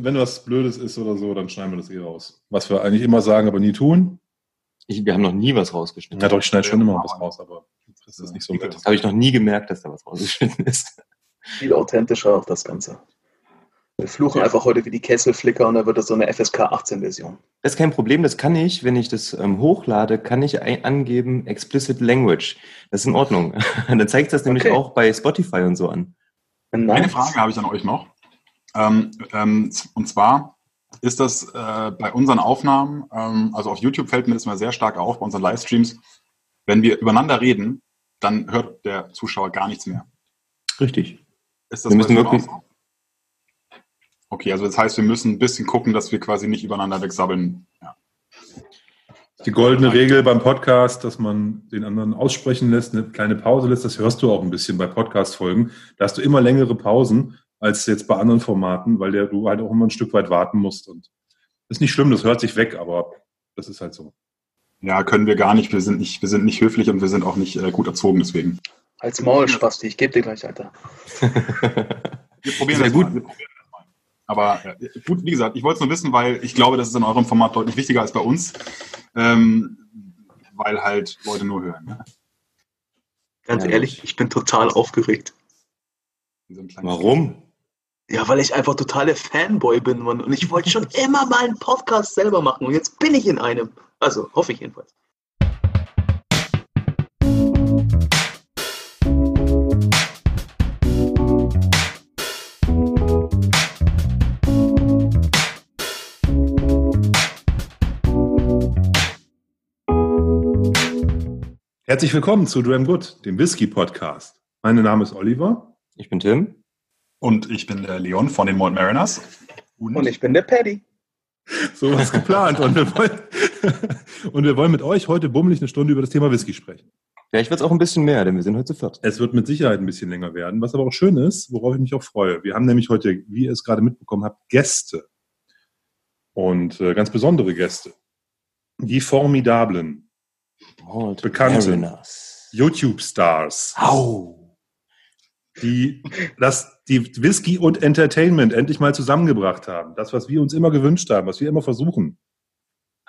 wenn, wenn was Blödes ist oder so, dann schneiden wir das eh raus. Was wir eigentlich immer sagen, aber nie tun. Ich, wir haben noch nie was rausgeschnitten. Ja, doch, ich schneide schon immer was raus, aber das ist nicht so mit. Das habe ich noch nie gemerkt, dass da was rausgeschnitten ist. Viel authentischer auch das Ganze. Wir fluchen einfach heute wie die Kesselflicker und dann wird das so eine FSK 18 Version. Das ist kein Problem, das kann ich, wenn ich das ähm, hochlade, kann ich ein, angeben Explicit Language. Das ist in Ordnung. dann zeigt das nämlich Okay. auch bei Spotify und so an. Nice. Eine Frage habe ich an euch noch. Ähm, ähm, und zwar ist das äh, bei unseren Aufnahmen, ähm, also auf YouTube fällt mir das mal sehr stark auf, bei unseren Livestreams, wenn wir übereinander reden, dann hört der Zuschauer gar nichts mehr. Richtig. Ist das Wir müssen wirklich- so? Okay, also das heißt, wir müssen ein bisschen gucken, dass wir quasi nicht übereinander wegsabbeln. Ja. Die goldene Regel beim Podcast, dass man den anderen aussprechen lässt, eine kleine Pause lässt, das hörst du auch ein bisschen bei Podcast-Folgen. Da hast du immer längere Pausen als jetzt bei anderen Formaten, weil der, du halt auch immer ein Stück weit warten musst. Und das ist nicht schlimm, das hört sich weg, aber das ist halt so. ja, können wir gar nicht. Wir sind nicht, wir sind nicht höflich und wir sind auch nicht äh, gut erzogen deswegen. Als Maul, Spasti, ich gebe dir gleich, Alter. Wir probieren Sehr das gut. mal. Wir probieren das mal. Aber äh, gut, wie gesagt, ich wollte es nur wissen, weil ich glaube, das ist in eurem Format deutlich wichtiger als bei uns, ähm, weil halt Leute nur hören. Ne? Ganz Ja, ehrlich, ich bin total aufgeregt. So Warum? Ja, weil ich einfach total der Fanboy bin, Mann. Und ich wollte schon immer mal einen Podcast selber machen. Und jetzt bin ich in einem. Also, hoffe ich jedenfalls. Herzlich willkommen zu Dram Good, dem Whisky Podcast. Mein Name ist Oliver. Ich bin Tim. Und ich bin der Leon von den Malt Mariners. Und ich bin der Paddy. So was geplant. Und wir, wollen, und wir wollen mit euch heute bummelig eine Stunde über das Thema Whisky sprechen. Vielleicht wird es auch ein bisschen mehr, denn wir sind heute zu viert. Es wird mit Sicherheit ein bisschen länger werden, was aber auch schön ist, worauf ich mich auch freue. Wir haben nämlich heute, wie ihr es gerade mitbekommen habt, Gäste. Und äh, ganz besondere Gäste. Die formidablen Malt Bekannte. Mariners. YouTube-Stars, Au. Die das, die Whisky und Entertainment endlich mal zusammengebracht haben. Das, was wir uns immer gewünscht haben, was wir immer versuchen,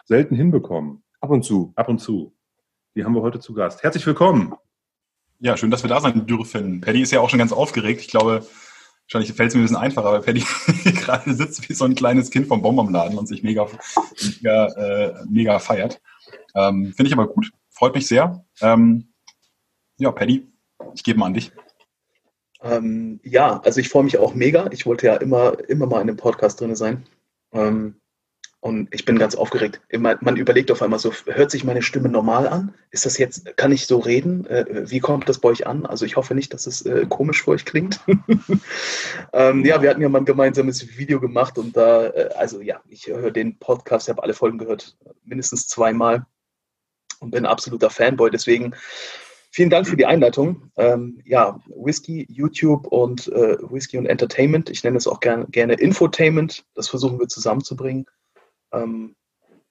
selten hinbekommen. Ab und zu. Ab und zu. Die haben wir heute zu Gast. Herzlich willkommen. Ja, schön, dass wir da sein dürfen. Paddy ist ja auch schon ganz aufgeregt. Ich glaube, wahrscheinlich fällt es mir ein bisschen einfacher, weil Paddy gerade sitzt wie so ein kleines Kind vom Bonbonladen und sich mega, mega, äh, mega feiert. Ähm, Finde ich aber gut. Freut mich sehr. Ähm, ja, Paddy, ich gebe mal an dich. Ähm, ja, also ich freue mich auch mega. Ich wollte ja immer, immer mal in dem Podcast drin sein. Ähm, und ich bin ganz aufgeregt. Man überlegt auf einmal so, hört sich meine Stimme normal an? Ist das jetzt, kann ich so reden? Äh, wie kommt das bei euch an? Also ich hoffe nicht, dass es äh, komisch für euch klingt. ähm, ja, wir hatten ja mal ein gemeinsames Video gemacht und da, äh, also ja, ich höre den Podcast, ich habe alle Folgen gehört, mindestens zweimal und bin absoluter Fanboy. Deswegen Vielen Dank für die Einleitung. Ähm, ja, Whisky, YouTube und äh, Whisky und Entertainment. Ich nenne es auch gern, gerne Infotainment. Das versuchen wir zusammenzubringen. Ähm,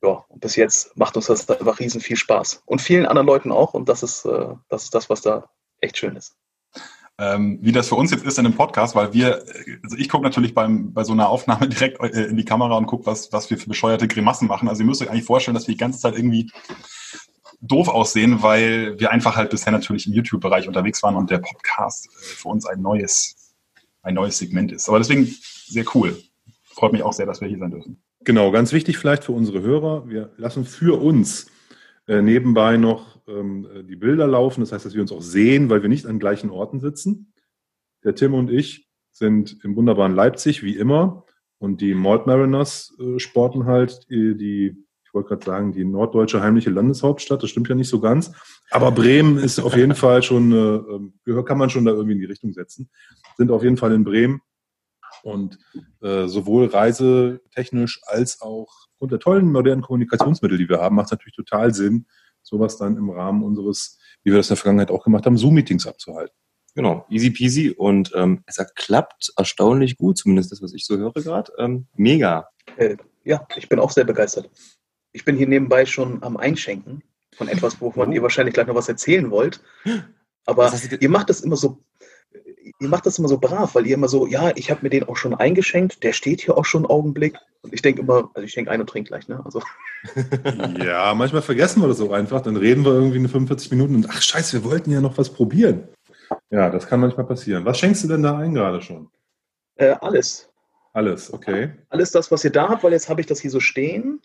ja, und bis jetzt macht uns das einfach riesen viel Spaß. Und vielen anderen Leuten auch. Und das ist, äh, das, ist das, was da echt schön ist. ähm, wie das für uns jetzt ist in einem Podcast, weil wir, also ich gucke natürlich beim, bei so einer Aufnahme direkt äh, in die Kamera und gucke, was, was wir für bescheuerte Grimassen machen. Also ihr müsst euch eigentlich vorstellen, dass wir die ganze Zeit irgendwie doof aussehen, weil wir einfach halt bisher natürlich im YouTube-Bereich unterwegs waren und der Podcast äh, für uns ein neues, ein neues Segment ist. Aber deswegen sehr cool. Freut mich auch sehr, dass wir hier sein dürfen. Genau, ganz wichtig vielleicht für unsere Hörer. Wir lassen für uns äh, nebenbei noch ähm, äh, die Bilder laufen. Das heißt, dass wir uns auch sehen, weil wir nicht an gleichen Orten sitzen. Der Tim und ich sind im wunderbaren Leipzig, wie immer. Und die Malt Mariners äh, sporten halt die, die ich wollte gerade sagen, die norddeutsche heimliche Landeshauptstadt. Das stimmt ja nicht so ganz. Aber Bremen ist auf jeden Fall schon, äh, äh, kann man schon da irgendwie in die Richtung setzen. Sind auf jeden Fall in Bremen. Und äh, sowohl reisetechnisch als auch aufgrund der tollen modernen Kommunikationsmittel, die wir haben, macht es natürlich total Sinn, sowas dann im Rahmen unseres, wie wir das in der Vergangenheit auch gemacht haben, Zoom-Meetings abzuhalten. Genau, easy peasy und ähm, es klappt erstaunlich gut, zumindest das, was ich so höre gerade. Ähm, mega. Äh, ja, ich bin auch sehr begeistert. Ich bin hier nebenbei schon am Einschenken von etwas, wovon Oh. ihr wahrscheinlich gleich noch was erzählen wollt. Aber ihr macht das immer so, ihr macht das immer so brav, weil ihr immer so, ja, ich habe mir den auch schon eingeschenkt, der steht hier auch schon einen Augenblick. Und ich denke immer, also ich schenke ein und trinke gleich, ne? Also. ja, manchmal vergessen wir das auch einfach. Dann reden wir irgendwie eine 45 Minuten und ach scheiße, wir wollten ja noch was probieren. Ja, das kann manchmal passieren. Was schenkst du denn da ein gerade schon? Äh, alles. Alles, okay. Alles das, was ihr da habt, weil jetzt habe ich das hier so stehen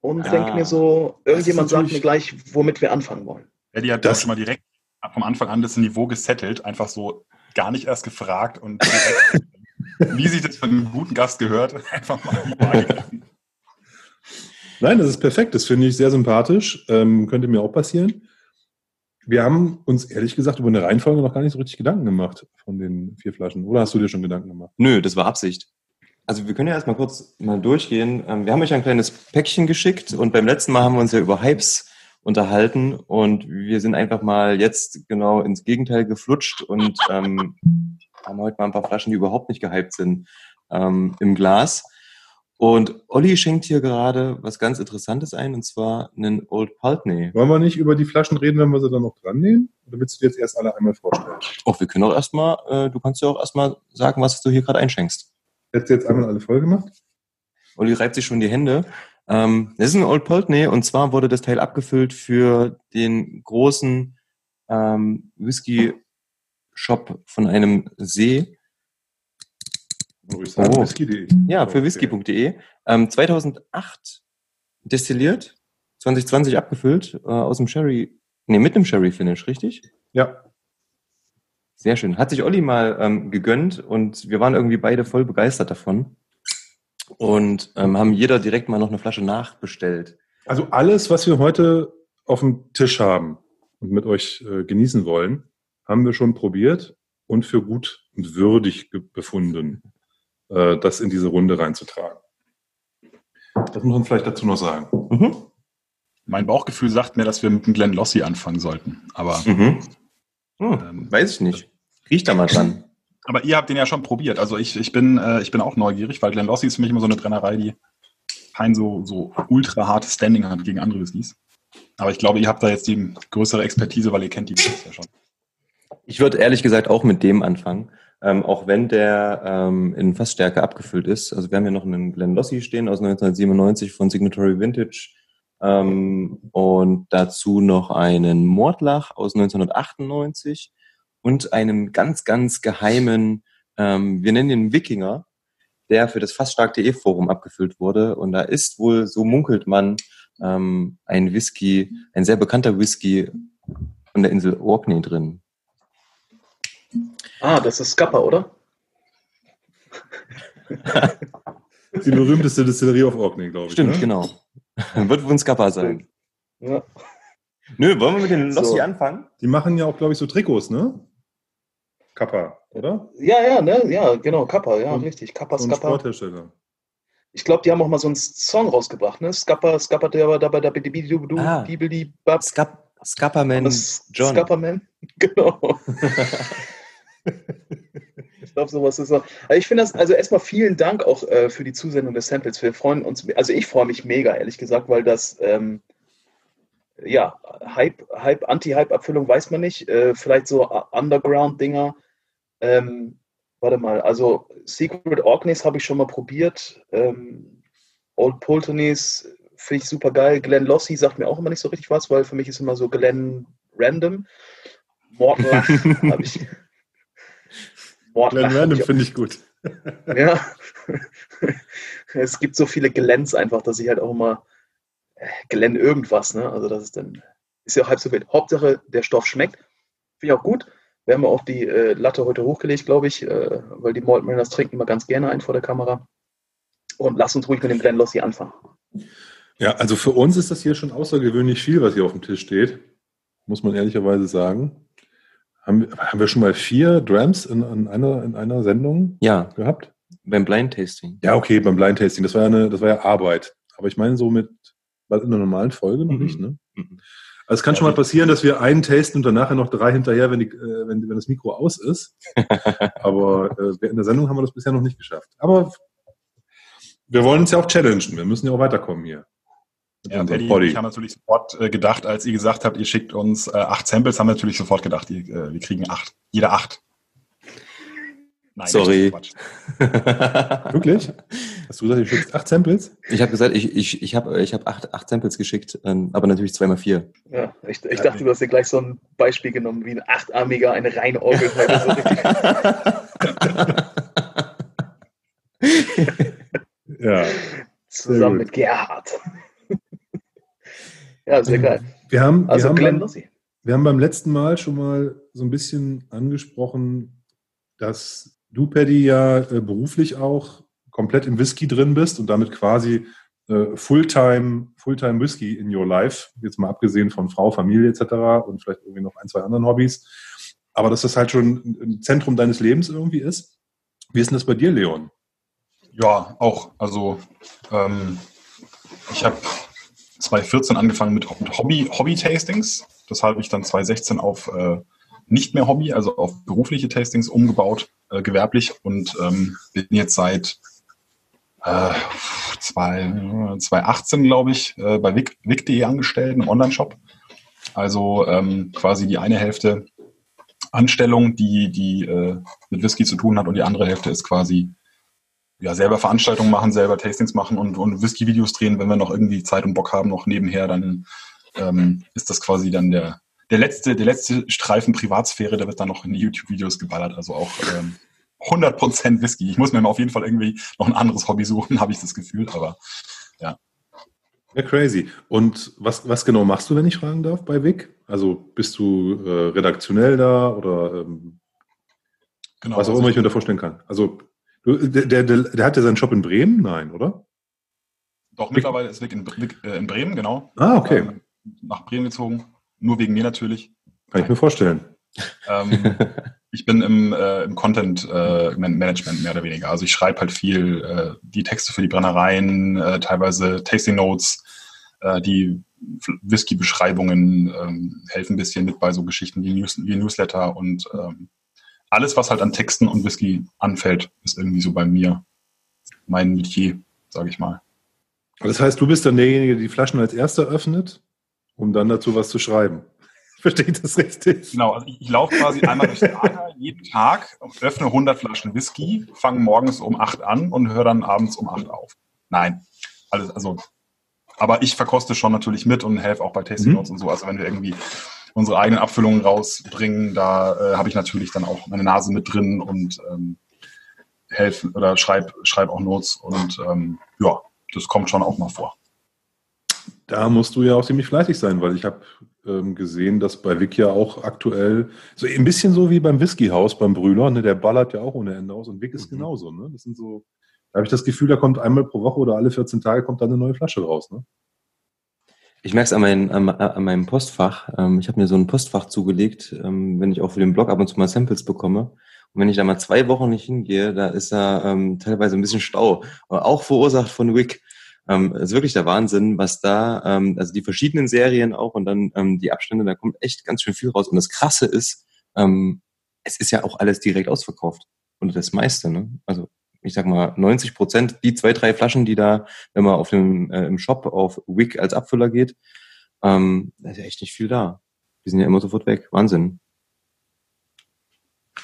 und ah, denke mir so, irgendjemand sagt mir gleich, womit wir anfangen wollen. Eddie hat das schon mal direkt vom Anfang an das Niveau gesettelt, einfach so gar nicht erst gefragt und wie sich das von einem guten Gast gehört, einfach mal. Nein, das ist perfekt. Das finde ich sehr sympathisch. Ähm, könnte mir auch passieren. Wir haben uns ehrlich gesagt über eine Reihenfolge noch gar nicht so richtig Gedanken gemacht von den vier Flaschen. Oder hast du dir schon Gedanken gemacht? Nö, das war Absicht. Also wir können ja erstmal kurz mal durchgehen. Ähm, wir haben euch ein kleines Päckchen geschickt und beim letzten Mal haben wir uns ja über Hypes unterhalten und wir sind einfach mal jetzt genau ins Gegenteil geflutscht und ähm, haben heute mal ein paar Flaschen, die überhaupt nicht gehypt sind, ähm, im Glas. Und Olli schenkt hier gerade was ganz Interessantes ein, und zwar einen Old Pultney. Wollen wir nicht über die Flaschen reden, wenn wir sie dann noch dran nehmen? Oder willst du dir jetzt erst alle einmal vorstellen? Oh, wir können auch erstmal, äh, du kannst ja auch erstmal sagen, was du hier gerade einschenkst. Hättest du jetzt einmal alle voll gemacht? Olli reibt sich schon die Hände. Ähm, das ist ein Old Pulteney und zwar wurde das Teil abgefüllt für den großen ähm, Whisky-Shop von einem See. Oh, ich sage oh. whisky.de. Ja, für whisky.de. Ähm, 2008 destilliert, 2020 abgefüllt, äh, aus dem Sherry, nee, mit dem Sherry-Finish, richtig? Ja. Sehr schön. Hat sich Olli mal ähm, gegönnt und wir waren irgendwie beide voll begeistert davon und ähm, haben jeder direkt mal noch eine Flasche nachbestellt. Also alles, was wir heute auf dem Tisch haben und mit euch äh, genießen wollen, haben wir schon probiert und für gut und würdig befunden, äh, das in diese Runde reinzutragen. Das muss man vielleicht dazu noch sagen. Mhm. Mein Bauchgefühl sagt mir, dass wir mit dem Glenn Lossi anfangen sollten. Aber mhm. Ähm, weiß ich nicht. Riecht da mal dran. Aber ihr habt den ja schon probiert. Also ich, ich, bin, äh, ich bin auch neugierig, weil Glen Lossi ist für mich immer so eine Brennerei, die kein so, so ultra hartes Standing hat gegen andere Whiskys. Aber ich glaube, ihr habt da jetzt die größere Expertise, weil ihr kennt die Whiskys ja schon. Ich würde ehrlich gesagt auch mit dem anfangen. Ähm, auch wenn der ähm, in Fassstärke abgefüllt ist. Also wir haben hier noch einen Glen Lossi stehen aus 1997 von Signatory Vintage ähm, und dazu noch einen Mordlach aus 1998 und einem ganz, ganz geheimen, ähm, wir nennen ihn Wikinger, der für das faststark.de Forum abgefüllt wurde. Und da ist wohl, so munkelt man, ähm, ein Whisky, ein sehr bekannter Whisky von der Insel Orkney drin. Ah, das ist Scappa, oder? Die berühmteste Distillerie auf Orkney, glaube ich. Stimmt, ne? genau. Wird wohl ein Scappa sein. Ja. Nö, wollen wir mit den Lossi so. anfangen? Die machen ja auch, glaube ich, so Trikots, ne? Kappa, oder? Ja, ja, ne? Ja, genau, Kappa, ja, und, richtig. Kappa, Skappa. Sporthersteller. Ich glaube, die haben auch mal so einen Song rausgebracht, ne? Skappa, Skappa, der war dabei, da Bibidi Bab. Skapperman John. Skapperman, genau. ich glaube, sowas ist so. Also ich finde das, also erstmal vielen Dank auch äh, für die Zusendung des Samples. Wir freuen uns, also ich freue mich mega, ehrlich gesagt, weil das, ähm, ja, Hype, Hype, Anti-Hype-Abfüllung weiß man nicht. Äh, vielleicht so Underground-Dinger ähm, warte mal, also Secret Orkneys habe ich schon mal probiert. Ähm, Old Pultoneys finde ich super geil. Glenn Lossi sagt mir auch immer nicht so richtig was, weil für mich ist immer so Glenn random. Mordlach habe ich. Mordlach Glenn random finde ich gut. ja. es gibt so viele Glens einfach, dass ich halt auch immer äh, Glenn irgendwas, ne? Also das ist dann, ist ja auch halb so wild. Hauptsache, der Stoff schmeckt. Finde ich auch gut. Wir haben auch die äh, Latte heute hochgelegt, glaube ich, äh, weil die Malt Mariners trinken immer ganz gerne ein vor der Kamera. Und lass uns ruhig mit dem Glen Lossi anfangen. Ja, also für uns ist das hier schon außergewöhnlich viel, was hier auf dem Tisch steht, muss man ehrlicherweise sagen. Haben, haben wir schon mal vier Drams in, in, einer, in einer Sendung ja. gehabt? Beim Blind Tasting. Ja, okay, beim Blind Tasting. Das war ja, eine, das war ja Arbeit. Aber ich meine so mit, in einer normalen Folge noch mhm. nicht, ne? Mhm. Also es kann ja, schon mal passieren, dass wir einen tasten und dann nachher noch drei hinterher, wenn, die, äh, wenn, wenn das Mikro aus ist. Aber äh, in der Sendung haben wir das bisher noch nicht geschafft. Aber wir wollen uns ja auch challengen. Wir müssen ja auch weiterkommen hier. Ja, Paddy und ich haben natürlich sofort äh, gedacht, als ihr gesagt habt, ihr schickt uns äh, acht Samples, haben wir natürlich sofort gedacht, die, äh, wir kriegen acht. Jeder acht. Nein, Sorry. Wirklich? Hast du gesagt, du schickst acht Samples? Ich habe gesagt, ich, ich, ich habe ich hab acht, acht Samples geschickt, ähm, aber natürlich zweimal vier. Ja, ich, ich dachte, du hast dir gleich so ein Beispiel genommen, wie ein achtarmiger, eine reine Orgel. ja. Zusammen mit Gerhard. Ja, sehr geil. Wir haben, also wir Glenn beim, Wir haben beim letzten Mal schon mal so ein bisschen angesprochen, dass du, Paddy, ja äh, beruflich auch komplett im Whisky drin bist und damit quasi äh, Fulltime, Fulltime Whisky in your life, jetzt mal abgesehen von Frau, Familie etc. und vielleicht irgendwie noch ein, zwei anderen Hobbys. Aber dass das halt schon ein Zentrum deines Lebens irgendwie ist. Wie ist denn das bei dir, Leon? Ja, auch. Also ähm, ich habe 2014 angefangen mit, Hobby, Hobby-Tastings. Das habe ich dann 2016 auf äh, nicht mehr Hobby, also auf berufliche Tastings umgebaut, äh, gewerblich und ähm, bin jetzt seit äh, 2018, glaube ich, äh, bei Wick.de angestellt, einem Online-Shop. Also ähm, quasi die eine Hälfte Anstellung, die, die äh, mit Whisky zu tun hat und die andere Hälfte ist quasi ja, selber Veranstaltungen machen, selber Tastings machen und, und Whisky-Videos drehen, wenn wir noch irgendwie Zeit und Bock haben, noch nebenher, dann ähm, ist das quasi dann der, der letzte, der letzte Streifen Privatsphäre, der wird dann noch in YouTube-Videos geballert. Also auch ähm, 100% Whisky. Ich muss mir mal auf jeden Fall irgendwie noch ein anderes Hobby suchen, habe ich das Gefühl, aber ja. Ja, crazy. Und was, was genau machst du, wenn ich fragen darf, bei Vic? Also bist du äh, redaktionell da oder ähm, genau, was auch also immer ich mir da vorstellen kann? Also der, der, der hat ja seinen Shop in Bremen? Nein, oder? Doch, mittlerweile ist Vic in, äh, in Bremen, genau. Ah, okay. Ähm, nach Bremen gezogen. Nur wegen mir natürlich. Kann ich mir vorstellen. Ähm, ich bin im, äh, im Content äh, Management mehr oder weniger. Also ich schreibe halt viel äh, die Texte für die Brennereien, äh, teilweise Tasting Notes, äh, die Whisky-Beschreibungen ähm, helfen ein bisschen mit bei so Geschichten wie, News, wie Newsletter und ähm, alles, was halt an Texten und Whisky anfällt, ist irgendwie so bei mir mein Metier, sage ich mal. Das heißt, du bist dann derjenige, der die Flaschen als erster öffnet, um dann dazu was zu schreiben. Verstehe ich das richtig? Genau, also ich, ich laufe quasi einmal durchs Lager jeden Tag, öffne 100 Flaschen Whisky, fange morgens um 8 an und höre dann abends um 8 auf. Nein, alles, also, aber ich verkoste schon natürlich mit und helfe auch bei Tasting Notes mhm. und so. Also wenn wir irgendwie unsere eigenen Abfüllungen rausbringen, da äh, habe ich natürlich dann auch meine Nase mit drin und ähm, helfe oder schreibe schreib auch Notes und ähm, ja, das kommt schon auch mal vor. Da musst du ja auch ziemlich fleißig sein, weil ich habe ähm, gesehen, dass bei Vic ja auch aktuell, so ein bisschen so wie beim Whiskyhaus, beim Brüller, ne, der ballert ja auch ohne Ende aus und Vic ist mhm. genauso. Ne? Das sind so, da habe ich das Gefühl, da kommt einmal pro Woche oder alle 14 Tage kommt da eine neue Flasche raus. Ne? Ich merke es an, mein, an, an, meinem Postfach. Ähm, ich habe mir so ein Postfach zugelegt, ähm, wenn ich auch für den Blog ab und zu mal Samples bekomme. Und wenn ich da mal zwei Wochen nicht hingehe, da ist da ähm, teilweise ein bisschen Stau. Auch verursacht von Wick. Ähm, ist wirklich der Wahnsinn, was da, ähm, also die verschiedenen Serien auch und dann ähm, die Abstände, da kommt echt ganz schön viel raus. Und das Krasse ist, ähm, es ist ja auch alles direkt ausverkauft. Und das meiste, ne? Also ich sag mal 90 Prozent, die zwei, drei Flaschen, die da, wenn man auf dem äh, im Shop auf Wick als Abfüller geht, ähm, da ist ja echt nicht viel da. Die sind ja immer sofort weg. Wahnsinn.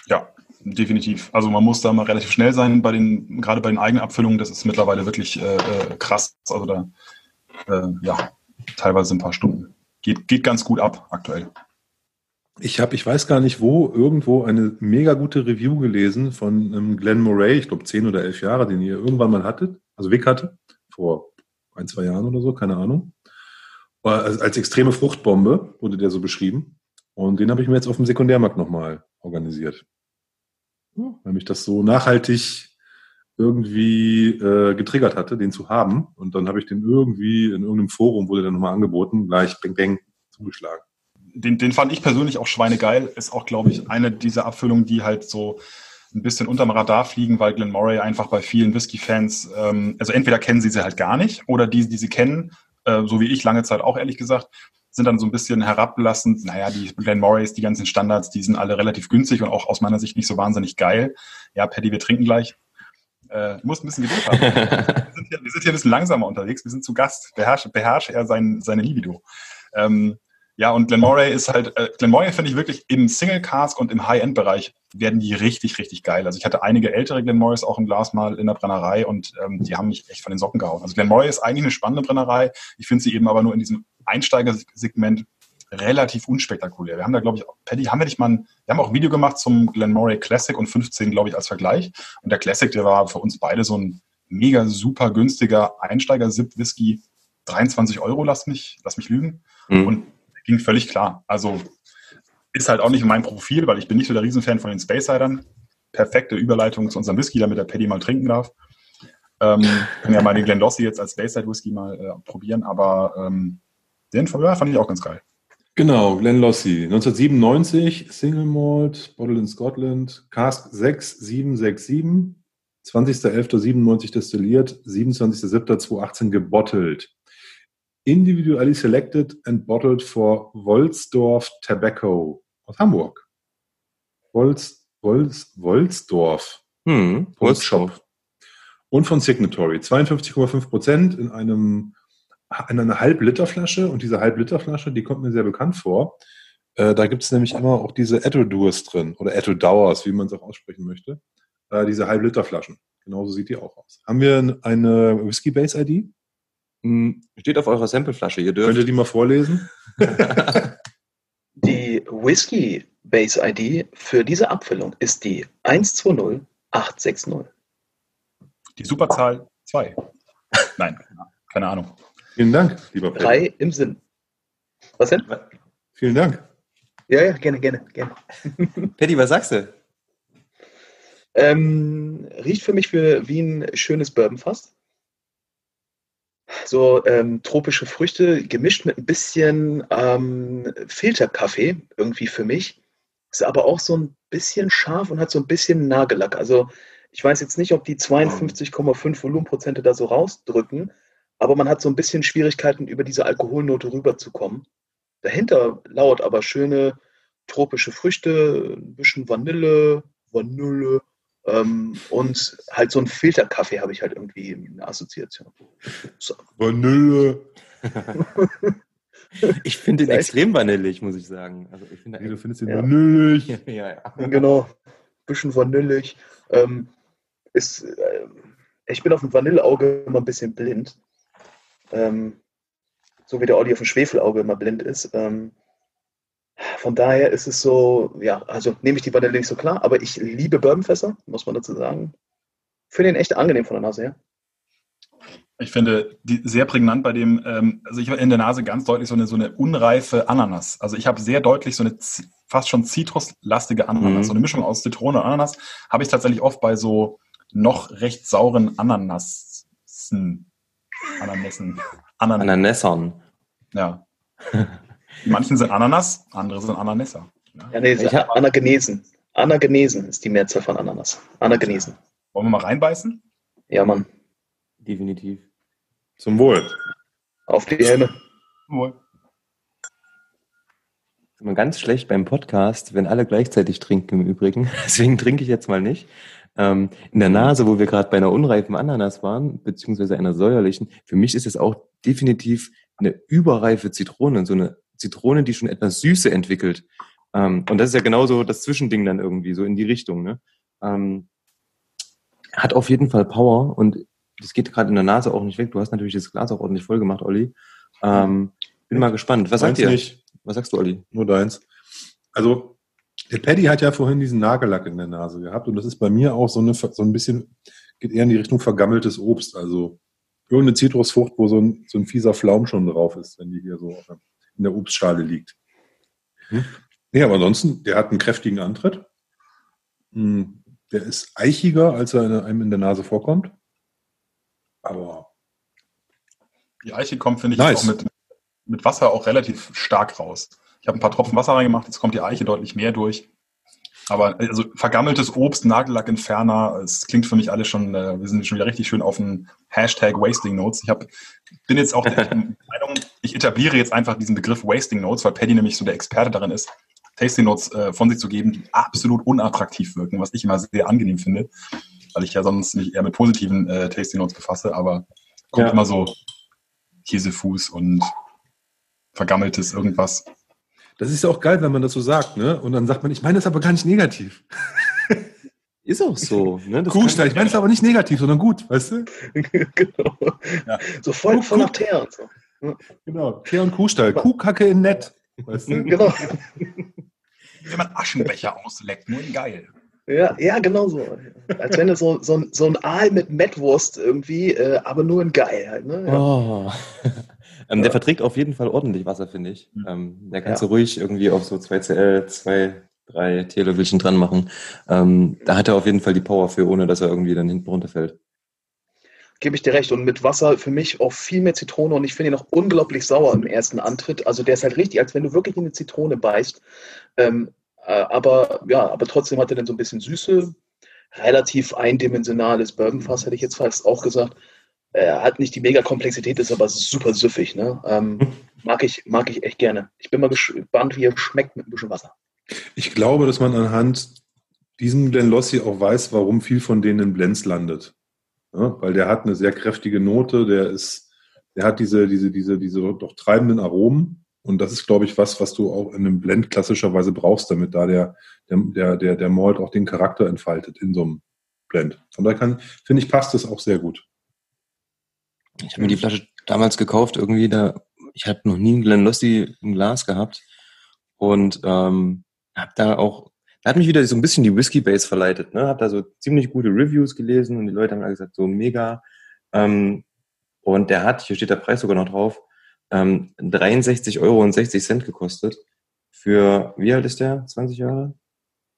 Ja, definitiv. Also man muss da mal relativ schnell sein bei den, gerade bei den Eigenabfüllungen, das ist mittlerweile wirklich äh, äh, krass. Also da, äh, ja, teilweise ein paar Stunden. Geht, geht ganz gut ab aktuell. Ich habe, ich weiß gar nicht wo, irgendwo eine mega gute Review gelesen von ähm, Glenn Murray, ich glaube zehn oder elf Jahre, den ihr irgendwann mal hattet, also Vic hatte, vor ein, zwei Jahren oder so, keine Ahnung. Als, als extreme Fruchtbombe wurde der so beschrieben. Und den habe ich mir jetzt auf dem Sekundärmarkt nochmal organisiert weil mich das so nachhaltig irgendwie äh, getriggert hatte, den zu haben. Und dann habe ich den irgendwie in irgendeinem Forum, wurde der nochmal angeboten, gleich bang, bang, zugeschlagen. Den, den fand ich persönlich auch schweinegeil. Ist auch, glaube ich, eine dieser Abfüllungen, die halt so ein bisschen unterm Radar fliegen, weil Glenn Murray einfach bei vielen Whisky-Fans, ähm, also entweder kennen sie sie halt gar nicht oder die, die sie kennen, äh, so wie ich lange Zeit auch ehrlich gesagt, sind dann so ein bisschen herablassend. Naja, die Glen Morris, die ganzen Standards, die sind alle relativ günstig und auch aus meiner Sicht nicht so wahnsinnig geil. Ja, Paddy, wir trinken gleich. Äh, du musst ein bisschen Geduld haben. wir, sind hier, wir sind hier ein bisschen langsamer unterwegs. Wir sind zu Gast. Beherrsche, beherrsche er sein, seine Libido. Ähm, Ja, und Glenmoray ist halt, äh, Glenmoray finde ich wirklich im Single Cask und im High-End-Bereich werden die richtig, richtig geil. Also ich hatte einige ältere Glenmorays auch im Glas mal in der Brennerei und ähm, die haben mich echt von den Socken gehauen. Also Glenmoray ist eigentlich eine spannende Brennerei. Ich finde sie eben aber nur in diesem Einsteigersegment relativ unspektakulär. Wir haben da, glaube ich, Paddy, haben wir nicht mal ein, wir haben auch ein Video gemacht zum Glenmoray Classic und 15, glaube ich, als Vergleich. Und der Classic, der war für uns beide so ein mega super günstiger Einsteiger-Sip-Whisky. 23 Euro, lass mich, lass mich lügen. Mhm. Und ging völlig klar. Also ist halt auch nicht mein Profil, weil ich bin nicht so der Riesenfan von den Space-Sidern. Perfekte Überleitung zu unserem Whisky, damit der Paddy mal trinken darf. Ähm, können ja mal den Glen jetzt als Space-Side Whisky mal äh, probieren, aber ähm, den ja, fand ich auch ganz geil. Genau, Glen Lossie, 1997, Single Malt, Bottle in Scotland, Cask 6767, 20.11.97 destilliert, 27.07.2018 gebottelt individually selected and bottled for Wolsdorf Tobacco aus Hamburg. Wolz, Wolz, Wolsdorf. Hm, Wolfshop. Und von Signatory. 52,5 Prozent in einem in einer Halb-Liter-Flasche. Und diese Halb-Liter-Flasche, die kommt mir sehr bekannt vor. Äh, da gibt es nämlich immer auch diese Etto-Durs drin oder Etto-Dowers, wie man es auch aussprechen möchte. Äh, diese Halb-Liter-Flaschen. Genauso sieht die auch aus. Haben wir eine Whisky-Base-ID? Hm, steht auf eurer Sampleflasche. Ihr dürft. Könnt ihr die mal vorlesen? die Whisky Base ID für diese Abfüllung ist die 120860. Die Superzahl 2. Nein, keine Ahnung. Vielen Dank, lieber Paddy. Drei im Sinn. Was denn? Vielen Dank. Ja, ja, gerne, gerne, gerne. Paddy, was sagst du? Ähm, riecht für mich für, wie ein schönes Bourbon fast so ähm, tropische Früchte gemischt mit ein bisschen ähm, Filterkaffee irgendwie für mich. Ist aber auch so ein bisschen scharf und hat so ein bisschen Nagellack. Also ich weiß jetzt nicht, ob die 52,5 Volumenprozente da so rausdrücken, aber man hat so ein bisschen Schwierigkeiten, über diese Alkoholnote rüberzukommen. Dahinter lauert aber schöne tropische Früchte, ein bisschen Vanille, Vanille, ähm, und halt so ein Filterkaffee habe ich halt irgendwie eine Assoziation. So. Vanille. ich finde den extrem vanillig, muss ich sagen. Also ich finde, du findest den ja. vanillig. ja, ja. Genau. Bisschen vanillig. Ähm, ist, äh, ich bin auf dem Vanilleauge immer ein bisschen blind. Ähm, so wie der Olli auf dem Schwefelauge immer blind ist. Ähm, von daher ist es so, ja, also nehme ich die Vanille nicht so klar, aber ich liebe Bourbonfässer, muss man dazu sagen. Finde ihn echt angenehm von der Nase her. Ich finde die sehr prägnant bei dem, ähm, also ich habe in der Nase ganz deutlich so eine, so eine unreife Ananas. Also ich habe sehr deutlich so eine fast schon zitruslastige Ananas, mhm. so eine Mischung aus Zitrone und Ananas, habe ich tatsächlich oft bei so noch recht sauren Ananassen. Ananassen. Anan Ananässern. Ja. Manchen sind Ananas, andere sind Ananässer. Ja, ja nee, ich hab, Anagenesen. Anagenesen ist die Mehrzahl von Ananas. Anagenesen. Wollen wir mal reinbeißen? Ja, Mann. Definitiv. Zum Wohl. Auf die Helme. Zum Wohl. Immer ganz schlecht beim Podcast, wenn alle gleichzeitig trinken im Übrigen. Deswegen trinke ich jetzt mal nicht. Ähm, in der Nase, wo wir gerade bei einer unreifen Ananas waren, beziehungsweise einer säuerlichen, für mich ist es auch definitiv eine überreife Zitrone, so eine Zitrone, die schon etwas Süße entwickelt. Ähm, und das ist ja genauso das Zwischending dann irgendwie, so in die Richtung. Ne? Ähm, hat auf jeden Fall Power und das geht gerade in der Nase auch nicht weg. Du hast natürlich das Glas auch ordentlich voll gemacht, Olli. Ähm, bin mal gespannt. Was sagt ihr? Nicht. Was sagst du, Olli? Nur deins. Also, der Paddy hat ja vorhin diesen Nagellack in der Nase gehabt und das ist bei mir auch so, eine, so ein bisschen, geht eher in die Richtung vergammeltes Obst. Also irgendeine Zitrusfrucht, wo so ein, so ein fieser Flaum schon drauf ist, wenn die hier so in der Obstschale liegt. Hm? Ja, aber ansonsten, der hat einen kräftigen Antritt. Hm, der ist eichiger, als er einem in der Nase vorkommt. Aber. Die Eiche kommt, finde ich, nice. auch mit, mit Wasser auch relativ stark raus. Ich habe ein paar Tropfen Wasser reingemacht, jetzt kommt die Eiche deutlich mehr durch. Aber also vergammeltes Obst, Nagellackentferner, es klingt für mich alles schon, äh, wir sind schon wieder richtig schön auf dem Hashtag Wasting Notes. Ich hab, bin jetzt auch der Meinung, ich etabliere jetzt einfach diesen Begriff Wasting Notes, weil Paddy nämlich so der Experte darin ist, Tasting Notes äh, von sich zu geben, die absolut unattraktiv wirken, was ich immer sehr angenehm finde, weil ich ja sonst mich eher mit positiven äh, Tasting Notes befasse, aber kommt ja. immer so Käsefuß und vergammeltes irgendwas. Das ist ja auch geil, wenn man das so sagt, ne? Und dann sagt man, ich meine das aber gar nicht negativ. Ist auch so. Ne? Das Kuhstall, ich meine es aber nicht negativ, sondern gut, weißt du? genau. Ja. So voll, Kuh- voll nach Teer und so. Genau. Teer und Kuhstall. Kuhkacke in nett. Weißt du? Genau. Wenn man Aschenbecher ausleckt, nur in geil. Ja, ja, genau so. Als wenn du so, so, ein- so ein Aal mit Mettwurst irgendwie, äh, aber nur in geil halt. Ne? Ja. Oh. Ähm, Der Ja. verträgt auf jeden Fall ordentlich Wasser, finde ich. Mhm. Ähm, der kannst Ja. du ruhig irgendwie auf so 2 CL, 2, 3 Teelöffelchen dran machen. Ähm, da hat er auf jeden Fall die Power für, ohne dass er irgendwie dann hinten runterfällt. Gebe ich dir recht. Und mit Wasser für mich auch viel mehr Zitrone und ich finde ihn auch unglaublich sauer im ersten Antritt. Also der ist halt richtig, als wenn du wirklich in eine Zitrone beißt. Ähm, äh, aber ja, aber trotzdem hat er dann so ein bisschen Süße, relativ eindimensionales Bourbonfass, hätte ich jetzt fast auch gesagt. Er hat nicht die Mega-Komplexität, ist aber super süffig. Ne? Ähm, mag, ich, mag ich echt gerne. Ich bin mal gespannt, wie er schmeckt mit ein bisschen Wasser. Ich glaube, dass man anhand diesem Glenlossie auch weiß, warum viel von denen in Blends landet. Ja, weil der hat eine sehr kräftige Note, der ist, der hat diese, diese, diese, diese doch treibenden Aromen. Und das ist, glaube ich, was, was du auch in einem Blend klassischerweise brauchst, damit da der, der, der, der, der Malt auch den Charakter entfaltet in so einem Blend. Und da kann, finde ich, passt das auch sehr gut. Ich habe mir die Flasche damals gekauft, irgendwie da, ich habe noch nie einen Glenlossie im Glas gehabt und ähm, habe da auch, da hat mich wieder so ein bisschen die Whisky Base verleitet, ne? Habe da so ziemlich gute Reviews gelesen und die Leute haben alle gesagt, so mega. Ähm, und der hat, hier steht der Preis sogar noch drauf, ähm, 63,60 Euro gekostet. Für, wie alt ist der? 20 Jahre?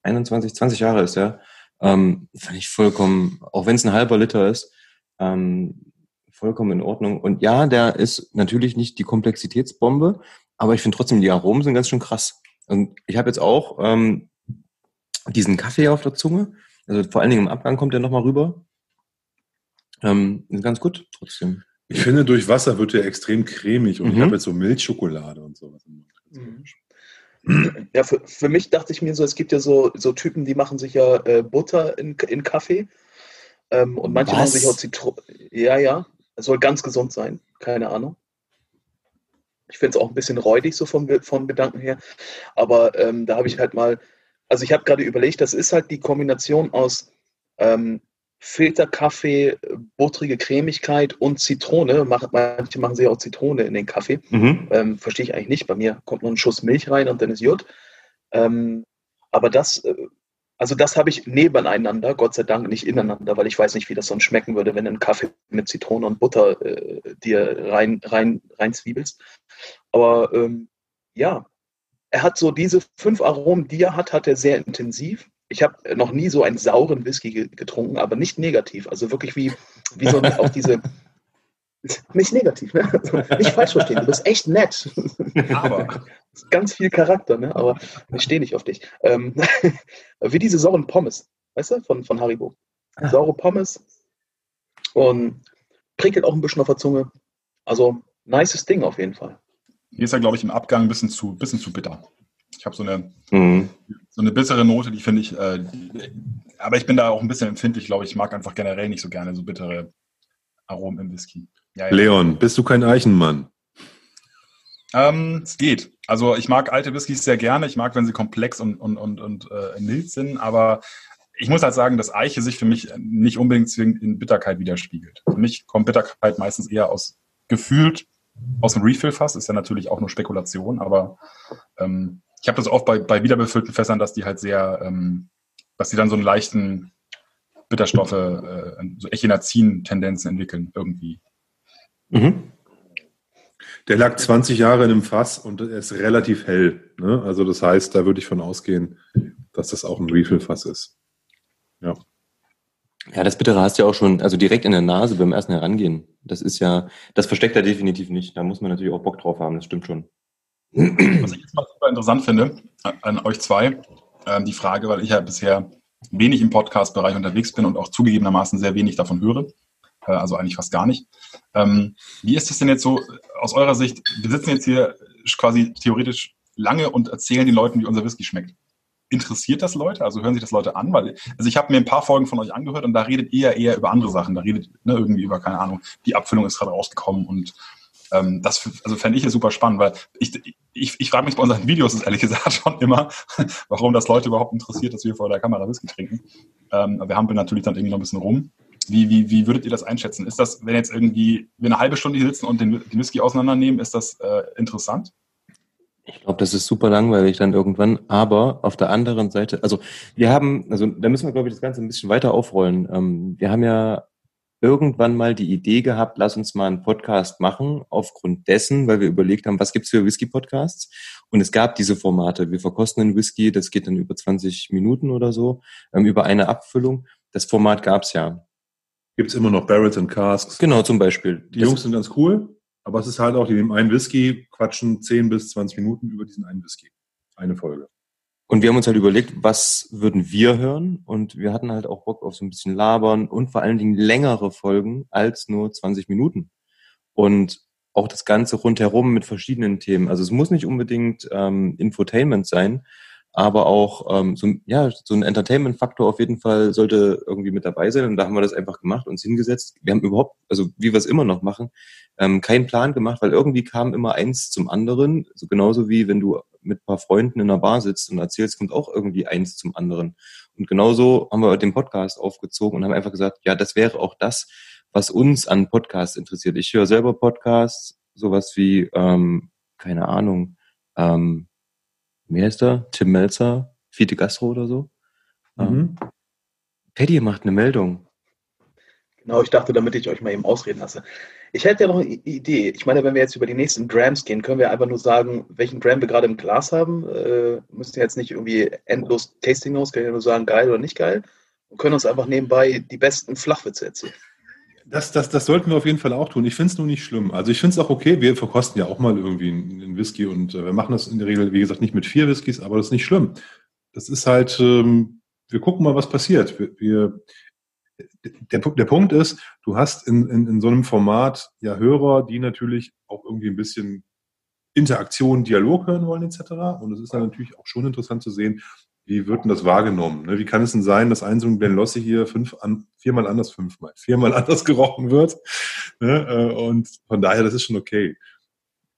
21, 20 Jahre ist der. Ähm, fand ich vollkommen, auch wenn es ein halber Liter ist, ähm, vollkommen in Ordnung. Und ja, der ist natürlich nicht die Komplexitätsbombe, aber ich finde trotzdem, die Aromen sind ganz schön krass. Und ich habe jetzt auch ähm, diesen Kaffee auf der Zunge. Also vor allen Dingen im Abgang kommt der nochmal rüber. Ähm, ganz gut trotzdem. Ich finde, durch Wasser wird der extrem cremig und ich Mhm. habe jetzt so Milchschokolade und sowas. Ja, für, für mich dachte ich mir so, es gibt ja so, so Typen, die machen sich ja äh, Butter in, in Kaffee. Ähm, und manche Was? machen sich auch Zitrone. Ja, ja. Es soll ganz gesund sein. Keine Ahnung. Ich finde es auch ein bisschen räudig, so vom, vom Gedanken her. Aber ähm, da habe ich halt mal, also ich habe gerade überlegt, das ist halt die Kombination aus ähm, Filterkaffee, buttrige Cremigkeit und Zitrone. Manche machen sich auch Zitrone in den Kaffee. Mhm. Ähm, verstehe ich eigentlich nicht. Bei mir kommt nur ein Schuss Milch rein und dann ist Jod. Ähm, aber das, äh, also das habe ich nebeneinander, Gott sei Dank nicht ineinander, weil ich weiß nicht, wie das sonst schmecken würde, wenn du einen Kaffee mit Zitrone und Butter äh, dir rein, rein, rein zwiebelst. Aber ähm, ja, er hat so diese fünf Aromen, die er hat, hat er sehr intensiv. Ich habe noch nie so einen sauren Whisky ge- getrunken, aber nicht negativ. Also wirklich wie, wie so auch diese. Nicht negativ, ne? Nicht falsch verstehen. Du bist echt nett. Aber Ganz viel Charakter, ne? Aber ich stehe nicht auf dich. Ähm, wie diese sauren Pommes, weißt du, von, von Haribo. Saure Pommes und prickelt auch ein bisschen auf der Zunge. Also, nices Ding auf jeden Fall. hier ist er, glaube ich, im Abgang ein bisschen zu, bisschen zu bitter. Ich habe so eine, Mhm. so eine bittere Note, die finde ich, äh, aber ich bin da auch ein bisschen empfindlich, glaube ich. Ich mag einfach generell nicht so gerne so bittere Aromen im Whisky. Ja, ja. Leon, bist du kein Eichenmann? Ähm, es geht. Also ich mag alte Whiskys sehr gerne. Ich mag, wenn sie komplex und, und, und, und äh, mild sind, aber ich muss halt sagen, dass Eiche sich für mich nicht unbedingt zwingend in Bitterkeit widerspiegelt. Für mich kommt Bitterkeit meistens eher aus gefühlt aus dem Refill-Fass, ist ja natürlich auch nur Spekulation, aber ähm, ich habe das oft bei, bei wiederbefüllten Fässern, dass die halt sehr, ähm, dass die dann so einen leichten Bitterstoffe, äh, so Echinazin-Tendenzen entwickeln irgendwie. Mhm. Der lag 20 Jahre in einem Fass und er ist relativ hell. Ne? Also das heißt, da würde ich von ausgehen, dass das auch ein Refill-Fass ist. Ja, das Bittere hast du ja auch schon, also direkt in der Nase beim ersten Herangehen. Das ist ja, das versteckt er definitiv nicht. Da muss man natürlich auch Bock drauf haben, das stimmt schon. Was ich jetzt mal super interessant finde, an- an euch zwei, ähm, die Frage, weil ich ja bisher wenig im Podcast-Bereich unterwegs bin und auch zugegebenermaßen sehr wenig davon höre, äh, also eigentlich fast gar nicht. Ähm, wie ist das denn jetzt so aus eurer Sicht? Wir sitzen jetzt hier quasi theoretisch lange und erzählen den Leuten, wie unser Whisky schmeckt. Interessiert das Leute? Also hören sich das Leute an? Weil, also ich habe mir ein paar Folgen von euch angehört und da redet ihr eher über andere Sachen. Da redet ne, irgendwie über, keine Ahnung, die Abfüllung ist gerade rausgekommen und Ähm, das also fände ich ja super spannend, weil ich, ich, ich frage mich bei unseren Videos ehrlich gesagt schon immer, warum das Leute überhaupt interessiert, dass wir vor der Kamera Whisky trinken. Ähm, wir hampeln natürlich dann irgendwie noch ein bisschen rum. Wie, wie, wie würdet ihr das einschätzen? Ist das, wenn jetzt irgendwie wir eine halbe Stunde hier sitzen und den, den Whisky auseinandernehmen, ist das äh, interessant? Ich glaube, das ist super langweilig dann irgendwann. Aber auf der anderen Seite, also wir haben, also da müssen wir, glaube ich, das Ganze ein bisschen weiter aufrollen. Ähm, wir haben ja irgendwann mal die Idee gehabt, lass uns mal einen Podcast machen, aufgrund dessen, weil wir überlegt haben, was gibt's für Whisky-Podcasts? Und es gab diese Formate. Wir verkosten einen Whisky, das geht dann über 20 Minuten oder so, ähm, über eine Abfüllung. Das Format gab's ja. Gibt's immer noch Barrels and Casks. Genau, zum Beispiel. Die Jungs sind ganz cool. Aber es ist halt auch, die nehmen einen Whisky, quatschen 10 bis 20 Minuten über diesen einen Whisky. Eine Folge. Und wir haben uns halt überlegt, was würden wir hören? Und wir hatten halt auch Bock auf so ein bisschen labern und vor allen Dingen längere Folgen als nur 20 Minuten. Und auch das Ganze rundherum mit verschiedenen Themen. Also es muss nicht unbedingt ähm, Infotainment sein, aber auch ähm, so, ja, so ein Entertainment-Faktor auf jeden Fall sollte irgendwie mit dabei sein. Und da haben wir das einfach gemacht, uns hingesetzt. Wir haben überhaupt, also wie wir es immer noch machen, ähm, keinen Plan gemacht, weil irgendwie kam immer eins zum anderen. So genauso wie wenn du mit paar Freunden in einer Bar sitzt und erzählst, kommt auch irgendwie eins zum anderen. Und genauso haben wir den Podcast aufgezogen und haben einfach gesagt, ja, das wäre auch das, was uns an Podcasts interessiert. Ich höre selber Podcasts, sowas wie, ähm, keine Ahnung, ähm, wie heißt er? Tim Melzer, Fiete Gastro oder so. Mhm. Ähm, Paddy macht eine Meldung. Genau, ich dachte, damit ich euch mal eben ausreden lasse. Ich hätte ja noch eine Idee. Ich meine, wenn wir jetzt über die nächsten Grams gehen, können wir einfach nur sagen, welchen Gram wir gerade im Glas haben. Äh, müssen jetzt nicht irgendwie endlos Tasting Notes, können ja nur sagen, geil oder nicht geil. Und können uns einfach nebenbei die besten Flachwitze erzählen. Das, das, das sollten wir auf jeden Fall auch tun. Ich finde es nur nicht schlimm. Also ich finde es auch okay. Wir verkosten ja auch mal irgendwie einen Whisky und äh, wir machen das in der Regel, wie gesagt, nicht mit vier Whiskys, aber das ist nicht schlimm. Das ist halt, ähm, wir gucken mal, was passiert. Wir, wir, der, der Punkt ist, du hast in, in, in so einem Format ja Hörer, die natürlich auch irgendwie ein bisschen Interaktion, Dialog hören wollen etc. Und es ist dann natürlich auch schon interessant zu sehen, wie wird denn das wahrgenommen? Ne? Wie kann es denn sein, dass ein so ein Lossi hier fünf an, viermal anders, fünfmal, viermal anders gerochen wird? Ne? Äh, und von daher, das ist schon okay.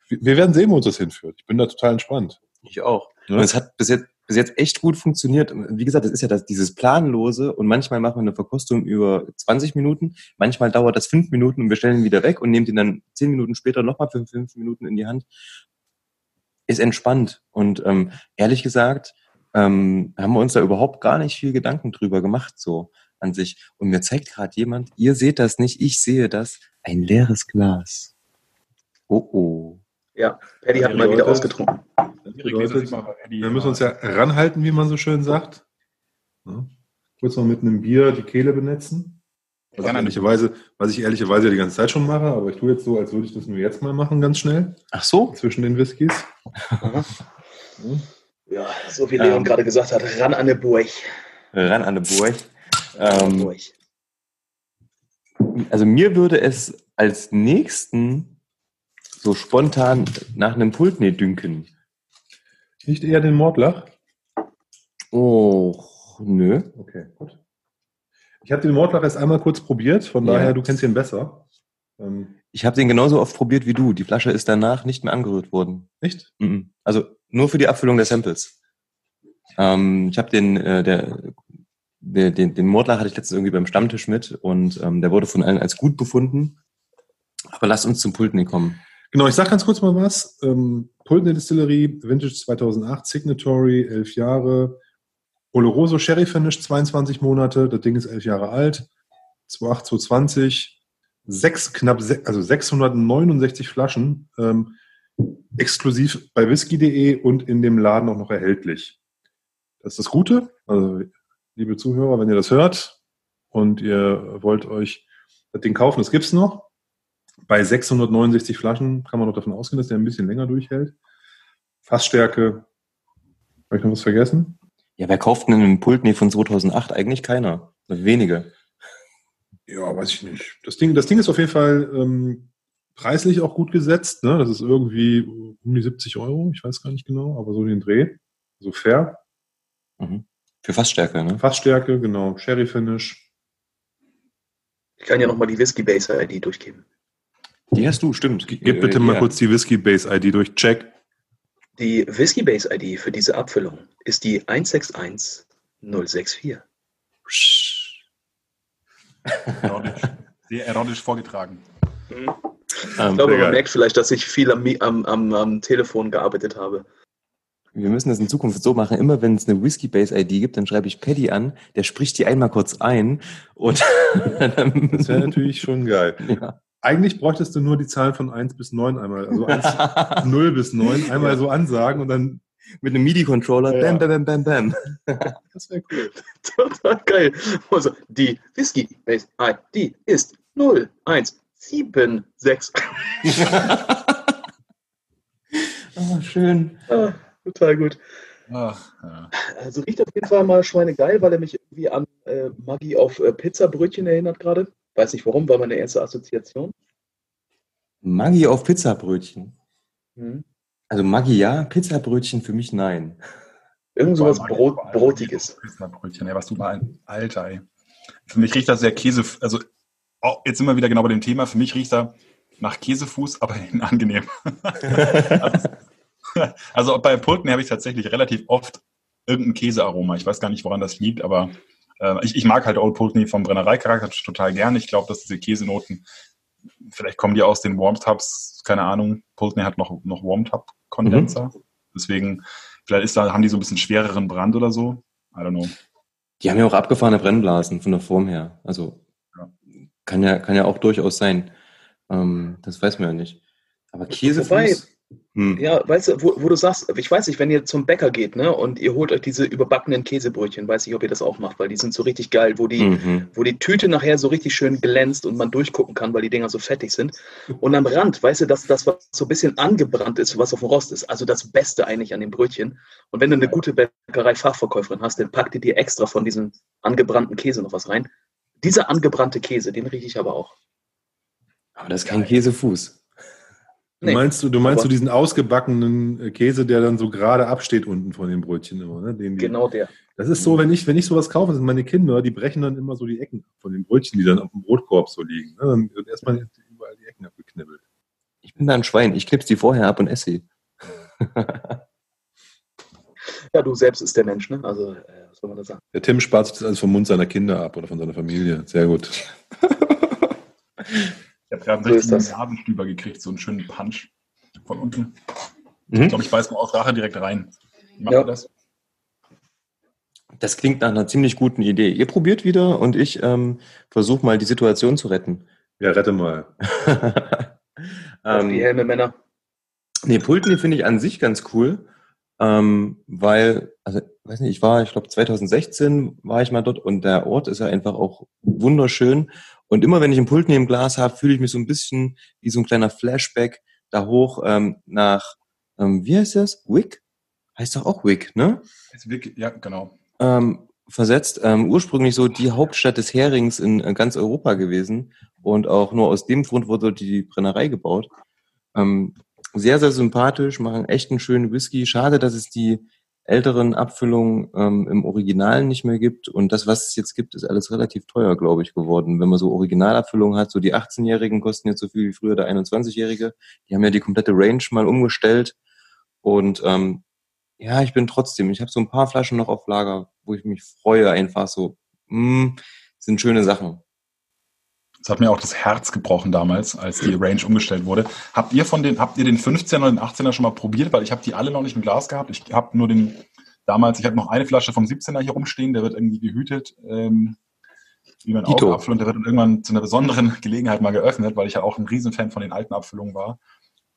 Wir werden sehen, wo uns das hinführt. Ich bin da total entspannt. Ich auch. Ja? Und es hat bis jetzt, bis jetzt echt gut funktioniert. Wie gesagt, das ist ja das, dieses Planlose und manchmal machen wir eine Verkostung über 20 Minuten, manchmal dauert das fünf Minuten und wir stellen ihn wieder weg und nehmen den dann zehn Minuten später nochmal für fünf Minuten in die Hand. Ist entspannt. Und ähm, ehrlich gesagt, ähm, haben wir uns da überhaupt gar nicht viel Gedanken drüber gemacht, so an sich. Und mir zeigt gerade jemand, ihr seht das nicht, ich sehe das, ein leeres Glas. Oh oh. Ja, Paddy hat mal wieder ausgetrunken. Bedeutet, wir müssen uns ja ranhalten, wie man so schön sagt. Ja. Kurz mal mit einem Bier die Kehle benetzen. Was, ja, ehrlicherweise, was ich ehrlicherweise ja die ganze Zeit schon mache, aber ich tue jetzt so, als würde ich das nur jetzt mal machen, ganz schnell. Ach so? Zwischen den Whiskys. Ja, so wie Leon ähm, gerade gesagt hat, ran an der Burg. Ran an der Burg. Ähm, also mir würde es als nächsten so spontan nach einem Pultnee dünken. Nicht eher den Mordlach? Oh, nö. Okay, gut. Ich habe den Mordlach erst einmal kurz probiert, von ja. daher, du kennst ihn besser. Ähm, ich habe den genauso oft probiert wie du. Die Flasche ist danach nicht mehr angerührt worden. Echt? Also nur für die Abfüllung der Samples. Ähm, ich habe den, äh, der, der, den, den Mordler hatte ich letztens irgendwie beim Stammtisch mit und ähm, der wurde von allen als gut befunden. Aber lass uns zum Pulten kommen. Genau, ich sage ganz kurz mal was. Ähm, Pulten Distillery, Vintage 2008, Signatory, 11 Jahre. Oloroso Sherry Finish, 22 Monate. Das Ding ist 11 Jahre alt. 28, 220. Sechs, knapp, also 669 Flaschen. Ähm, exklusiv bei whisky.de und in dem Laden auch noch erhältlich. Das ist das Gute. Also, liebe Zuhörer, wenn ihr das hört und ihr wollt euch das Ding kaufen, das gibt's noch. Bei 669 Flaschen kann man noch davon ausgehen, dass der ein bisschen länger durchhält. Fassstärke, habe ich noch was vergessen? Ja, wer kauft denn einen Pultney von 2008? Eigentlich keiner. Wenige. Ja, weiß ich nicht. Das Ding, das Ding ist auf jeden Fall ähm, preislich auch gut gesetzt. Ne? Das ist irgendwie um die 70 Euro, ich weiß gar nicht genau, aber so den Dreh. So fair. Mhm. Für Fassstärke, ne? Fassstärke, genau. Sherry Finish. Ich kann ja nochmal die Whisky Base ID durchgeben. Die hast du, stimmt. Gib bitte mal Ja. kurz die Whisky Base ID durch. Check. Die Whiskey Base ID für diese Abfüllung ist die 161064. Erotisch. Sehr erotisch vorgetragen. Mhm. Ähm, ich glaube, man merkt vielleicht, dass ich viel am, am, am, am Telefon gearbeitet habe. Wir müssen das in Zukunft so machen. Immer wenn es eine Whiskey-Base-ID gibt, dann schreibe ich Paddy an, der spricht die einmal kurz ein. Und das wäre natürlich schon geil. Ja. Eigentlich bräuchtest du nur die Zahlen von 1 bis 9 einmal, also 1, 0 bis 9 einmal ja. so ansagen und dann. Mit einem MIDI-Controller, ja. bam, bam, bam, bam, bam. Das wäre cool. Total geil. Also, die Whiskey-Base-ID ist 0, 1, Sieben, sechs. oh, schön. Ah, total gut. Ach, ja. Also riecht auf jeden Fall mal schweinegeil, weil er mich irgendwie an äh, Maggi auf äh, Pizzabrötchen erinnert gerade. Weiß nicht warum, war meine erste Assoziation. Maggi auf Pizzabrötchen? Hm. Also Maggi ja, Pizzabrötchen für mich nein. Irgend sowas Brot, Brotiges. Pizzabrötchen, ey, was du mal ein. Alter, ey. Für mich riecht das sehr Käse, also auch jetzt immer wieder genau bei dem Thema, für mich riecht er nach Käsefuß, aber in angenehm. also, also bei Pulten habe ich tatsächlich relativ oft irgendein Käsearoma. Ich weiß gar nicht, woran das liegt, aber äh, ich, ich mag halt Old Pulteney vom Brennereicharakter total gern. Ich glaube, dass diese Käsenoten, vielleicht kommen die aus den Warm-Tubs, keine Ahnung. Pulteney hat noch, noch Warm-Tub-Kondenser. Deswegen, vielleicht ist da, haben die so ein bisschen schwereren Brand oder so. I don't know. Die haben ja auch abgefahrene Brennblasen von der Form her. Also. Kann ja, kann ja auch durchaus sein. Ähm, das weiß man ja nicht. Aber Käsefuß. Wobei- hm. Ja, weißt du, wo, wo du sagst, ich weiß nicht, wenn ihr zum Bäcker geht, ne, und ihr holt euch diese überbackenen Käsebrötchen, weiß nicht, ob ihr das auch macht, weil die sind so richtig geil, wo die, Mhm. wo die Tüte nachher so richtig schön glänzt und man durchgucken kann, weil die Dinger so fettig sind. Und am Rand, weißt du, dass das, was so ein bisschen angebrannt ist, was auf dem Rost ist, also das Beste eigentlich an den Brötchen. Und wenn du eine gute Bäckerei-Fachverkäuferin hast, dann packt die dir extra von diesem angebrannten Käse noch was rein. Dieser angebrannte Käse, den rieche ich aber auch. Aber das ist kein Käsefuß. Du Nee, meinst du, du meinst du diesen ausgebackenen äh, Käse, der dann so gerade absteht unten von den Brötchen immer, ne? Den, Genau der. Das ist so, wenn ich, wenn ich sowas kaufe, sind meine Kinder, die brechen dann immer so die Ecken ab von den Brötchen, die dann auf dem Brotkorb so liegen. Ne? Dann wird erstmal überall die Ecken abgeknibbelt. Ich bin da ein Schwein. Ich knips die vorher ab und esse sie. Ja, du selbst ist der Mensch, ne? Also, äh, soll man da sagen? Der Tim spart sich das alles vom Mund seiner Kinder ab oder von seiner Familie. Sehr gut. Ich habe gerade So einen richtigen das. Nasenstüber gekriegt, so einen schönen Punch von unten. Ich Mhm. glaube, ich beiß mal aus Rache direkt rein. Wie macht Ja. das? Das klingt nach einer ziemlich guten Idee. Ihr probiert wieder und ich ähm, versuche mal die Situation zu retten. Ja, rette mal. Auf die ähm, Helme, Männer. nee, Pulten finde ich an sich ganz cool, ähm, weil, also, weiß nicht, ich war, ich glaube 2016 war ich mal dort und der Ort ist ja einfach auch wunderschön. Und immer wenn ich einen Pulten im Glas habe, fühle ich mich so ein bisschen wie so ein kleiner Flashback da hoch ähm, nach, ähm, wie heißt das? Wick? Heißt doch auch Wick, ne? Ist wirklich, ja, genau. ähm, versetzt. Ähm, ursprünglich so die Hauptstadt des Herings in äh, ganz Europa gewesen und auch nur aus dem Grund wurde die Brennerei gebaut. Ähm, sehr, sehr sympathisch, machen echt einen schönen Whisky. Schade, dass es die älteren Abfüllungen ähm, im Original nicht mehr gibt. Und das, was es jetzt gibt, ist alles relativ teuer, glaube ich, geworden. Wenn man so Originalabfüllungen hat, so die 18-Jährigen kosten jetzt so viel wie früher der 21-Jährige. Die haben ja die komplette Range mal umgestellt. Und ähm, ja, ich bin trotzdem, ich habe so ein paar Flaschen noch auf Lager, wo ich mich freue, einfach so, mh, sind schöne Sachen. Das hat mir auch das Herz gebrochen damals, als die Range umgestellt wurde. Habt ihr von den, habt ihr den 15er oder den 18er schon mal probiert? Weil ich habe die alle noch nicht im Glas gehabt. Ich habe nur den, damals, ich habe noch eine Flasche vom 17er hier rumstehen, der wird irgendwie gehütet, ähm, wie mein Dito. Augapfel und der wird dann irgendwann zu einer besonderen Gelegenheit mal geöffnet, weil ich ja auch ein Riesenfan von den alten Abfüllungen war.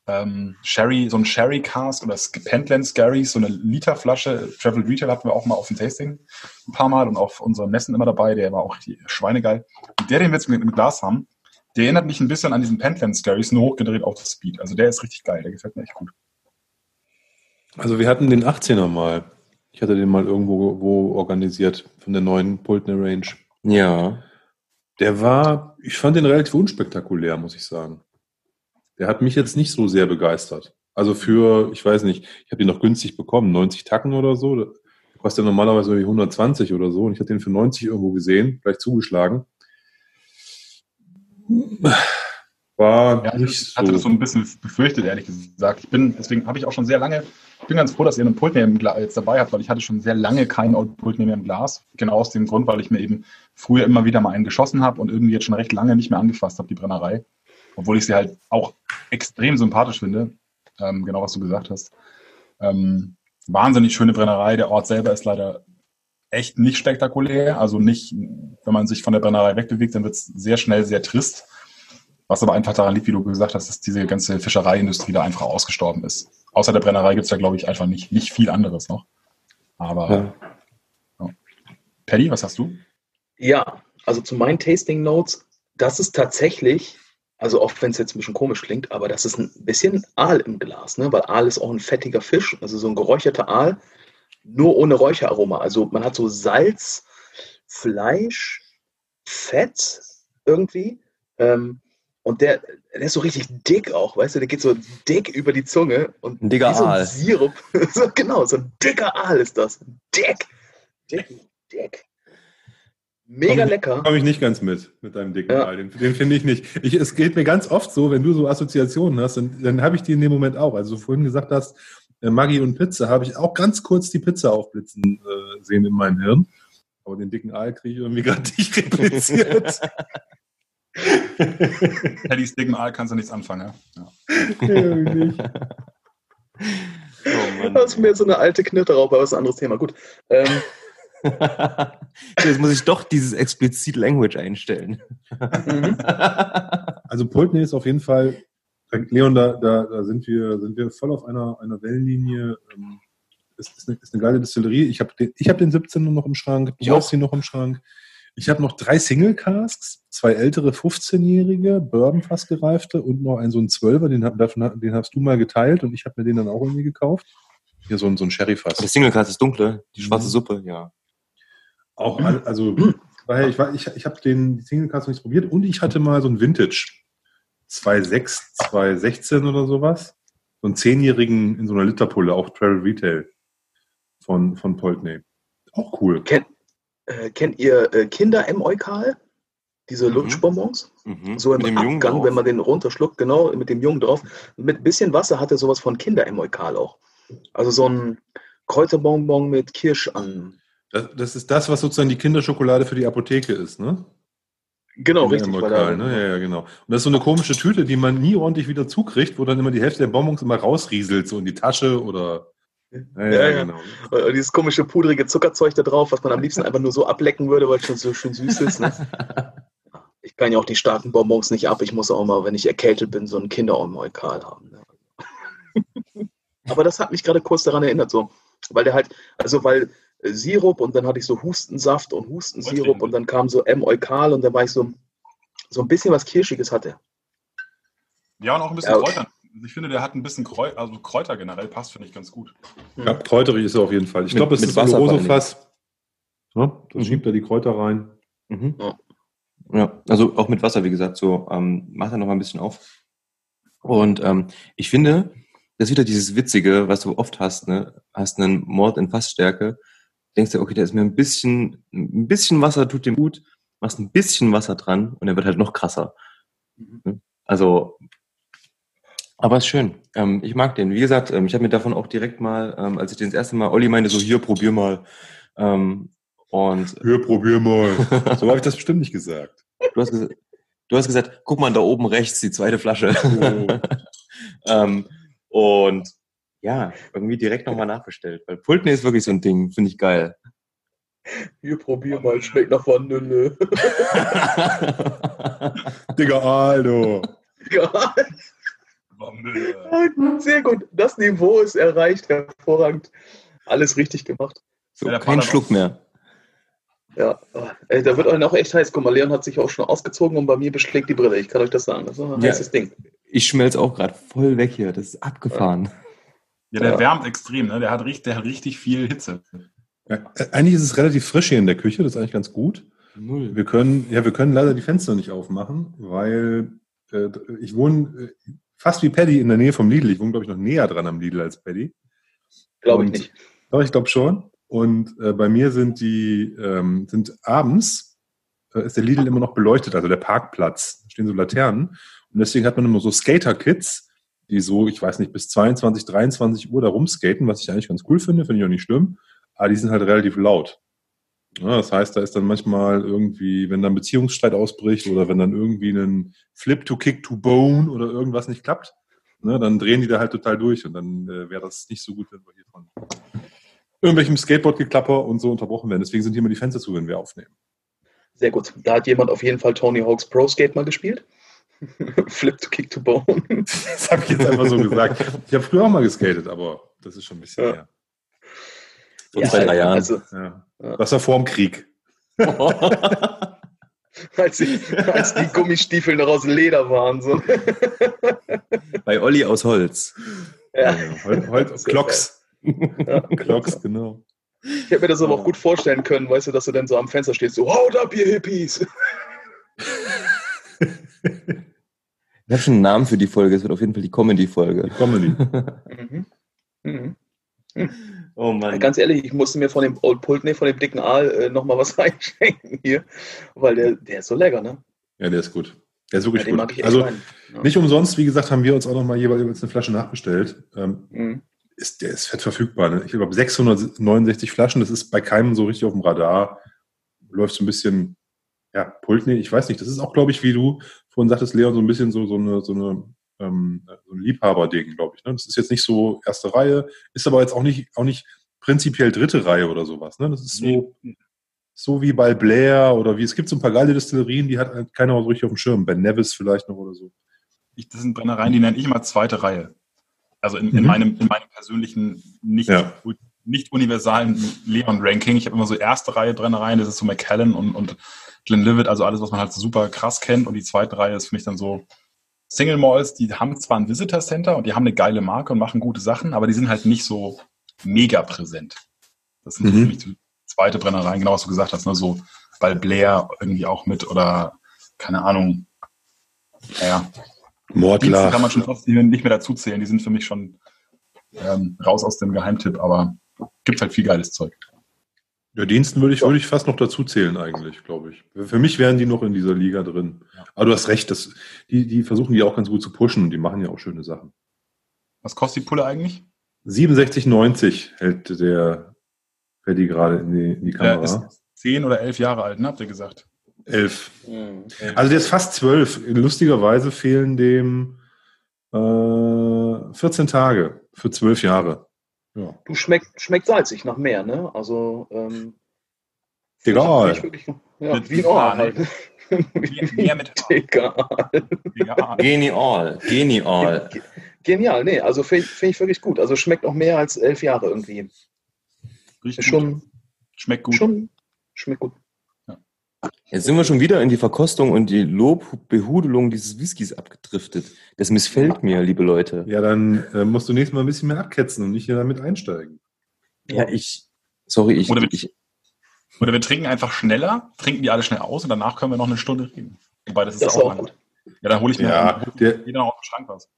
Ähm, Sherry, so ein Sherry Cask oder Pentland Scarry, so eine Literflasche. Travel Retail hatten wir auch mal auf dem Tasting ein paar Mal und auf unseren Messen immer dabei. Der war auch die schweinegeil. Und der, den wir jetzt mit im Glas haben, der erinnert mich ein bisschen an diesen Pentland Scarries, nur hochgedreht auf das Speed. Also der ist richtig geil, der gefällt mir echt gut. Also wir hatten den 18er mal. Ich hatte den mal irgendwo wo organisiert von der neuen Pultner Range. Ja. Der war, ich fand den relativ unspektakulär, muss ich sagen. Der hat mich jetzt nicht so sehr begeistert. Also für, ich weiß nicht, ich habe den noch günstig bekommen, 90 Tacken oder so. Der kostet ja normalerweise irgendwie 120 oder so. Und ich hatte den für 90 irgendwo gesehen, gleich zugeschlagen. War Ja, nicht ich hatte das so so. ein bisschen befürchtet, ehrlich gesagt. Ich bin, deswegen habe ich auch schon sehr lange, ich bin ganz froh, dass ihr einen Pult im Glas jetzt dabei habt, weil ich hatte schon sehr lange keinen Pult mehr im Glas. Genau aus dem Grund, weil ich mir eben früher immer wieder mal einen geschossen habe und irgendwie jetzt schon recht lange nicht mehr angefasst habe, die Brennerei. Obwohl ich sie halt auch extrem sympathisch finde. Ähm, genau, was du gesagt hast. Ähm, wahnsinnig schöne Brennerei. Der Ort selber ist leider echt nicht spektakulär. Also nicht, wenn man sich von der Brennerei wegbewegt, dann wird es sehr schnell sehr trist. Was aber einfach daran liegt, wie du gesagt hast, dass diese ganze Fischereiindustrie da einfach ausgestorben ist. Außer der Brennerei gibt es da, glaube ich, einfach nicht, nicht viel anderes noch. Aber Ja. Paddy, was hast du? Ja, also zu meinen Tasting Notes, das ist tatsächlich, also auch wenn es jetzt ein bisschen komisch klingt, aber das ist ein bisschen Aal im Glas, ne? weil Aal ist auch ein fettiger Fisch, also so ein geräucherter Aal, nur ohne Räucheraroma. Also man hat so Salz, Fleisch, Fett irgendwie. Ähm, und der, der ist so richtig dick auch, weißt du, der geht so dick über die Zunge und Ein dicker wie so ein Aal. Sirup. so, genau, so ein dicker Aal ist das. Dick. Dick, dick. Mega Komm ich- lecker. Komme ich nicht ganz mit, mit deinem dicken Ja. Ei. Den, den finde ich nicht. Ich, es geht mir ganz oft so, wenn du so Assoziationen hast, dann, dann habe ich die in dem Moment auch. Also du vorhin gesagt hast, äh, Maggi und Pizza, habe ich auch ganz kurz die Pizza aufblitzen äh, sehen in meinem Hirn. Aber den dicken Aal kriege ich irgendwie gerade nicht repliziert. Paddys dicken Aal kannst du nichts anfangen. Ja? Irgendwie nicht. Oh. Das ist mir so eine alte Knitterraupe, aber das ist ein anderes Thema. Gut. Ähm, Jetzt muss ich doch dieses explizit Language einstellen. mhm. Also Pultney ist auf jeden Fall, Leon, da, da, da sind wir, sind wir voll auf einer, einer Wellenlinie. Ähm, Ist, ist, eine, ist eine geile Distillerie. Ich habe den, ich hab den 17er noch im Schrank, Ich du hast ihn noch im Schrank. Ich habe noch drei Single Casks, zwei ältere 15-jährige, Bourbon fast gereifte und noch einen so einen 12er, den, hab- davon, den hast du mal geteilt und ich habe mir den dann auch irgendwie gekauft. Hier so ein, so ein Sherry-Fass. Das Single Cast ist dunkle, die schwarze Mhm. Suppe, ja. Auch, all- also, daher, ich, war- ich, ich habe den die Single Cast noch nicht probiert und ich hatte mal so ein Vintage 2.6, 2.16 oder sowas. So einen zehnjährigen in so einer Literpulle, auch Travel Retail von, von Poltney. Auch cool. Kennt, äh, kennt ihr äh, Kinder im Eukal? Diese Mhm. Lutschbonbons? Mhm. So im Mit dem Jungen Abgang, wenn man den runterschluckt, genau, mit dem Jungen drauf. Mit ein bisschen Wasser hat er sowas von Kinder im Eukal auch. Also so ein Kräuterbonbon mit Kirsch an. Das, das ist das, was sozusagen die Kinderschokolade für die Apotheke ist, ne? Genau, Im richtig. Lokal, ne? Ja, ja, genau. Und das ist so eine komische Tüte, die man nie ordentlich wieder zukriegt, wo dann immer die Hälfte der Bonbons immer rausrieselt, so in die Tasche oder. Ja, Ja, ja. genau. Äh, Dieses komische pudrige Zuckerzeug da drauf, was man am liebsten einfach nur so ablecken würde, weil es schon so schön süß ist. Ne? Ich kann ja auch die starken Bonbons nicht ab. Ich muss auch mal, wenn ich erkältet bin, so ein Kindereumolkal haben. Ne? Aber das hat mich gerade kurz daran erinnert, so, weil der halt, also weil Sirup und dann hatte ich so Hustensaft und Hustensirup und dann kam so M-Eukal und dann war ich so, so ein bisschen was Kirschiges hatte. Ja, und auch ein bisschen Ja, okay. Kräuter. Ich finde, der hat ein bisschen Kräuter, also Kräuter generell passt, finde ich ganz gut. Ja, kräuterig ist er auf jeden Fall. Ich glaube, es mit ist Wasser ein Oloroso-Fass. Ja, da Mhm. schiebt er die Kräuter rein. Mhm. Ja. Ja, also auch mit Wasser, wie gesagt, so ähm, macht er noch mal ein bisschen auf. Und ähm, ich finde, das ist wieder dieses Witzige, was du oft hast, ne? Hast einen Mord in Fassstärke, denkst du, okay, da ist mir ein bisschen, ein bisschen Wasser tut dem gut, machst ein bisschen Wasser dran und er wird halt noch krasser. Mhm. Ne? Also, aber ist schön. Ähm, ich mag den. Wie gesagt, ähm, ich habe mir davon auch direkt mal, ähm, als ich den das erste Mal, Olli meinte so, hier, probier mal. Ähm, und Hör, probier mal. so habe ich das bestimmt nicht gesagt. Du hast, gesagt, du hast gesagt, guck mal da oben rechts, die zweite Flasche. ähm, und ja, irgendwie direkt nochmal nachbestellt. Weil Pultney ist wirklich so ein Ding, finde ich geil. Hier, probier mal, schmeckt nach Vanille. Digga, Aldo. ja, Vanille. sehr gut. Das Niveau ist erreicht, hervorragend. Alles richtig gemacht. so, Ja, kein Schluck mehr. Ja, ey, da wird einem auch echt heiß. Guck mal, Leon hat sich auch schon ausgezogen und bei mir beschlägt die Brille. Ich kann euch das sagen. Das ist ein Ja. heißes Ding. Ich schmelze auch gerade voll weg hier. Das ist abgefahren. Ja, der Ja. wärmt extrem, ne? Der hat richtig, der hat richtig viel Hitze. Ja, äh, eigentlich ist es relativ frisch hier in der Küche, das ist eigentlich ganz gut. Null. Wir können, ja, wir können leider die Fenster nicht aufmachen, weil äh, ich wohne äh, fast wie Paddy in der Nähe vom Lidl. Ich wohne, glaube ich, noch näher dran am Lidl als Paddy. Glaube ich nicht. Doch, ich glaube schon. Und äh, bei mir sind die, ähm, sind abends äh, ist der Lidl immer noch beleuchtet, also der Parkplatz. Da stehen so Laternen. Und deswegen hat man immer so Skater-Kids, die so, ich weiß nicht, bis 22, 23 Uhr da rumskaten, was ich eigentlich ganz cool finde, finde ich auch nicht schlimm. Aber die sind halt relativ laut. Ja, das heißt, da ist dann manchmal irgendwie, wenn dann Beziehungsstreit ausbricht oder wenn dann irgendwie ein Flip to Kick to Bone oder irgendwas nicht klappt, ne, dann drehen die da halt total durch und dann äh, wäre das nicht so gut, wenn wir hier von irgendwelchem Skateboard-Geklapper und so unterbrochen werden. Deswegen sind hier immer die Fenster zu, wenn wir aufnehmen. Sehr gut. Da hat jemand auf jeden Fall Tony Hawk's Pro Skate mal gespielt. Flip to Kick to Bone. Das habe ich jetzt einfach so gesagt. Ich habe früher auch mal geskatet, aber das ist schon ein bisschen Ja. her. Vor zwei, drei Jahren. Also, Ja. Ja. Das war vorm Krieg. als, die, als die Gummistiefel noch aus Leder waren. So. Bei Olli aus Holz. Ja. Sehr Clocks. Ja. Clocks, genau. Ich hätte mir das aber auch gut vorstellen können, weißt du, dass du dann so am Fenster stehst, so, haut ab, ihr Hippies. Ich habe schon einen Namen für die Folge. Es wird auf jeden Fall die Comedy-Folge. Die Comedy. Mhm. Mhm. Oh Mann. Ganz ehrlich, ich musste mir von dem Old Pult, nee, von dem dicken Aal äh, nochmal was reinschenken hier, weil der, der ist so lecker, ne? Ja, der ist gut. Der ist wirklich Ja, gut. ich echt Also. Ja. nicht umsonst, wie gesagt, haben wir uns auch noch mal jeweils eine Flasche nachbestellt. Ähm, Mhm. ist, der ist fett verfügbar. Ne? Ich glaube, 669 Flaschen, das ist bei keinem so richtig auf dem Radar. Läuft so ein bisschen, ja, Pultney, ich weiß nicht. Das ist auch, glaube ich, wie du vorhin sagtest, Leon, so ein bisschen so, so eine, so eine ähm, so ein Liebhaberding, glaube ich. Ne? Das ist jetzt nicht so erste Reihe, ist aber jetzt auch nicht, auch nicht prinzipiell dritte Reihe oder sowas. Ne? Das ist so, so wie bei Blair oder wie, es gibt so ein paar geile Destillerien, die hat halt keiner so richtig auf dem Schirm. Ben Nevis vielleicht noch oder so. Ich, das sind Brennereien, die nenne ich immer zweite Reihe. Also in, in, Mhm. meinem, in meinem persönlichen, nicht, Ja. nicht universalen Leon-Ranking. Ich habe immer so erste Reihe Brennereien, das ist so McKellen und, und Glenlivet, also alles, was man halt super krass kennt. Und die zweite Reihe ist für mich dann so Single Malls, die haben zwar ein Visitor Center und die haben eine geile Marke und machen gute Sachen, aber die sind halt nicht so mega präsent. Das sind Mhm. für mich die zweite Brennereien, genau was du gesagt hast, ne? so bei Blair irgendwie auch mit oder keine Ahnung. Naja, Mordler. kann man schon fast nicht mehr dazu zählen. Die sind für mich schon ähm, raus aus dem Geheimtipp, aber gibt halt viel geiles Zeug. Ja, Diensten würde ich, würde ich fast noch dazu zählen eigentlich, glaube ich. Für mich wären die noch in dieser Liga drin. Ja. Aber du hast recht, das, die, die versuchen die auch ganz gut zu pushen und die machen ja auch schöne Sachen. Was kostet die Pulle eigentlich? 67,90 hält der Freddy gerade in die, in die Der Kamera. ist zehn oder elf Jahre alt, ne, habt ihr gesagt? Elf. Mhm. Also der ist fast zwölf. Lustigerweise fehlen dem äh, 14 Tage für zwölf Jahre. Ja. Du schmeckt, schmeckt salzig nach mehr, ne? Also, ähm, Egal. wirklich- Ja, Mit wie ein Ohr H, halt. Mehr, mit. Egal. Ja, Genial. Genial. Genial, nee, also finde ich, find ich wirklich gut. Also schmeckt auch mehr als elf Jahre irgendwie. riecht Ist gut. schon, Schmeckt gut. schon, schmeckt gut. Jetzt sind wir schon wieder in die Verkostung und die Lobbehudelung dieses Whiskys abgedriftet. Das missfällt mir, liebe Leute. Ja, dann äh, musst du nächstes Mal ein bisschen mehr abketzen und nicht hier damit einsteigen. Ja, ich. Sorry, ich. Oder mit- ich Oder wir trinken einfach schneller, trinken die alle schnell aus und danach können wir noch eine Stunde reden. Wobei das ist Das ist auch, auch gut. Ja, dann hole ich mir Ja, hol der- jeder noch auf den Schrank was.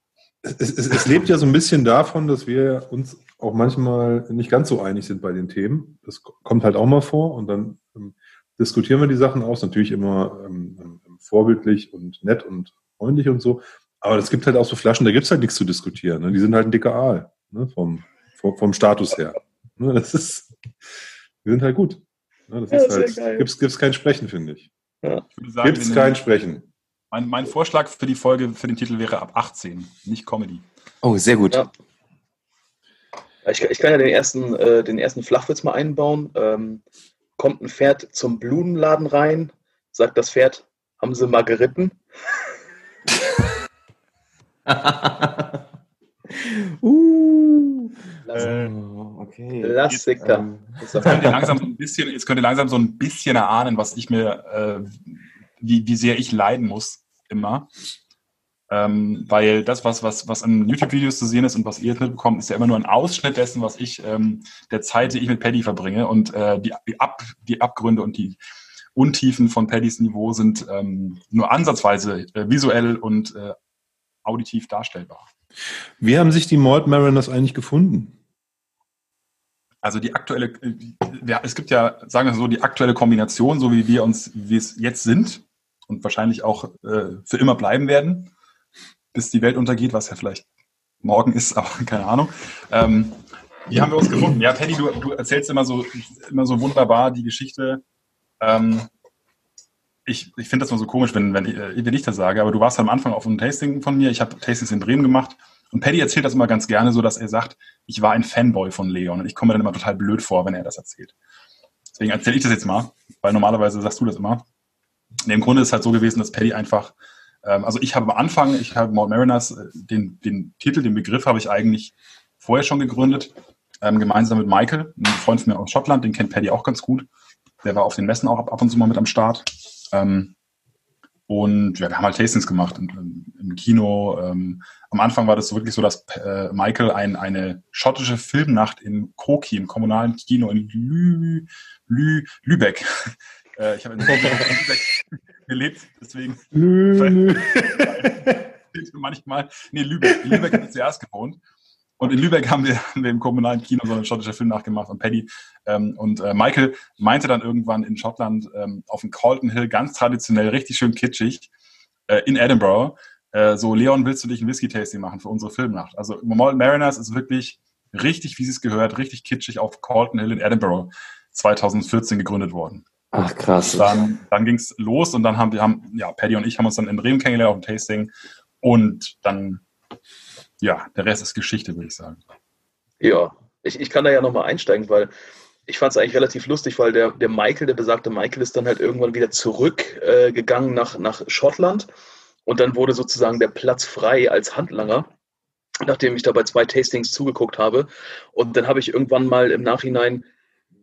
Es, es, es lebt ja so ein bisschen davon, dass wir uns auch manchmal nicht ganz so einig sind bei den Themen. Das kommt halt auch mal vor und dann ähm, diskutieren wir die Sachen aus, natürlich immer ähm, ähm, vorbildlich und nett und freundlich und so. Aber es gibt halt auch so Flaschen, da gibt's halt nichts zu diskutieren. Ne? Die sind halt ein dicker Aal, ne? vom, vom, vom Status her. Ne? Das ist, die sind halt gut. Ne? Das Ja, ist halt, geil. gibt's, gibt's kein Sprechen, finde ich. Ich würde sagen, Gibt's wir kein Sprechen. mein, mein Vorschlag für die Folge, für den Titel wäre ab 18, nicht Comedy. oh, sehr gut. Ja. Ich, ich kann ja den ersten, äh, den ersten Flachwitz mal einbauen. Ähm, kommt ein Pferd zum Blumenladen rein, sagt das Pferd, haben Sie mal geritten? uh. Okay. Klassiker. Ähm, Das Jetzt könnt ihr langsam so ein bisschen, jetzt könnt ihr langsam so ein bisschen erahnen, was ich mir, äh, wie, wie sehr ich leiden muss, immer. Ähm, weil das, was, was, was in YouTube-Videos zu sehen ist und was ihr jetzt mitbekommt, ist ja immer nur ein Ausschnitt dessen, was ich, ähm, der Zeit, die ich mit Paddy verbringe. Und äh, die, die, Ab, die Abgründe und die Untiefen von Paddys Niveau sind ähm, nur ansatzweise äh, visuell und äh, auditiv darstellbar. Wie haben sich die Malt Mariners eigentlich gefunden? also die aktuelle, ja, es gibt ja, sagen wir so, die aktuelle Kombination, so wie wir uns, wie wir es jetzt sind und wahrscheinlich auch äh, für immer bleiben werden, bis die Welt untergeht, was ja vielleicht morgen ist, aber keine Ahnung. Ähm, wie haben wir uns gefunden? Ja, Teddy, du, du erzählst immer so, immer so wunderbar die Geschichte. Ähm, ich, ich finde das immer so komisch, wenn, wenn, ich, äh, wenn ich das sage, aber du warst am Anfang auf einem Tasting von mir. Ich habe Tastings in Bremen gemacht. Und Paddy erzählt das immer ganz gerne so, dass er sagt, ich war ein Fanboy von Leon. Und ich komme mir dann immer total blöd vor, wenn er das erzählt. Deswegen erzähle ich das jetzt mal, weil normalerweise sagst du das immer. Und Im Grunde ist es halt so gewesen, dass Paddy einfach, also ich habe am Anfang, ich habe Mount Mariners, äh, den, den Titel, den Begriff habe ich eigentlich vorher schon gegründet, ähm, gemeinsam mit Michael, ein Freund von mir aus Schottland, den kennt Paddy auch ganz gut. Der war auf den Messen auch ab, ab und zu mal mit am Start. Ähm, und ja, wir haben halt Tastings gemacht im, im Kino. Ähm, am Anfang war das wirklich so, dass äh, Michael ein, eine schottische Filmnacht im Koki, im kommunalen Kino in Lü, Lü, Lübeck. Äh, ich habe in Lübeck gelebt, deswegen. Lü, manchmal. Nee, Lübeck. Lübeck habe ich zuerst gewohnt. Und in Lübeck haben wir, haben wir im kommunalen Kino so einen schottischen Film nachgemacht von Paddy. Ähm, und äh, Michael meinte dann irgendwann in Schottland ähm, auf dem Calton Hill, ganz traditionell, richtig schön kitschig, äh, in Edinburgh, äh, so, Leon, willst du dich ein Whisky-Tasting machen für unsere Filmnacht? Also Malt Mariners ist wirklich richtig, wie sie es gehört, richtig kitschig auf Calton Hill in Edinburgh 2014 gegründet worden. Ach krass. Dann, dann ging es los und dann haben wir, haben, ja, Paddy und ich haben uns dann in Bremen kennengelernt auf dem Tasting und dann ja, der Rest ist Geschichte, würde ich sagen. Ja, ich, ich kann da ja nochmal einsteigen, weil ich fand es eigentlich relativ lustig, weil der, der Michael, der besagte Michael, ist dann halt irgendwann wieder zurückgegangen äh, nach, nach Schottland und dann wurde sozusagen der Platz frei als Handlanger, nachdem ich da bei zwei Tastings zugeguckt habe. Und dann habe ich irgendwann mal im Nachhinein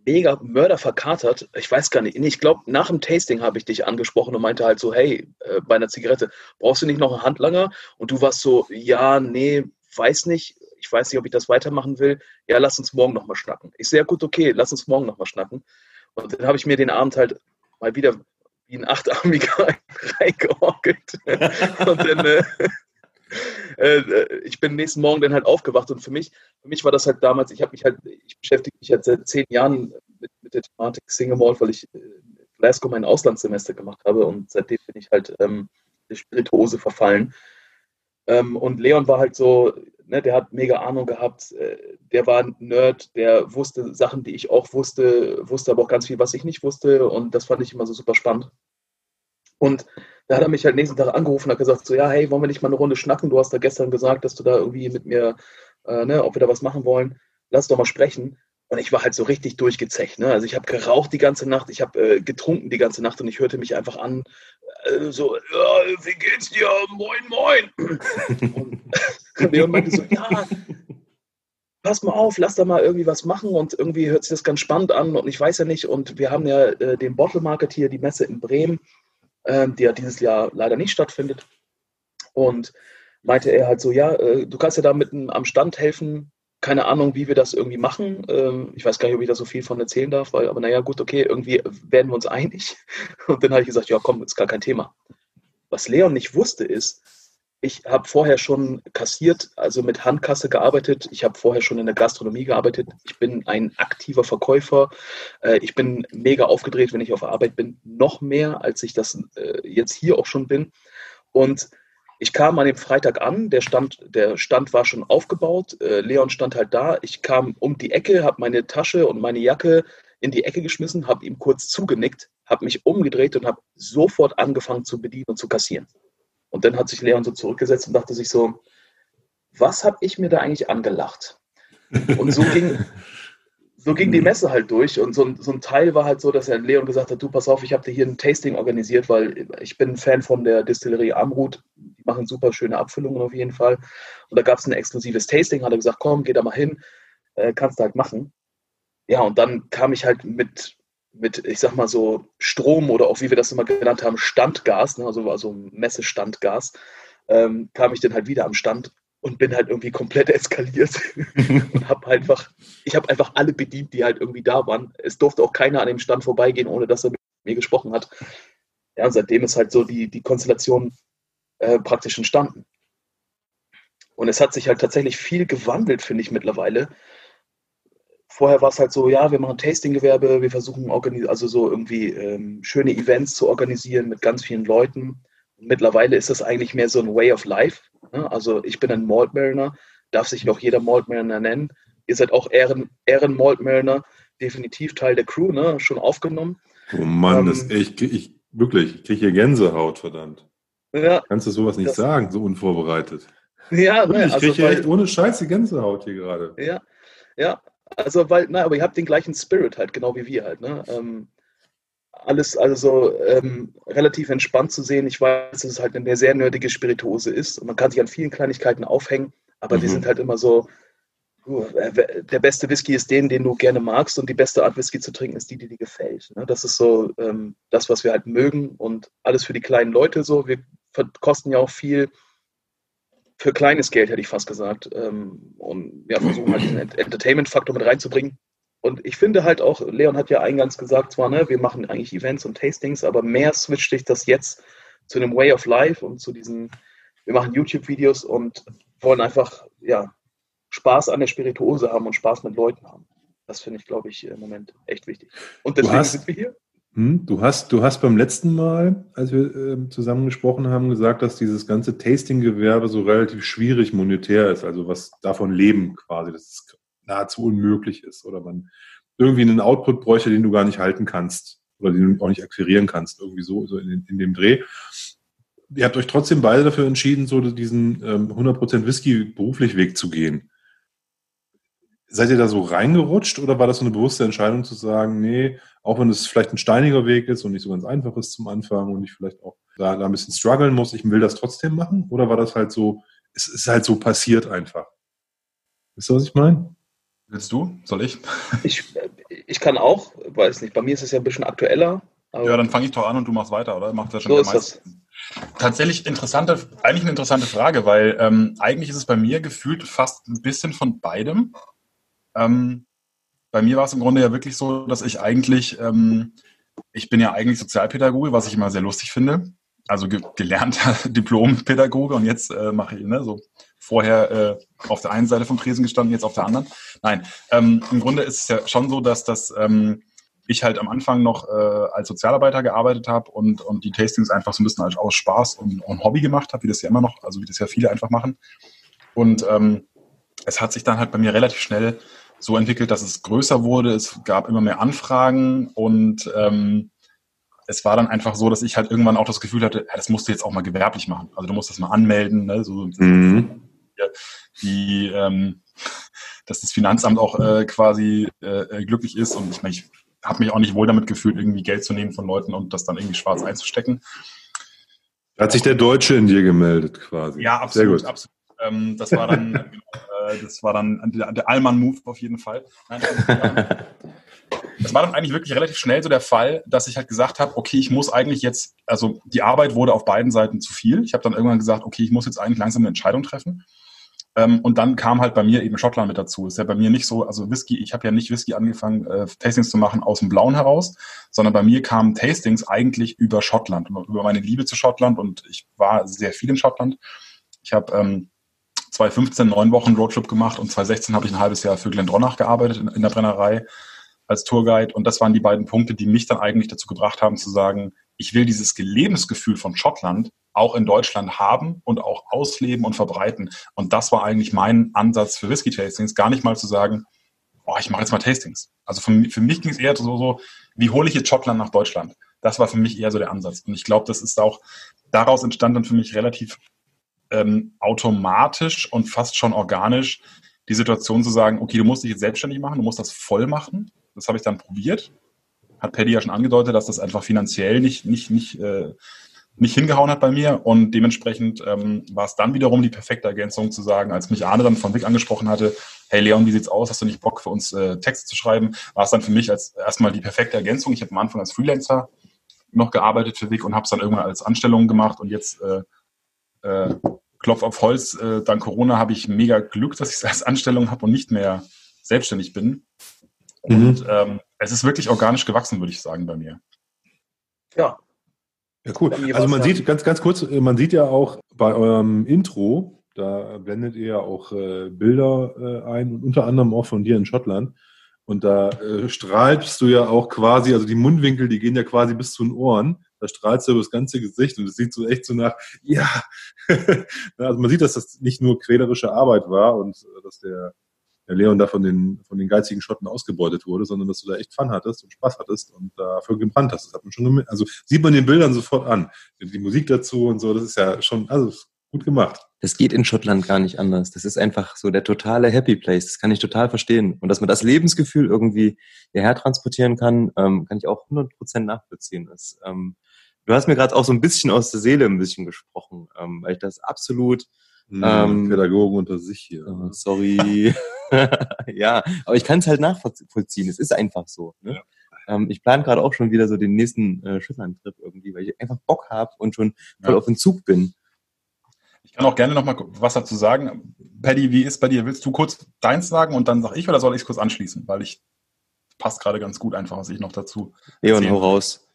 mega Mörder verkatert. Ich weiß gar nicht. Ich glaube, nach dem Tasting habe ich dich angesprochen und meinte halt so, hey, äh, bei einer Zigarette, brauchst du nicht noch einen Handlanger? Und du warst so, ja, nee, weiß nicht. Ich weiß nicht, ob ich das weitermachen will. Ja, lass uns morgen nochmal schnacken. Ich sehe, gut, okay, lass uns morgen nochmal schnacken. Und dann habe ich mir den Abend halt mal wieder wie ein Achtarmiger reingeorgelt. und dann, äh, äh, ich bin nächsten Morgen dann halt aufgewacht und für mich, für mich war das halt damals, ich habe mich halt, ich beschäftige mich halt seit zehn Jahren mit, mit der Thematik Single Malt, weil ich in äh, Glasgow mein Auslandssemester gemacht habe und seitdem bin ich halt ähm, der Spirituose verfallen. Ähm, und Leon war halt so, ne, der hat mega Ahnung gehabt, äh, der war ein Nerd, der wusste Sachen, die ich auch wusste, wusste aber auch ganz viel, was ich nicht wusste und das fand ich immer so super spannend. Und da hat er mich halt nächsten Tag angerufen und hat gesagt, so, ja, hey, wollen wir nicht mal eine Runde schnacken? Du hast da gestern gesagt, dass du da irgendwie mit mir, äh, ne, ob wir da was machen wollen. Lass doch mal sprechen. Und ich war halt so richtig durchgezecht. Ne? Also ich habe geraucht die ganze Nacht, ich habe äh, getrunken die ganze Nacht und ich hörte mich einfach an, äh, so, ja, wie geht's dir? Moin, moin. und Leon meinte so, ja, pass mal auf, lass da mal irgendwie was machen und irgendwie hört sich das ganz spannend an und ich weiß ja nicht. Und wir haben ja äh, den Bottle Market hier, die Messe in Bremen ähm, die ja dieses Jahr leider nicht stattfindet. Und meinte er halt so, ja, äh, du kannst ja da mitten am Stand helfen. Keine Ahnung, wie wir das irgendwie machen. Ähm, ich weiß gar nicht, ob ich da so viel von erzählen darf, weil, aber naja, gut, okay, irgendwie werden wir uns einig. Und dann habe ich gesagt, ja, komm, ist gar kein Thema. Was Leon nicht wusste, ist, ich habe vorher schon kassiert, also mit Handkasse gearbeitet. Ich habe vorher schon in der Gastronomie gearbeitet. Ich bin ein aktiver Verkäufer. Äh, ich bin mega aufgedreht, wenn ich auf Arbeit bin. Noch mehr, als ich das äh, jetzt hier auch schon bin. Und ich kam an dem Freitag an, der Stand, der Stand war schon aufgebaut. Äh, Leon stand halt da. Ich kam um die Ecke, habe meine Tasche und meine Jacke in die Ecke geschmissen, habe ihm kurz zugenickt, habe mich umgedreht und habe sofort angefangen zu bedienen und zu kassieren. Und dann hat sich Leon so zurückgesetzt und dachte sich so, was habe ich mir da eigentlich angelacht? Und so ging, so ging die Messe halt durch. Und so ein, so ein Teil war halt so, dass er Leon gesagt hat, du pass auf, ich habe dir hier ein Tasting organisiert, weil ich bin ein Fan von der Distillerie Amrut. Die machen super schöne Abfüllungen auf jeden Fall. Und da gab es ein exklusives Tasting, hat er gesagt, komm, geh da mal hin, äh, kannst du halt machen. Ja, und dann kam ich halt mit mit, ich sag mal so, Strom oder auch wie wir das immer genannt haben, Standgas, ne, also, also Messestandgas, ähm, kam ich dann halt wieder am Stand und bin halt irgendwie komplett eskaliert und habe einfach, ich habe einfach alle bedient, die halt irgendwie da waren. Es durfte auch keiner an dem Stand vorbeigehen, ohne dass er mit mir gesprochen hat. Ja, und seitdem ist halt so die, die Konstellation äh, praktisch entstanden. Und es hat sich halt tatsächlich viel gewandelt, finde ich mittlerweile vorher war es halt so, ja, wir machen Tastinggewerbe, wir versuchen also so irgendwie ähm, schöne Events zu organisieren mit ganz vielen Leuten. Mittlerweile ist das eigentlich mehr so ein Way of Life. Ne? Also ich bin ein Malt Mariner, darf sich noch jeder Malt Mariner nennen. Ihr seid auch Ehren, Ehren Malt Mariner, definitiv Teil der Crew, ne? schon aufgenommen. Oh Mann, ähm, das, ich, ich, wirklich, ich kriege hier Gänsehaut, verdammt. Ja, Kannst du sowas nicht sagen, so unvorbereitet? Ja, ne, ich kriege also, echt ohne Scheiße Gänsehaut hier gerade. Ja, ja, also weil, na, aber ihr habt den gleichen Spirit halt, genau wie wir halt. Ne? Ähm, alles also ähm, relativ entspannt zu sehen. Ich weiß, dass es halt eine sehr nerdige Spirituose ist und man kann sich an vielen Kleinigkeiten aufhängen, aber mhm. wir sind halt immer so, uh, der beste Whisky ist den, den du gerne magst und die beste Art Whisky zu trinken ist die, die dir gefällt. Ne? Das ist so ähm, das, was wir halt mögen und alles für die kleinen Leute so. Wir kosten ja auch viel für kleines Geld, hätte ich fast gesagt. Ähm, und ja, versuchen halt diesen Entertainment-Faktor mit reinzubringen. Und ich finde halt auch, Leon hat ja eingangs gesagt, zwar, ne, wir machen eigentlich Events und Tastings, aber mehr switcht sich das jetzt zu einem Way of Life und zu diesen, wir machen YouTube-Videos und wollen einfach, ja, Spaß an der Spirituose haben und Spaß mit Leuten haben. Das finde ich, glaube ich, im Moment echt wichtig. Und deswegen hast, sind wir hier. Hm, du hast, du hast beim letzten Mal, als wir äh, zusammen gesprochen haben, gesagt, dass dieses ganze Tasting-Gewerbe so relativ schwierig monetär ist, also was davon leben quasi. Das ist nahezu unmöglich ist oder man irgendwie einen Output bräuchte, den du gar nicht halten kannst oder den du auch nicht akquirieren kannst, irgendwie so, so in, in dem Dreh. Ihr habt euch trotzdem beide dafür entschieden, so diesen ähm, 100% Whisky beruflich Weg zu gehen. Seid ihr da so reingerutscht oder war das so eine bewusste Entscheidung zu sagen, nee, auch wenn es vielleicht ein steiniger Weg ist und nicht so ganz einfach ist zum Anfang und ich vielleicht auch da, da ein bisschen strugglen muss, ich will das trotzdem machen? Oder war das halt so, es ist halt so passiert einfach? Wisst ihr, was ich meine? Willst du? Soll ich? Ich, ich kann auch, weiß nicht. Bei mir ist es ja ein bisschen aktueller. ja, dann fange ich doch an und du machst weiter, oder? Macht das schon so ist das. Tatsächlich interessante, eigentlich eine interessante Frage, weil ähm, eigentlich ist es bei mir gefühlt fast ein bisschen von beidem. Ähm, bei mir war es im Grunde ja wirklich so, dass ich eigentlich, ähm, ich bin ja eigentlich Sozialpädagoge, was ich immer sehr lustig finde. Also ge gelernter Diplompädagoge und jetzt äh, mache ich ne, so vorher äh, auf der einen Seite vom Tresen gestanden, jetzt auf der anderen. Nein, ähm, im Grunde ist es ja schon so, dass das ähm, ich halt am Anfang noch äh, als Sozialarbeiter gearbeitet habe und, und die Tastings einfach so ein bisschen als aus Spaß und, und Hobby gemacht habe, wie das ja immer noch, also wie das ja viele einfach machen. Und ähm, es hat sich dann halt bei mir relativ schnell so entwickelt, dass es größer wurde. Es gab immer mehr Anfragen und ähm, es war dann einfach so, dass ich halt irgendwann auch das Gefühl hatte, ja, das musst du jetzt auch mal gewerblich machen. Also du musst das mal anmelden, ne? so, mhm die, ähm, dass das Finanzamt auch äh, quasi äh, glücklich ist. Und ich meine, ich habe mich auch nicht wohl damit gefühlt, irgendwie Geld zu nehmen von Leuten und das dann irgendwie schwarz einzustecken. Hat sich der Deutsche in dir gemeldet quasi. Ja, absolut. Sehr gut. absolut. Ähm, das war dann, äh, das war dann der, der Allmann-Move auf jeden Fall. Nein, das war dann eigentlich wirklich relativ schnell so der Fall, dass ich halt gesagt habe, okay, ich muss eigentlich jetzt, also die Arbeit wurde auf beiden Seiten zu viel. Ich habe dann irgendwann gesagt, okay, ich muss jetzt eigentlich langsam eine Entscheidung treffen. Ähm, und dann kam halt bei mir eben Schottland mit dazu. Ist ja bei mir nicht so, also Whisky, ich habe ja nicht Whisky angefangen, äh, Tastings zu machen aus dem Blauen heraus, sondern bei mir kamen Tastings eigentlich über Schottland, über meine Liebe zu Schottland und ich war sehr viel in Schottland. Ich habe ähm, 2015 neun Wochen Roadtrip gemacht und 2016 habe ich ein halbes Jahr für Glendronach gearbeitet in, in der Brennerei als Tourguide und das waren die beiden Punkte, die mich dann eigentlich dazu gebracht haben zu sagen, ich will dieses Lebensgefühl von Schottland auch in Deutschland haben und auch ausleben und verbreiten. Und das war eigentlich mein Ansatz für Whisky-Tastings, gar nicht mal zu sagen, oh, ich mache jetzt mal Tastings. Also für, für mich ging es eher so, so, wie hole ich jetzt Schottland nach Deutschland? Das war für mich eher so der Ansatz. Und ich glaube, das ist auch, daraus entstand dann für mich relativ ähm, automatisch und fast schon organisch die Situation zu sagen, okay, du musst dich jetzt selbstständig machen, du musst das voll machen. Das habe ich dann probiert. Hat Paddy ja schon angedeutet, dass das einfach finanziell nicht, nicht, nicht äh, nicht hingehauen hat bei mir und dementsprechend ähm, war es dann wiederum die perfekte Ergänzung zu sagen, als mich Arne dann von Vic angesprochen hatte, hey Leon, wie sieht's aus? Hast du nicht Bock für uns äh, Texte zu schreiben? War es dann für mich als erstmal die perfekte Ergänzung. Ich habe am Anfang als Freelancer noch gearbeitet für Vic und habe es dann irgendwann als Anstellung gemacht und jetzt äh, äh, Klopf auf Holz, äh, dank Corona habe ich mega Glück, dass ich es als Anstellung habe und nicht mehr selbstständig bin. Mhm. Und ähm, es ist wirklich organisch gewachsen, würde ich sagen, bei mir. Ja, ja, cool. Also man sieht, ganz, ganz kurz, äh, man sieht ja auch bei eurem Intro, da blendet ihr ja auch äh, Bilder äh, ein, unter anderem auch von dir in Schottland. Und da äh, strahlst du ja auch quasi, also die Mundwinkel, die gehen ja quasi bis zu den Ohren. Da strahlst du über das ganze Gesicht und es sieht so echt so nach, ja. also man sieht, dass das nicht nur quälerische Arbeit war und äh, dass der, der Leon da von den, von den geizigen Schotten ausgebeutet wurde, sondern dass du da echt Fun hattest und Spaß hattest und dafür gebrannt hast. Das hat man schon, also sieht man den Bildern sofort an. Die Musik dazu und so, das ist ja schon, also gut gemacht. Das geht in Schottland gar nicht anders. Das ist einfach so der totale Happy Place. Das kann ich total verstehen. Und dass man das Lebensgefühl irgendwie hierher transportieren kann, ähm, kann ich auch 100% nachvollziehen. Das, ähm, du hast mir gerade auch so ein bisschen aus der Seele ein bisschen gesprochen, ähm, weil ich das absolut hm, ähm, Pädagogen unter sich hier. Oh, sorry. ja, aber ich kann es halt nachvollziehen. Es ist einfach so. Ne? Ja. Ähm, ich plane gerade auch schon wieder so den nächsten äh, Schottland-Trip irgendwie, weil ich einfach Bock habe und schon voll ja. auf den Zug bin. Ich kann auch gerne noch mal was dazu sagen. Paddy, wie ist bei dir? Willst du kurz deins sagen und dann sage ich oder soll ich es kurz anschließen? Weil ich passt gerade ganz gut einfach, was ich noch dazu. Leon, hau raus.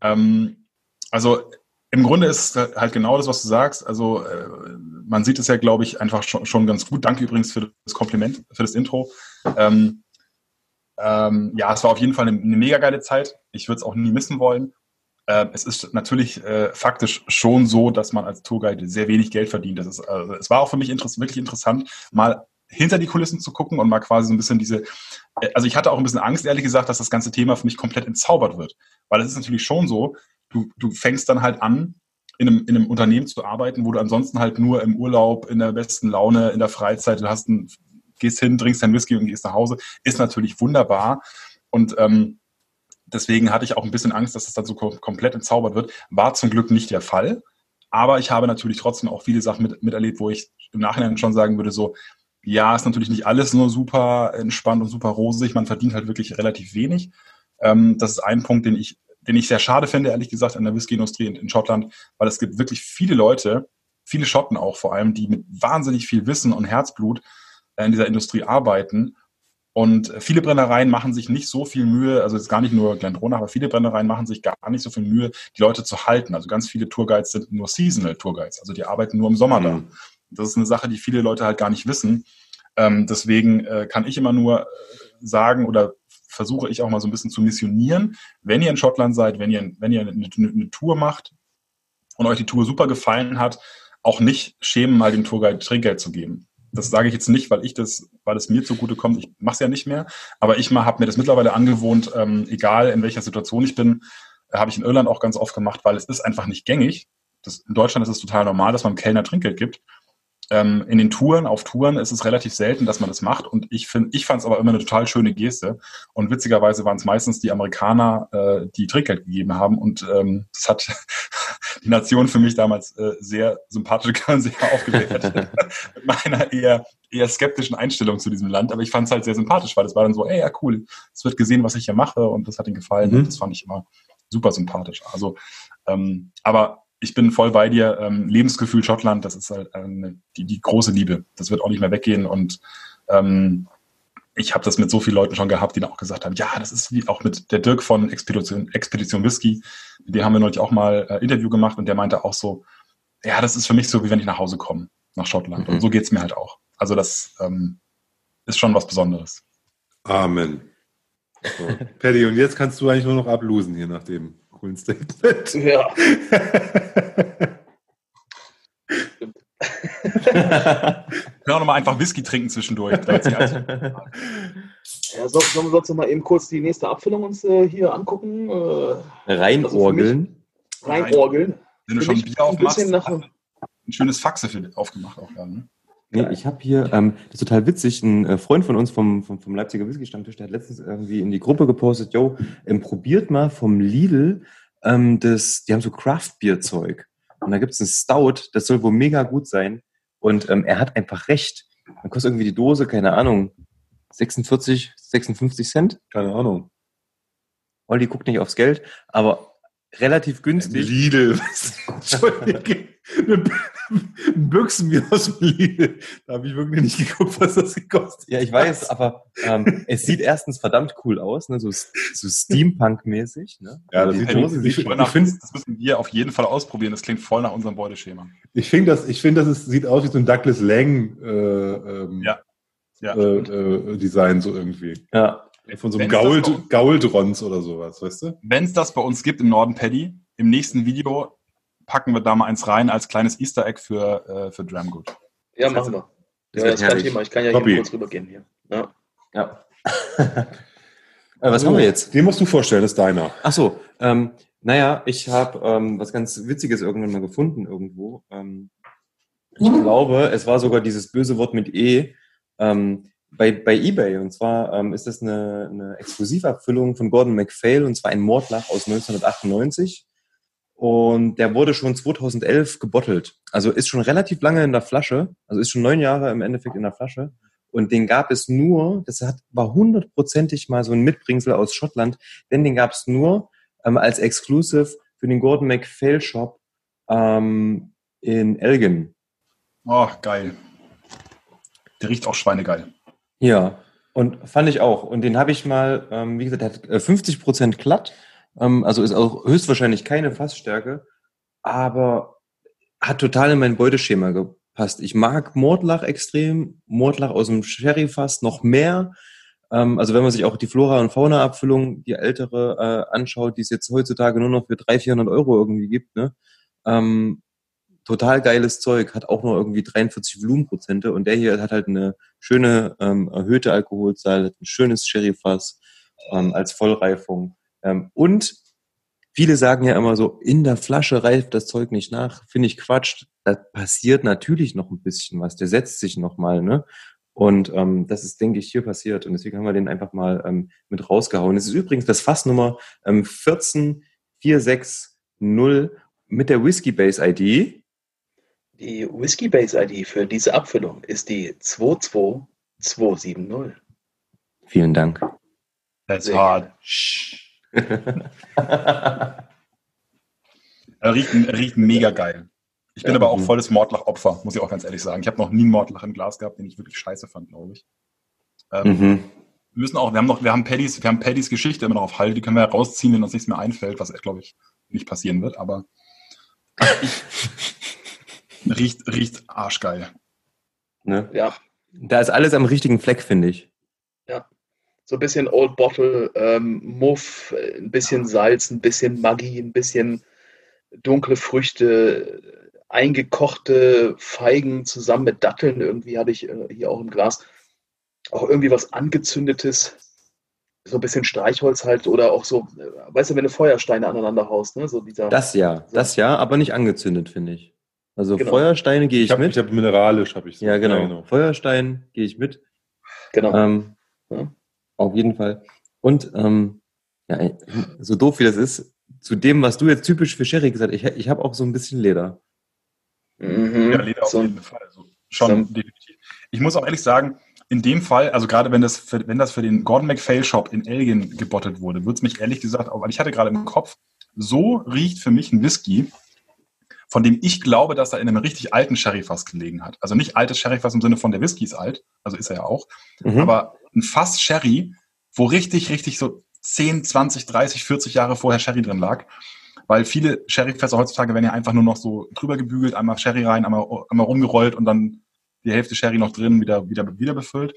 Ähm, also im Grunde ist es halt genau das, was du sagst. Also äh, man sieht es ja, glaube ich, einfach schon, schon ganz gut. Danke übrigens für das Kompliment, für das Intro. Ähm, ähm, ja, es war auf jeden Fall eine, eine mega geile Zeit. Ich würde es auch nie missen wollen. Äh, es ist natürlich äh, faktisch schon so, dass man als Tourguide sehr wenig Geld verdient. Das ist, also, es war auch für mich interess wirklich interessant, mal hinter die Kulissen zu gucken und mal quasi so ein bisschen diese, äh, also ich hatte auch ein bisschen Angst, ehrlich gesagt, dass das ganze Thema für mich komplett entzaubert wird. Weil es ist natürlich schon so, du, du fängst dann halt an, in einem, in einem Unternehmen zu arbeiten, wo du ansonsten halt nur im Urlaub, in der besten Laune, in der Freizeit, du hast ein, gehst hin, trinkst dein Whisky und gehst nach Hause, ist natürlich wunderbar. Und ähm, Deswegen hatte ich auch ein bisschen Angst, dass es dann so komplett entzaubert wird. War zum Glück nicht der Fall. Aber ich habe natürlich trotzdem auch viele Sachen mit, miterlebt, wo ich im Nachhinein schon sagen würde, so, ja, ist natürlich nicht alles nur super entspannt und super rosig. Man verdient halt wirklich relativ wenig. Ähm, das ist ein Punkt, den ich, den ich sehr schade finde, ehrlich gesagt, an der Whisky-Industrie in, in Schottland, weil es gibt wirklich viele Leute, viele Schotten auch vor allem, die mit wahnsinnig viel Wissen und Herzblut äh, in dieser Industrie arbeiten und viele Brennereien machen sich nicht so viel Mühe, also jetzt gar nicht nur Glendronach, aber viele Brennereien machen sich gar nicht so viel Mühe, die Leute zu halten. Also ganz viele Tourguides sind nur Seasonal Tourguides, also die arbeiten nur im Sommer mhm. da. Das ist eine Sache, die viele Leute halt gar nicht wissen. Ähm, deswegen äh, kann ich immer nur äh, sagen oder versuche ich auch mal so ein bisschen zu missionieren. Wenn ihr in Schottland seid, wenn ihr, wenn ihr eine, eine Tour macht und euch die Tour super gefallen hat, auch nicht schämen, mal dem Tourguide Trinkgeld zu geben das sage ich jetzt nicht, weil ich das, weil es mir zugute kommt. Ich mache es ja nicht mehr, aber ich habe mir das mittlerweile angewohnt, ähm, egal in welcher Situation ich bin, äh, habe ich in Irland auch ganz oft gemacht, weil es ist einfach nicht gängig. Das, in Deutschland ist es total normal, dass man Kellner Trinkgeld gibt. Ähm, in den Touren, auf Touren ist es relativ selten, dass man das macht. Und ich finde, ich fand es aber immer eine total schöne Geste. Und witzigerweise waren es meistens die Amerikaner, äh, die Trinkgeld gegeben haben. Und ähm, das hat die Nation für mich damals äh, sehr sympathisch und sehr aufgewertet. Mit meiner eher, eher skeptischen Einstellung zu diesem Land. Aber ich fand es halt sehr sympathisch, weil es war dann so, ey, ja, cool, es wird gesehen, was ich hier mache. Und das hat ihnen gefallen. Mhm. Und das fand ich immer super sympathisch. Also, ähm, aber ich bin voll bei dir. Ähm, Lebensgefühl Schottland, das ist halt eine, die, die große Liebe. Das wird auch nicht mehr weggehen. Und ähm, ich habe das mit so vielen Leuten schon gehabt, die dann auch gesagt haben, ja, das ist wie auch mit der Dirk von Expedition, Expedition Whisky. Mit dem haben wir neulich auch mal äh, Interview gemacht und der meinte auch so, ja, das ist für mich so, wie wenn ich nach Hause komme, nach Schottland. Mhm. Und so geht's mir halt auch. Also das ähm, ist schon was Besonderes. Amen. So. Paddy, und jetzt kannst du eigentlich nur noch ablosen hier nach dem coolen Statement. Ja. Können auch nochmal einfach Whisky trinken zwischendurch. ja, so, sollen wir sonst noch mal eben kurz die nächste Abfüllung uns äh, hier angucken? Äh, Reinorgeln. Reinorgeln. Wenn du schon Bier aufmachst, ein, ein schönes Faxe für aufgemacht auch dann, ne? Nee, ich habe hier, ähm, das ist total witzig, ein äh, Freund von uns vom, vom, vom Leipziger Whisky-Stammtisch, der hat letztens irgendwie in die Gruppe gepostet, yo, ähm, probiert mal vom Lidl, ähm, das, die haben so Craft-Bier-Zeug. Und da gibt es ein Stout, das soll wohl mega gut sein. Und ähm, er hat einfach recht. Dann kostet irgendwie die Dose, keine Ahnung, 46, 56 Cent. Keine Ahnung. Olli guckt nicht aufs Geld, aber relativ günstig. Lidl. Entschuldige. Ein Büchsenbier aus dem Lidl. Da habe ich wirklich nicht geguckt, was das gekostet hat. Ja, ich weiß, aber ähm, es sieht erstens verdammt cool aus, ne? so, so Steampunk-mäßig. Ne? Ja, das sieht Dose, ich, ich, ich find, das müssen wir auf jeden Fall ausprobieren. Das klingt voll nach unserem Beuteschema. Ich finde, das, ich find, das ist, sieht aus wie so ein Douglas Lang. Äh, ähm, ja. Ja, äh, äh, Design so irgendwie. Ja. Von so einem Gauld, Gauldrons oder sowas, weißt du? Wenn es das bei uns gibt im Norden, Paddy, im nächsten Video packen wir da mal eins rein als kleines Easter Egg für, äh, für Dramgood. Ja, Das machen wir. Das Ja, ist kein. Thema. Ich kann ja Copy. hier kurz rübergehen hier. Ja. Ja. äh, was haben wir jetzt? Den musst du vorstellen, das ist deiner. Ach so, ähm, naja, ich habe ähm, was ganz Witziges irgendwann mal gefunden irgendwo. Ähm, ich glaube, es war sogar dieses böse Wort mit E ähm, bei, bei eBay. Und zwar ähm, ist das eine, eine Exklusivabfüllung von Gordon MacPhail und zwar ein Mordlach aus 1998. Und der wurde schon 2011 gebottelt. Also ist schon relativ lange in der Flasche. Also ist schon neun Jahre im Endeffekt in der Flasche. Und den gab es nur, das hat, war hundertprozentig mal so ein Mitbringsel aus Schottland, denn den gab es nur ähm, als Exclusive für den Gordon MacPhail Shop ähm, in Elgin. Oh, geil. Der riecht auch schweinegeil. Ja, und fand ich auch. Und den habe ich mal, ähm, wie gesagt, der hat äh, 50 Prozent glatt, ähm, also ist auch höchstwahrscheinlich keine Fassstärke, aber hat total in mein Beuteschema gepasst. Ich mag Mordlach extrem, Mordlach aus dem Sherryfass noch mehr. Ähm, also wenn man sich auch die Flora- und Fauna-Abfüllung, die ältere, äh, anschaut, die es jetzt heutzutage nur noch für 300, 400 Euro irgendwie gibt, ne? Ähm, total geiles Zeug, hat auch nur irgendwie 43 Volumenprozente und der hier hat halt eine schöne ähm, erhöhte Alkoholzahl, hat ein schönes Sherryfass ähm, als Vollreifung. Ähm, und viele sagen ja immer so, in der Flasche reift das Zeug nicht nach. Finde ich Quatsch. Da passiert natürlich noch ein bisschen was. Der setzt sich noch mal, ne? Und ähm, das ist, denke ich, hier passiert. Und deswegen haben wir den einfach mal ähm, mit rausgehauen. Es ist übrigens das Fassnummer ähm, 14460 mit der Whiskey Base ID. Die Whiskey Base ID für diese Abfüllung ist die 22270. Vielen Dank. That's Sehr hard. Er riecht, er riecht mega geil. Ich bin Ja. aber auch volles Mordlach-Opfer, muss ich auch ganz ehrlich sagen. Ich habe noch nie einen Mordlach im Glas gehabt, den ich wirklich scheiße fand, glaube ich. Ähm, Mhm. Wir müssen auch, wir haben noch, wir haben Paddys, wir haben Paddys Geschichte immer noch auf Halde, die können wir ja rausziehen, wenn uns nichts mehr einfällt, was glaube ich nicht passieren wird, aber ich, riecht, riecht arschgeil. Ne? Ja, Da ist alles am richtigen Fleck, finde ich. so ein bisschen Old Bottle, ähm, Muff, ein bisschen Salz, ein bisschen Maggi, ein bisschen dunkle Früchte, eingekochte Feigen zusammen mit Datteln. Irgendwie hatte ich äh, hier auch im Glas auch irgendwie was angezündetes, so ein bisschen Streichholz halt oder auch so, äh, weißt du, wenn du Feuersteine aneinander haust, ne? So dieser. Das ja, das ja, aber nicht angezündet, finde ich. Also Genau. Feuersteine gehe ich, Ich habe mit. hab mineralisch, habe ich so. ja, genau. Feuerstein gehe ich mit. genau. Ähm, Ja. Auf jeden Fall. Und ähm, ja, ey, so doof wie das ist, zu dem, was du jetzt typisch für Sherry gesagt hast, ich, ich habe auch so ein bisschen Leder. Mhm. Ja, Leder auf so, jeden Fall. Also schon so- definitiv. Ich muss auch ehrlich sagen, in dem Fall, also gerade wenn das für, wenn das für den Gordon MacPhail Shop in Elgin gebottet wurde, würde es mich ehrlich gesagt, auch, weil ich hatte gerade im Kopf, so riecht für mich ein Whisky, von dem ich glaube, dass er in einem richtig alten Sherryfass gelegen hat. Also nicht altes Sherryfass im Sinne von der Whisky ist alt, also ist er ja auch, Mhm. aber ein Fass Sherry, wo richtig, richtig so 10, 20, 30, 40 Jahre vorher Sherry drin lag. Weil viele Sherryfässer heutzutage werden ja einfach nur noch so drüber gebügelt, einmal Sherry rein, einmal, einmal rumgerollt und dann die Hälfte Sherry noch drin, wieder, wieder, wieder befüllt.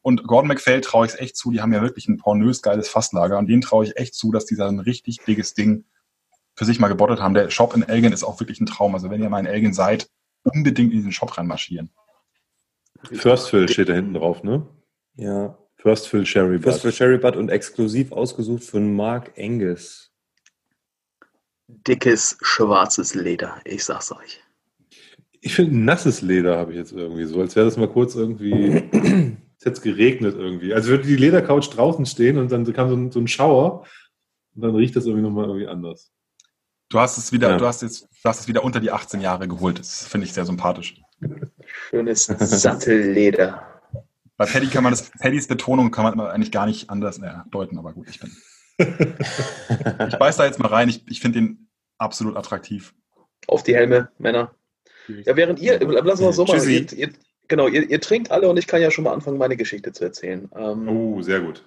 Und Gordon MacPhail traue ich es echt zu, die haben ja wirklich ein pornös geiles Fasslager und denen traue ich echt zu, dass die da ein richtig dickes Ding für sich mal gebottet haben. Der Shop in Elgin ist auch wirklich ein Traum. Also wenn ihr mal in Elgin seid, unbedingt in diesen Shop reinmarschieren. First Fill steht da hinten drauf, ne? Ja. First Fill Sherry First für Bud. Sherry Butt und exklusiv ausgesucht von Mark Angus. dickes schwarzes Leder, ich sag's euch. Ich finde, nasses Leder habe ich jetzt irgendwie so, als wäre das mal kurz irgendwie, als hätte es geregnet irgendwie. Also würde die Ledercouch draußen stehen und dann kam so ein, so ein Schauer und dann riecht das irgendwie nochmal irgendwie anders. Du hast es wieder, Ja. du hast jetzt, du hast es wieder unter die 18 Jahre geholt. Das finde ich sehr sympathisch. Schönes Sattelleder. Bei Paddy kann man das, Paddys Betonung kann man eigentlich gar nicht anders naja, deuten, aber gut, ich bin. Ich beiß da jetzt mal rein. Ich, ich finde den absolut attraktiv. Auf die Helme, Männer. Ja, während ihr, lass mal so machen. Tschüssi. Ihr, ihr, genau, ihr, ihr trinkt alle und ich kann ja schon mal anfangen, meine Geschichte zu erzählen. Ähm, Oh, sehr gut.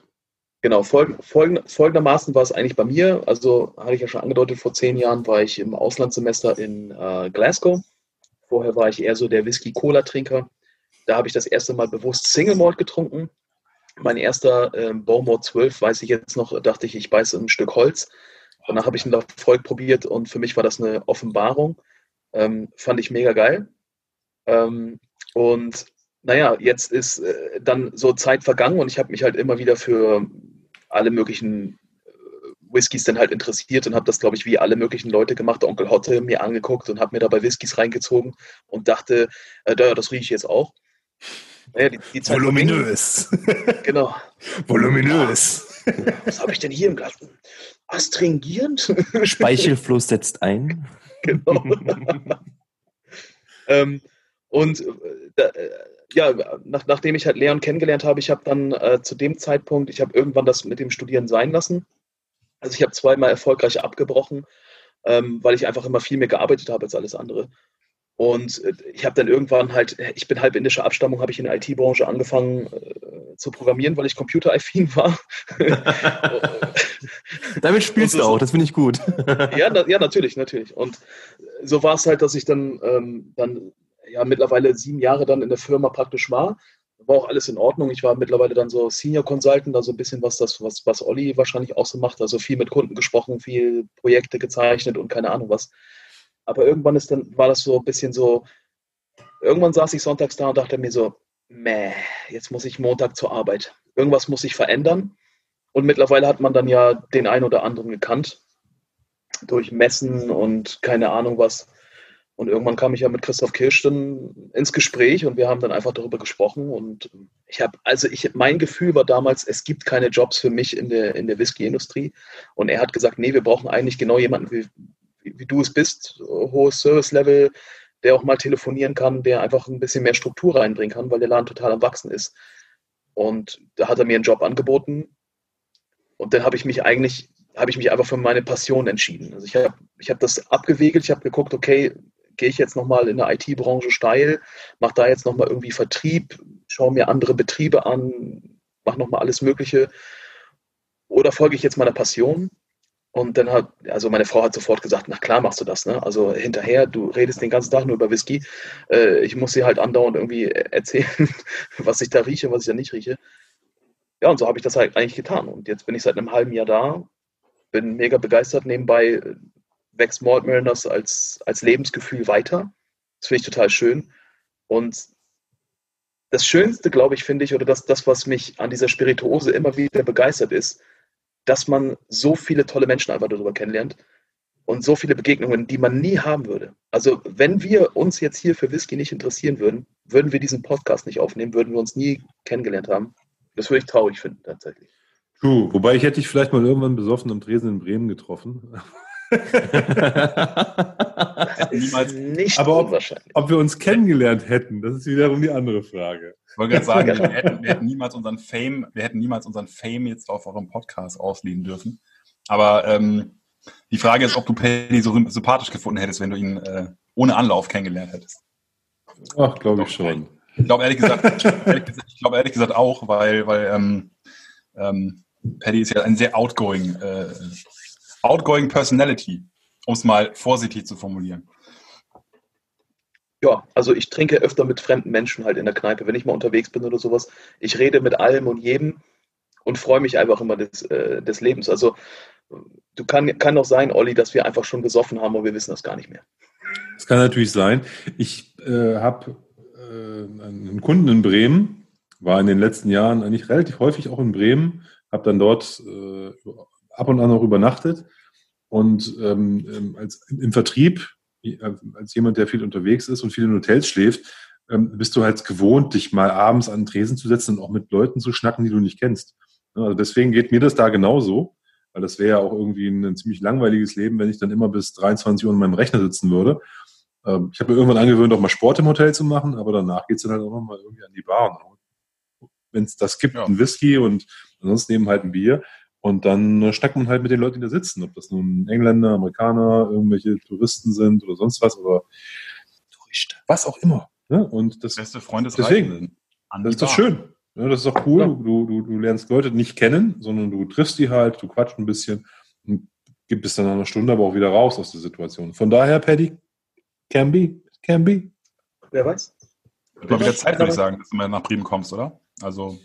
Genau, folg, folgend, folgendermaßen war es eigentlich bei mir. Also hatte ich ja schon angedeutet, vor zehn Jahren war ich im Auslandssemester in äh, Glasgow. Vorher war ich eher so der Whisky-Cola-Trinker. Da habe ich das erste Mal bewusst Single Malt getrunken. Mein erster äh, Bowmore 12, weiß ich jetzt noch, dachte ich, ich beiße ein Stück Holz. Danach habe ich einen Erfolg probiert und für mich war das eine Offenbarung. Ähm, fand ich mega geil. Ähm, und naja, jetzt ist äh, dann so Zeit vergangen und ich habe mich halt immer wieder für alle möglichen äh, Whiskys dann halt interessiert und habe das, glaube ich, wie alle möglichen Leute gemacht, Onkel Hotte mir angeguckt und habe mir dabei Whiskys reingezogen und dachte, äh, das rieche ich jetzt auch. Naja, die, die Voluminös. Genau. Voluminös. Was habe ich denn hier im Glas? Astringierend? Speichelfluss setzt ein. Genau. ähm, und äh, äh, ja, nach, nachdem ich halt Leon kennengelernt habe, ich habe dann äh, zu dem Zeitpunkt, ich habe irgendwann das mit dem Studieren sein lassen. Also ich habe zweimal erfolgreich abgebrochen, ähm, weil ich einfach immer viel mehr gearbeitet habe als alles andere. Und äh, ich habe dann irgendwann halt, ich bin halb indischer Abstammung, habe ich in der IT-Branche angefangen äh, zu programmieren, weil ich Computer-affin war. Damit spielst so, du auch, das finde ich gut. ja, na, ja, natürlich, natürlich. Und so war es halt, dass ich dann, ähm, dann ja mittlerweile sieben Jahre dann in der Firma praktisch war. War auch alles in Ordnung. Ich war mittlerweile dann so Senior Consultant, also ein bisschen was das, was, was Olli wahrscheinlich auch so macht. Also viel mit Kunden gesprochen, viel Projekte gezeichnet und keine Ahnung was. Aber irgendwann ist dann, war das so ein bisschen so, irgendwann saß ich sonntags da und dachte mir so, meh, jetzt muss ich Montag zur Arbeit. Irgendwas muss sich verändern. Und mittlerweile hat man dann ja den einen oder anderen gekannt. Durch Messen und keine Ahnung was. Und irgendwann kam ich ja mit Christoph Kirsch dann ins Gespräch und wir haben dann einfach darüber gesprochen. Und ich habe, also ich, mein Gefühl war damals, es gibt keine Jobs für mich in der, in der Whisky-Industrie. Und er hat gesagt, nee, wir brauchen eigentlich genau jemanden wie, wie du es bist, hohes Service-Level, der auch mal telefonieren kann, der einfach ein bisschen mehr Struktur reinbringen kann, weil der Laden total am Wachsen ist. Und da hat er mir einen Job angeboten. Und dann habe ich mich eigentlich, habe ich mich einfach für meine Passion entschieden. Also ich habe ich hab das abgewegelt, ich habe geguckt, okay, gehe ich jetzt nochmal in der IT-Branche steil, mache da jetzt nochmal irgendwie Vertrieb, schaue mir andere Betriebe an, mache nochmal alles Mögliche. Oder folge ich jetzt meiner Passion? Und dann hat, also meine Frau hat sofort gesagt, na klar machst du das, ne? Also hinterher, du redest den ganzen Tag nur über Whisky. Äh, ich muss dir halt andauernd irgendwie erzählen, was ich da rieche, was ich da nicht rieche. Ja, und so habe ich das halt eigentlich getan. Und jetzt bin ich seit einem halben Jahr da, bin mega begeistert. Nebenbei wächst Malt Mariners als, als Lebensgefühl weiter. Das finde ich total schön. Und das Schönste, glaube ich, finde ich, oder das, das, was mich an dieser Spirituose immer wieder begeistert ist, dass man so viele tolle Menschen einfach darüber kennenlernt und so viele Begegnungen, die man nie haben würde. Also wenn wir uns jetzt hier für Whisky nicht interessieren würden, würden wir diesen Podcast nicht aufnehmen, würden wir uns nie kennengelernt haben. Das würde ich traurig finden, tatsächlich. True. Wobei ich hätte dich vielleicht mal irgendwann besoffen am Tresen in Bremen getroffen. niemals nicht Aber ob, ob, wir uns kennengelernt hätten, das ist wiederum die andere Frage. Ich wollte gerade sagen, wir hätten, wir hätten, niemals unseren Fame, wir hätten niemals unseren Fame jetzt auf eurem Podcast ausleben dürfen. Aber ähm, die Frage ist, ob du Paddy so sympathisch gefunden hättest, wenn du ihn äh, ohne Anlauf kennengelernt hättest. Ach, glaube ich schon. Ich glaube ehrlich gesagt, ehrlich gesagt, ich glaube ehrlich gesagt auch, weil, weil ähm, ähm, Paddy ist ja ein sehr outgoing äh, Outgoing Personality, um es mal vorsichtig zu formulieren. Ja, also ich trinke öfter mit fremden Menschen halt in der Kneipe, wenn ich mal unterwegs bin oder sowas. Ich rede mit allem und jedem und freue mich einfach immer des, äh, des Lebens. Also du kann, kann doch sein, Olli, dass wir einfach schon gesoffen haben und wir wissen das gar nicht mehr. Das kann natürlich sein. Ich äh, habe äh, einen Kunden in Bremen, war in den letzten Jahren eigentlich relativ häufig auch in Bremen, habe dann dort äh, ab und an auch übernachtet und ähm, ähm, als im Vertrieb, äh, als jemand, der viel unterwegs ist und viel in Hotels schläft, ähm, bist du halt gewohnt, dich mal abends an den Tresen zu setzen und auch mit Leuten zu schnacken, die du nicht kennst. Also deswegen geht mir das da genauso, weil das wäre ja auch irgendwie ein, ein, ziemlich langweiliges Leben, wenn ich dann immer bis 23 Uhr in meinem Rechner sitzen würde. Ähm, ich habe mir irgendwann angewöhnt, auch mal Sport im Hotel zu machen, aber danach geht's dann halt auch nochmal irgendwie an die Bar. Wenn es das gibt, ja. ein Whisky und ansonsten eben halt ein Bier. Und dann schnackt man halt mit den Leuten, die da sitzen, ob das nun Engländer, Amerikaner, irgendwelche Touristen sind oder sonst was oder Touristen, was auch immer. Ne? Und das beste Freund des deswegen, das ist doch schön. Ja, das ist doch cool. Ja. Du, du, du lernst Leute nicht kennen, sondern du triffst die halt, du quatscht ein bisschen und gibt es dann nach einer Stunde aber auch wieder raus aus der Situation. Von daher, Paddy, can be, can be. Wer weiß. Wird mal wieder Zeit, würde ich sagen, dass du mal nach Bremen kommst, oder? Also,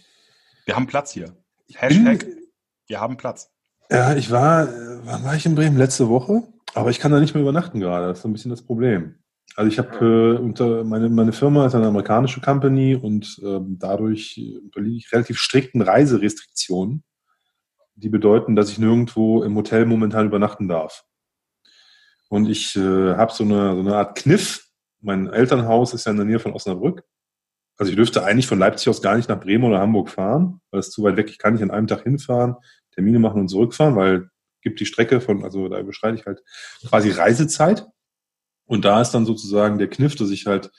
wir haben Platz hier. Hashtag, wir haben Platz. Ja, ich war, wann war ich in Bremen? Letzte Woche. Aber ich kann da nicht mehr übernachten gerade. Das ist ein bisschen das Problem. Also ich habe äh, unter meine, meine Firma ist eine amerikanische Company und ähm, dadurch unterliege ich relativ strikten Reiserestriktionen, die bedeuten, dass ich nirgendwo im Hotel momentan übernachten darf. Und ich äh, habe so eine, so eine Art Kniff. Mein Elternhaus ist ja in der Nähe von Osnabrück. Also ich dürfte eigentlich von Leipzig aus gar nicht nach Bremen oder Hamburg fahren, weil es zu weit weg. Ich kann nicht an einem Tag hinfahren, Termine machen und zurückfahren, weil gibt die Strecke von, also da überschreite ich halt quasi Reisezeit. Und da ist dann sozusagen der Kniff, dass ich halt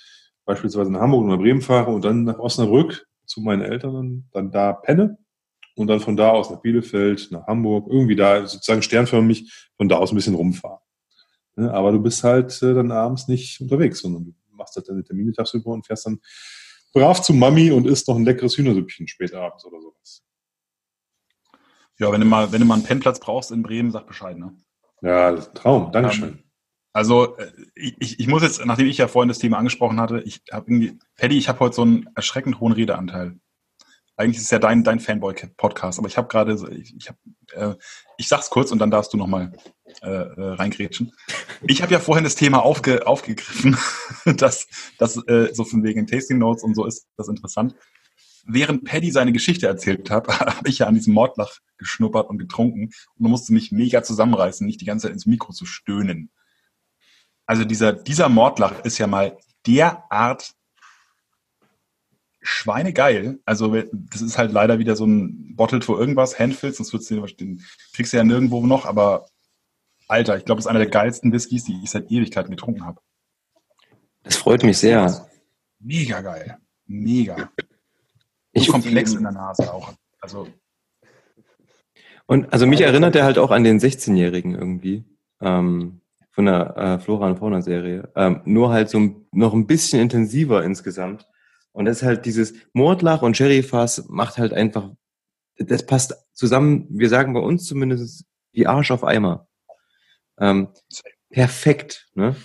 beispielsweise nach Hamburg oder Bremen fahre und dann nach Osnabrück zu meinen Eltern, dann da penne und dann von da aus nach Bielefeld, nach Hamburg, irgendwie da sozusagen sternförmig von da aus ein bisschen rumfahren. Ne, aber du bist halt äh, dann abends nicht unterwegs, sondern du machst halt deine Termine tagsüber und fährst dann brav zu Mami und isst noch ein leckeres Hühnersüppchen spät abends oder sowas. Ja, wenn du mal, wenn du mal einen Pennplatz brauchst in Bremen, sag Bescheid, ne? Ja, Traum. Dankeschön. Ähm, also äh, ich, ich muss jetzt, nachdem ich ja vorhin das Thema angesprochen hatte, ich habe irgendwie, Paddy, ich habe heute so einen erschreckend hohen Redeanteil. Eigentlich ist es ja dein, dein Fanboy-Podcast, aber ich habe gerade, ich, ich, hab, äh, ich sag's kurz und dann darfst du nochmal äh, äh, reingrätschen. Ich habe ja vorhin das Thema aufge, aufgegriffen, dass das äh, so von wegen Tasting Notes und so ist das interessant. Während Paddy seine Geschichte erzählt hat, habe ich ja an diesem Mordlach geschnuppert und getrunken und musste mich mega zusammenreißen, nicht die ganze Zeit ins Mikro zu stöhnen. Also dieser, dieser Mordlach ist ja mal derart schweinegeil. Also das ist halt leider wieder so ein Bottle für irgendwas, Handfills, sonst wird's den, den kriegst du ja nirgendwo noch, aber Alter, ich glaube, das ist einer der geilsten Whiskys, die ich seit Ewigkeiten getrunken habe. Das freut mich sehr. Mega geil. Mega. Ich komplex in der Nase auch. Also. Und also mich erinnert er halt auch an den 16-Jährigen irgendwie. Ähm, von der äh, Flora und Fauna Serie. Ähm, nur halt so noch ein bisschen intensiver insgesamt. Und das ist halt dieses Mordlach und Sherryfass macht halt einfach, das passt zusammen, wir sagen bei uns zumindest, wie Arsch auf Eimer. Ähm, perfekt, ne?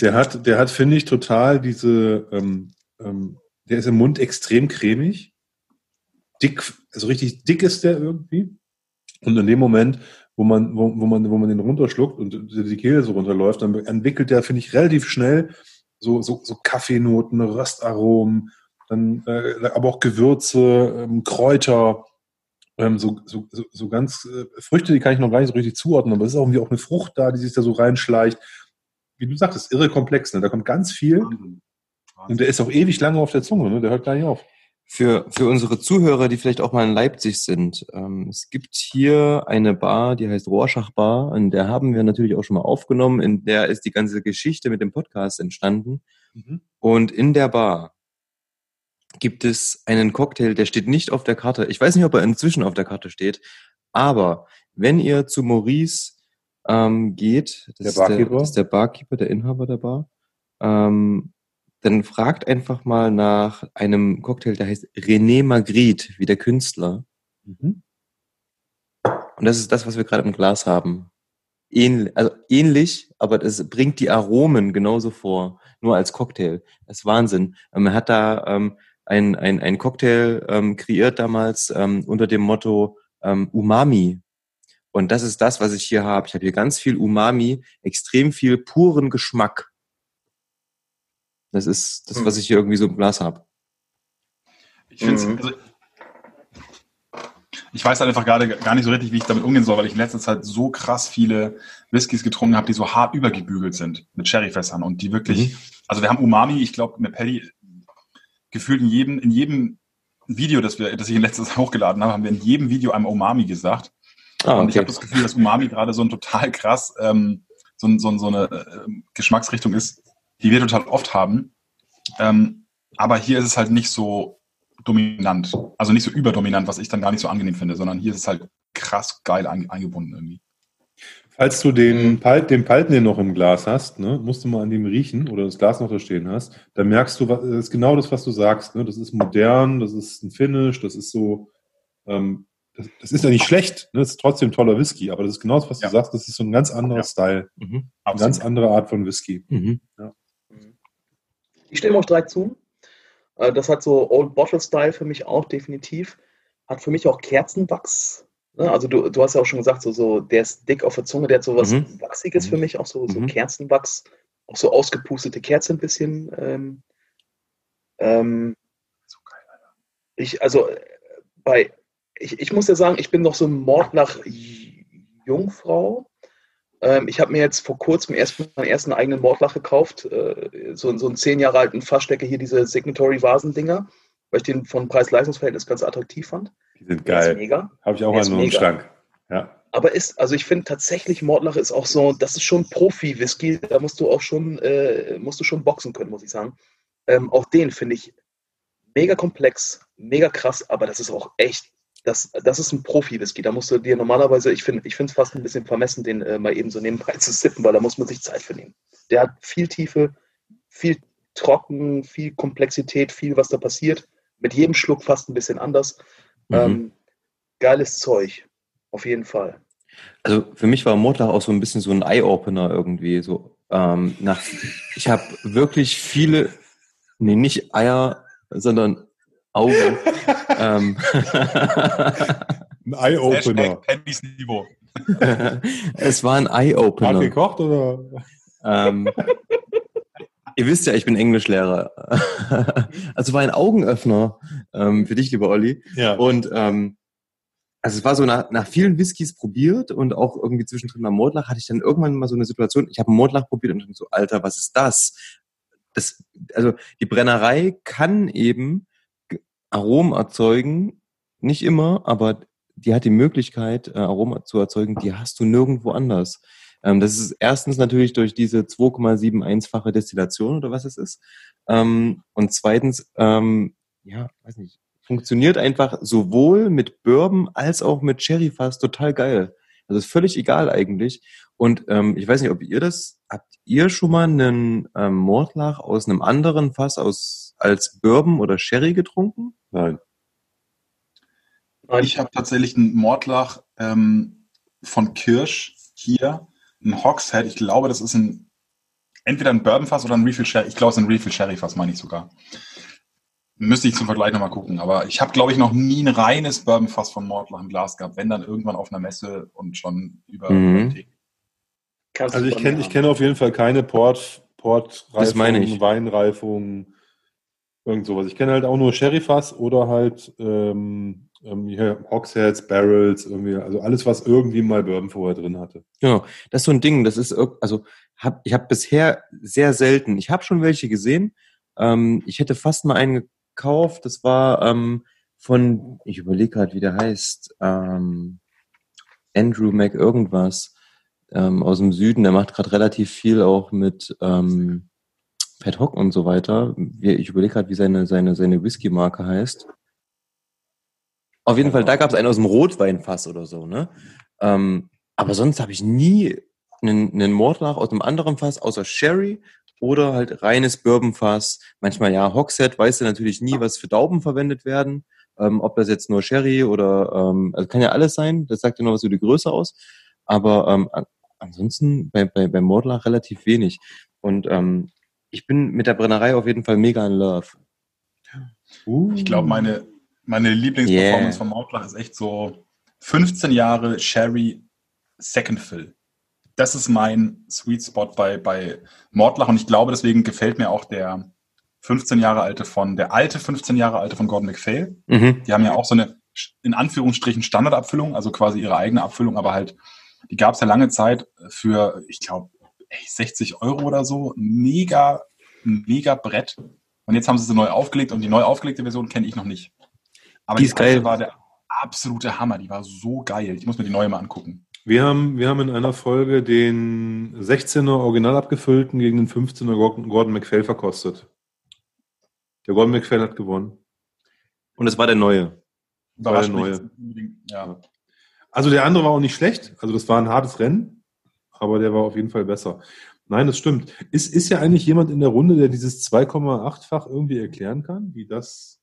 Der hat, der hat, finde ich, total diese, ähm, ähm, der ist im Mund extrem cremig. Dick, also richtig dick ist der irgendwie. Und in dem Moment, wo man, wo, wo man, wo man den runterschluckt und die Kehle so runterläuft, dann entwickelt der, finde ich, relativ schnell so, so, so Kaffeenoten, Röstaromen, dann äh, aber auch Gewürze, ähm, Kräuter, ähm, so, so, so, ganz äh, Früchte, die kann ich noch gar nicht so richtig zuordnen, aber es ist auch irgendwie auch eine Frucht da, die sich da so reinschleicht. Wie du sagtest, irre komplex, ne? Da kommt ganz viel. Wahnsinn. Wahnsinn. Und der ist auch ewig lange auf der Zunge, ne? Der hört gar nicht auf. Für, für unsere Zuhörer, die vielleicht auch mal in Leipzig sind, ähm, es gibt hier eine Bar, die heißt Rorschach Bar, in der haben wir natürlich auch schon mal aufgenommen, in der ist die ganze Geschichte mit dem Podcast entstanden. Mhm. Und in der Bar gibt es einen Cocktail, der steht nicht auf der Karte. Ich weiß nicht, ob er inzwischen auf der Karte steht, aber wenn ihr zu Maurice ähm, geht, das, der ist der, das ist der Barkeeper, der Inhaber der Bar, ähm, dann fragt einfach mal nach einem Cocktail, der heißt René Magritte, wie der Künstler. Mhm. Und das ist das, was wir gerade im Glas haben. Ähnlich, also ähnlich, aber das bringt die Aromen genauso vor, nur als Cocktail. Das ist Wahnsinn. Man ähm, hat da ähm, ein, ein, ein Cocktail ähm, kreiert damals ähm, unter dem Motto ähm, Umami. Und das ist das, was ich hier habe. Ich habe hier ganz viel Umami, extrem viel puren Geschmack. Das ist das, was hm. ich hier irgendwie so im Glas habe. Ich finde mhm. also, ich weiß halt einfach gerade gar nicht so richtig, wie ich damit umgehen soll, weil ich in letzter Zeit so krass viele Whiskys getrunken habe, die so hart übergebügelt sind mit Sherryfässern und die wirklich, mhm. also wir haben Umami, ich glaube, mit Paddy gefühlt in jedem, in jedem Video, das wir, das ich in letzter Zeit hochgeladen habe, haben wir in jedem Video einmal Umami gesagt. Ah, okay. Und ich habe das Gefühl, dass Umami gerade so ein total krass, ähm, so, so, so eine äh, Geschmacksrichtung ist, die wir total oft haben. Ähm, aber hier ist es halt nicht so dominant, also nicht so überdominant, was ich dann gar nicht so angenehm finde, sondern hier ist es halt krass geil eingebunden irgendwie. Falls du den, Palt, den Palten, den noch im Glas hast, ne, musst du mal an dem riechen oder das Glas noch da stehen hast, dann merkst du, das ist genau das, was du sagst. Ne? Das ist modern, das ist ein Finish, das ist so, ähm, das, das, ist ja nicht schlecht, ne? das ist trotzdem toller Whisky, aber das ist genau das, was ja. du sagst, das ist so ein ganz anderer ja. Style, mhm. eine ganz andere Art von Whisky. Mhm. Ja. Ich stimme euch direkt zu. Äh, das hat so Old Bottle Style für mich auch definitiv. Hat für mich auch Kerzenwachs. Ne? Also du, du hast ja auch schon gesagt, so, so, der ist dick auf der Zunge, der hat so was Mhm. Wachsiges Mhm. für mich, auch so, so Mhm. Kerzenwachs, auch so ausgepustete Kerzen ein bisschen. Ähm, ähm, So geil, Alter. ich, also äh, bei, ich, ich muss ja sagen, ich bin noch so ein Mordlach-Jungfrau. Ähm, ich habe mir jetzt vor kurzem erst meinen ersten eigenen Mordlach gekauft, äh, so, so einen zehn Jahre alten Fassstecke hier, diese Signatory-Vasen-Dinger, weil ich den von Preis-Leistungsverhältnis ganz attraktiv fand. Die sind Der geil. mega. Habe ich auch Der einem mega. Schrank. Ja. Aber ist, also ich finde tatsächlich, Mordlach ist auch so, das ist schon Profi-Whisky, da musst du auch schon, äh, musst du schon boxen können, muss ich sagen. Ähm, auch den finde ich mega komplex, mega krass, aber das ist auch echt, das, das ist ein Profi-Whisky. Da musst du dir normalerweise, ich finde ich finde es fast ein bisschen vermessen, den äh, mal eben so nebenbei zu sippen, weil da muss man sich Zeit für nehmen. Der hat viel Tiefe, viel Trocken, viel Komplexität, viel, was da passiert. Mit jedem Schluck fast ein bisschen anders. Mhm. Ähm, geiles Zeug, auf jeden Fall. Also für mich war Mordlach auch so ein bisschen so ein Eye-Opener irgendwie. So ähm, nach, ich habe wirklich viele, nee, nicht Eier, sondern Augen. ähm, Ein Eye-Opener. Handys Niveau. es war ein Eye-Opener. gekocht oder? Ähm, ihr wisst ja, ich bin Englischlehrer. also war ein Augenöffner ähm, für dich, lieber Olli. Ja. Und ähm, also es war so nach, nach vielen Whiskys probiert und auch irgendwie zwischendrin am Mordlach hatte ich dann irgendwann mal so eine Situation, ich habe einen Mordlach probiert und dann so, Alter, was ist das? das? Also die Brennerei kann eben Aromen erzeugen, nicht immer, aber die hat die Möglichkeit, äh, Aromen zu erzeugen, die hast du nirgendwo anders. Ähm, das ist erstens natürlich durch diese 2,71-fache Destillation oder was es ist. Ähm, und zweitens, ähm, ja, weiß nicht, funktioniert einfach sowohl mit Bourbon als auch mit Sherryfass total geil. Also ist völlig egal eigentlich. Und ich weiß nicht, ob ihr das, habt ihr schon mal einen Mordlach aus einem anderen Fass aus als Bourbon oder Sherry getrunken? Nein. Ich habe tatsächlich einen Mordlach ähm, von Kirsch hier, ein Hogshead. Ich glaube, das ist ein entweder ein Bourbonfass oder ein Refill Sherry. Ich glaube, es ist ein Refill Sherryfass, meine ich sogar. Müsste ich zum Vergleich nochmal gucken. Aber ich habe, glaube ich, noch nie ein reines Bourbonfass von Mordlach im Glas gehabt, wenn dann irgendwann auf einer Messe und schon über Mhm. Also ich kenne ich kenne auf jeden Fall keine Port, Portreifung, Das meine ich. Weinreifung, irgend sowas. Ich kenne halt auch nur Sherryfass oder halt ähm, ähm, hier Hogsheads, Barrels, irgendwie, also alles, was irgendwie mal Bourbon vorher drin hatte. Genau, das ist so ein Ding, das ist, also hab, ich habe bisher sehr selten, ich habe schon welche gesehen, ähm, ich hätte fast mal einen gekauft, das war ähm, von, ich überlege gerade, wie der heißt, ähm, Andrew Mac irgendwas ähm, aus dem Süden, der macht gerade relativ viel auch mit ähm, Pat Hock und so weiter. Ich überlege gerade, wie seine, seine, seine Whisky-Marke heißt. Auf jeden Fall, da gab es einen aus dem Rotweinfass oder so, ne? Ähm, aber sonst habe ich nie einen, einen Mordlach aus einem anderen Fass, außer Sherry oder halt reines Bourbonfass. Manchmal ja, Hogshead, weißt du natürlich nie, was für Dauben verwendet werden. Ähm, ob das jetzt nur Sherry oder, ähm, also kann ja alles sein, das sagt ja noch was über die Größe aus. Aber ähm, an, ansonsten bei, bei, bei Mordlach relativ wenig. Und ähm, ich bin mit der Brennerei auf jeden Fall mega in love. Uh. Ich glaube, meine, meine Lieblingsperformance Yeah. von Mordlach ist echt so 15 Jahre Sherry Second Fill. Das ist mein Sweet Spot bei, bei Mordlach und ich glaube, deswegen gefällt mir auch der 15 Jahre alte von, der alte 15 Jahre alte von Gordon MacPhail. Mhm. Die haben ja auch so eine, in Anführungsstrichen, Standardabfüllung, also quasi ihre eigene Abfüllung, aber halt, die gab es ja lange Zeit für, ich glaube, 60 Euro oder so. Mega, mega Brett. Und jetzt haben sie sie neu aufgelegt und die neu aufgelegte Version kenne ich noch nicht. Aber Die die, ist geil. war der absolute Hammer. Die war so geil. Ich muss mir die neue mal angucken. Wir haben, wir haben in einer Folge den 16er original abgefüllten gegen den 15er Gordon MacPhail verkostet. Der Gordon MacPhail hat gewonnen. Und das war der neue. Überrascht mich neue. Ja. Also der andere war auch nicht schlecht. Also das war ein hartes Rennen, aber der war auf jeden Fall besser. Nein, das stimmt. Ist, ist ja eigentlich jemand in der Runde, der dieses 2,8-fach irgendwie erklären kann, wie das,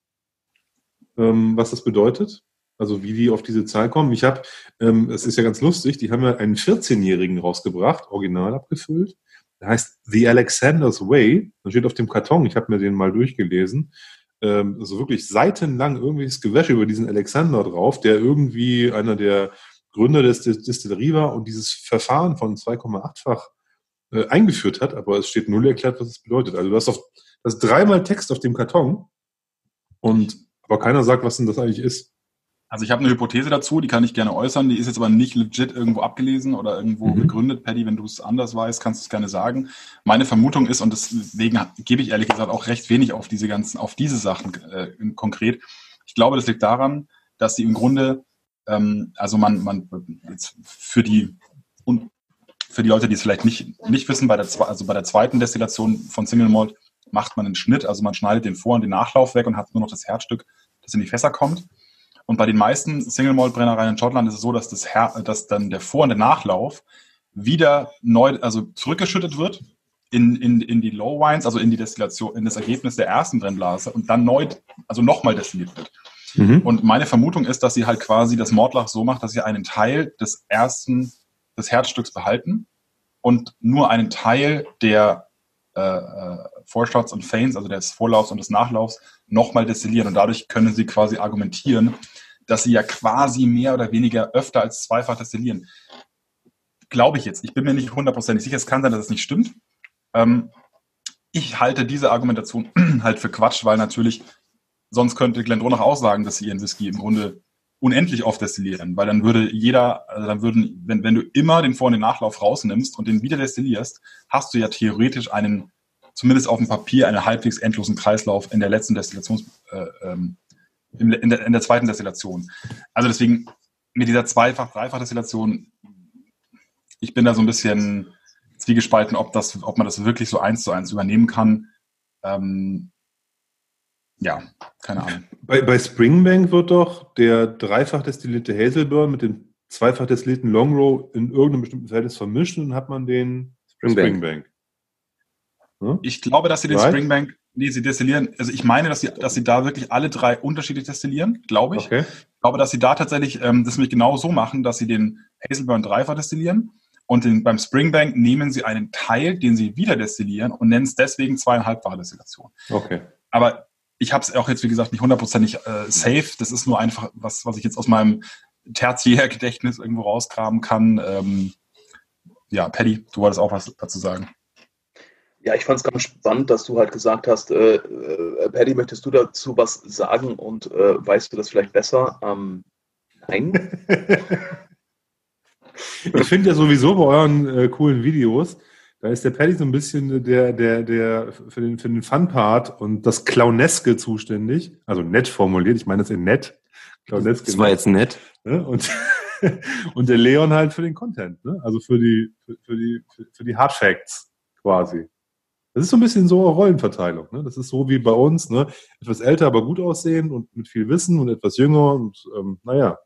ähm, was das bedeutet? Also wie die auf diese Zahl kommen. Ich habe, ähm, es ist ja ganz lustig, die haben ja einen 14-Jährigen rausgebracht, original abgefüllt. Der heißt The Alexander's Way. Dann steht auf dem Karton, ich habe mir den mal durchgelesen. ähm, so wirklich seitenlang irgendwelches Gewäsche über diesen Alexander drauf, der irgendwie einer der Gründer des Distillerie war und dieses Verfahren von 2,8-fach äh, eingeführt hat, aber es steht null erklärt, was es bedeutet. Also du hast, auf, du hast dreimal Text auf dem Karton und aber keiner sagt, was denn das eigentlich ist. Also ich habe eine Hypothese dazu, die kann ich gerne äußern, die ist jetzt aber nicht legit irgendwo abgelesen oder irgendwo mhm. begründet. Paddy, wenn du es anders weißt, kannst du es gerne sagen. Meine Vermutung ist, und deswegen gebe ich ehrlich gesagt auch recht wenig auf diese ganzen, auf diese Sachen äh, konkret. Ich glaube, das liegt daran, dass sie im Grunde, ähm, also man, man jetzt für die und für die Leute, die es vielleicht nicht, nicht wissen, bei der, also bei der zweiten Destillation von Single Malt macht man einen Schnitt, also man schneidet den Vor- und den Nachlauf weg und hat nur noch das Herzstück, das in die Fässer kommt. Und bei den meisten Single Malt Brennereien in Schottland ist es so, dass das Her dass dann der Vor- und der Nachlauf wieder neu, also zurückgeschüttet wird in, in, in die Low Wines, also in die Destillation, in das Ergebnis der ersten Brennblase und dann neu, also nochmal destilliert wird. Mhm. Und meine Vermutung ist, dass sie halt quasi das Mordlach so macht, dass sie einen Teil des ersten, des Herzstücks behalten und nur einen Teil der äh, äh Vorshots und Feigns, also des Vorlaufs und des Nachlaufs, nochmal destillieren. Und dadurch können sie quasi argumentieren, dass sie ja quasi mehr oder weniger öfter als zweifach destillieren. Glaube ich jetzt. Ich bin mir nicht hundertprozentig sicher. Es kann sein, dass es nicht stimmt. Ähm, ich halte diese Argumentation halt für Quatsch, weil natürlich sonst könnte Glendronach auch sagen, dass sie ihren Whisky im Grunde unendlich oft destillieren, weil dann würde jeder, also dann würden, wenn, wenn du immer den Vor- und den Nachlauf rausnimmst und den wieder destillierst, hast du ja theoretisch einen zumindest auf dem Papier einen halbwegs endlosen Kreislauf in der letzten Destillations, äh, ähm, in, der, in der zweiten Destillation. Also deswegen mit dieser Zweifach-, Dreifach-Destillation, ich bin da so ein bisschen zwiegespalten, ob, das, ob man das wirklich so eins zu eins übernehmen kann. Ähm, ja, keine Ahnung. Bei, bei Springbank wird doch der dreifach destillierte Hazelburn mit dem zweifach destillierten Longrow in irgendeinem bestimmten Verhältnis vermischt und dann hat man den Springbank. Springbank. Hm? Ich glaube, dass sie den right. Springbank, nee, sie destillieren, also ich meine, dass sie, dass sie da wirklich alle drei unterschiedlich destillieren, glaube ich. Okay. Ich glaube, dass sie da tatsächlich ähm, das nämlich genau so machen, dass sie den Hazelburn dreifach destillieren und den, beim Springbank nehmen sie einen Teil, den sie wieder destillieren und nennen es deswegen zweieinhalbfache Destillation. Okay. Aber ich habe es auch jetzt, wie gesagt, nicht hundertprozentig äh, safe. Das ist nur einfach was, was ich jetzt aus meinem Tertiärgedächtnis irgendwo rauskramen kann. Ähm, ja, Paddy, du wolltest auch was dazu sagen. Ja, ich fand es ganz spannend, dass du halt gesagt hast, äh, äh, Paddy, möchtest du dazu was sagen und äh, weißt du das vielleicht besser? Ähm, nein. ich finde ja sowieso bei euren äh, coolen Videos, da ist der Paddy so ein bisschen der, der, der für den, für den Fun-Part und das Clowneske zuständig. Also nett formuliert, ich meine das in nett. Clowneske das war jetzt nett. Ne? Und, und der Leon halt für den Content, ne? also für die, für, für die, für, für die Hard Facts quasi. Das ist so ein bisschen so eine Rollenverteilung. Ne? Das ist so wie bei uns, ne? etwas älter, aber gut aussehen und mit viel Wissen und etwas jünger und ähm, naja.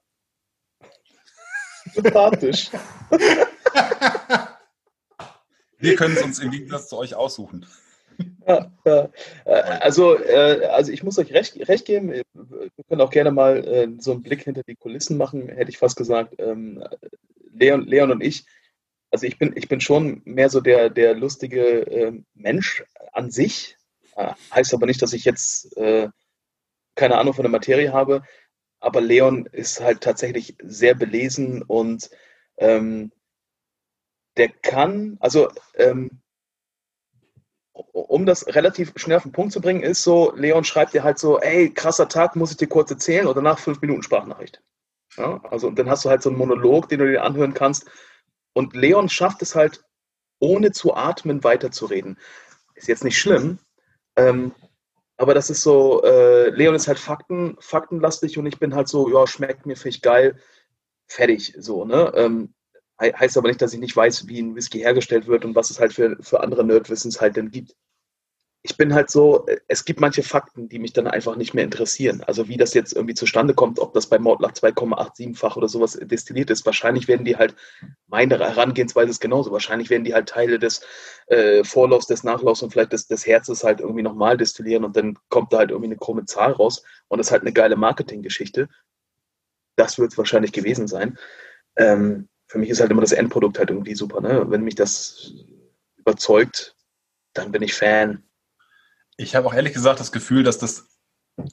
Sympathisch. Wir können es uns im Gegensatz zu euch aussuchen. Äh, also, äh, also ich muss euch recht, recht geben, wir können auch gerne mal äh, so einen Blick hinter die Kulissen machen, hätte ich fast gesagt. Ähm, Leon, Leon und ich also ich bin, ich bin schon mehr so der, der lustige äh, Mensch an sich. Äh, heißt aber nicht, dass ich jetzt äh, keine Ahnung von der Materie habe. Aber Leon ist halt tatsächlich sehr belesen und ähm, der kann, also ähm, um das relativ schnell auf den Punkt zu bringen, ist so, Leon schreibt dir halt so, ey, krasser Tag, muss ich dir kurz erzählen oder nach fünf Minuten Sprachnachricht. Ja, also und dann hast du halt so einen Monolog, den du dir anhören kannst und Leon schafft es halt, ohne zu atmen, weiterzureden. Ist jetzt nicht schlimm, ähm, aber das ist so, äh, Leon ist halt Fakten, faktenlastig und ich bin halt so, ja, schmeckt mir, finde geil, fertig, so, ne? Ähm, heißt aber nicht, dass ich nicht weiß, wie ein Whisky hergestellt wird und was es halt für, für andere Nerdwissens halt denn gibt ich bin halt so, es gibt manche Fakten, die mich dann einfach nicht mehr interessieren. Also wie das jetzt irgendwie zustande kommt, ob das bei Mordlach 2,87-fach oder sowas destilliert ist. Wahrscheinlich werden die halt, meine Herangehensweise ist genauso, wahrscheinlich werden die halt Teile des äh, Vorlaufs, des Nachlaufs und vielleicht des, des Herzes halt irgendwie nochmal destillieren und dann kommt da halt irgendwie eine krumme Zahl raus und das ist halt eine geile Marketinggeschichte. Das wird es wahrscheinlich gewesen sein. Ähm, für mich ist halt immer das Endprodukt halt irgendwie super. Ne? Wenn mich das überzeugt, dann bin ich Fan. Ich habe auch ehrlich gesagt das Gefühl, dass das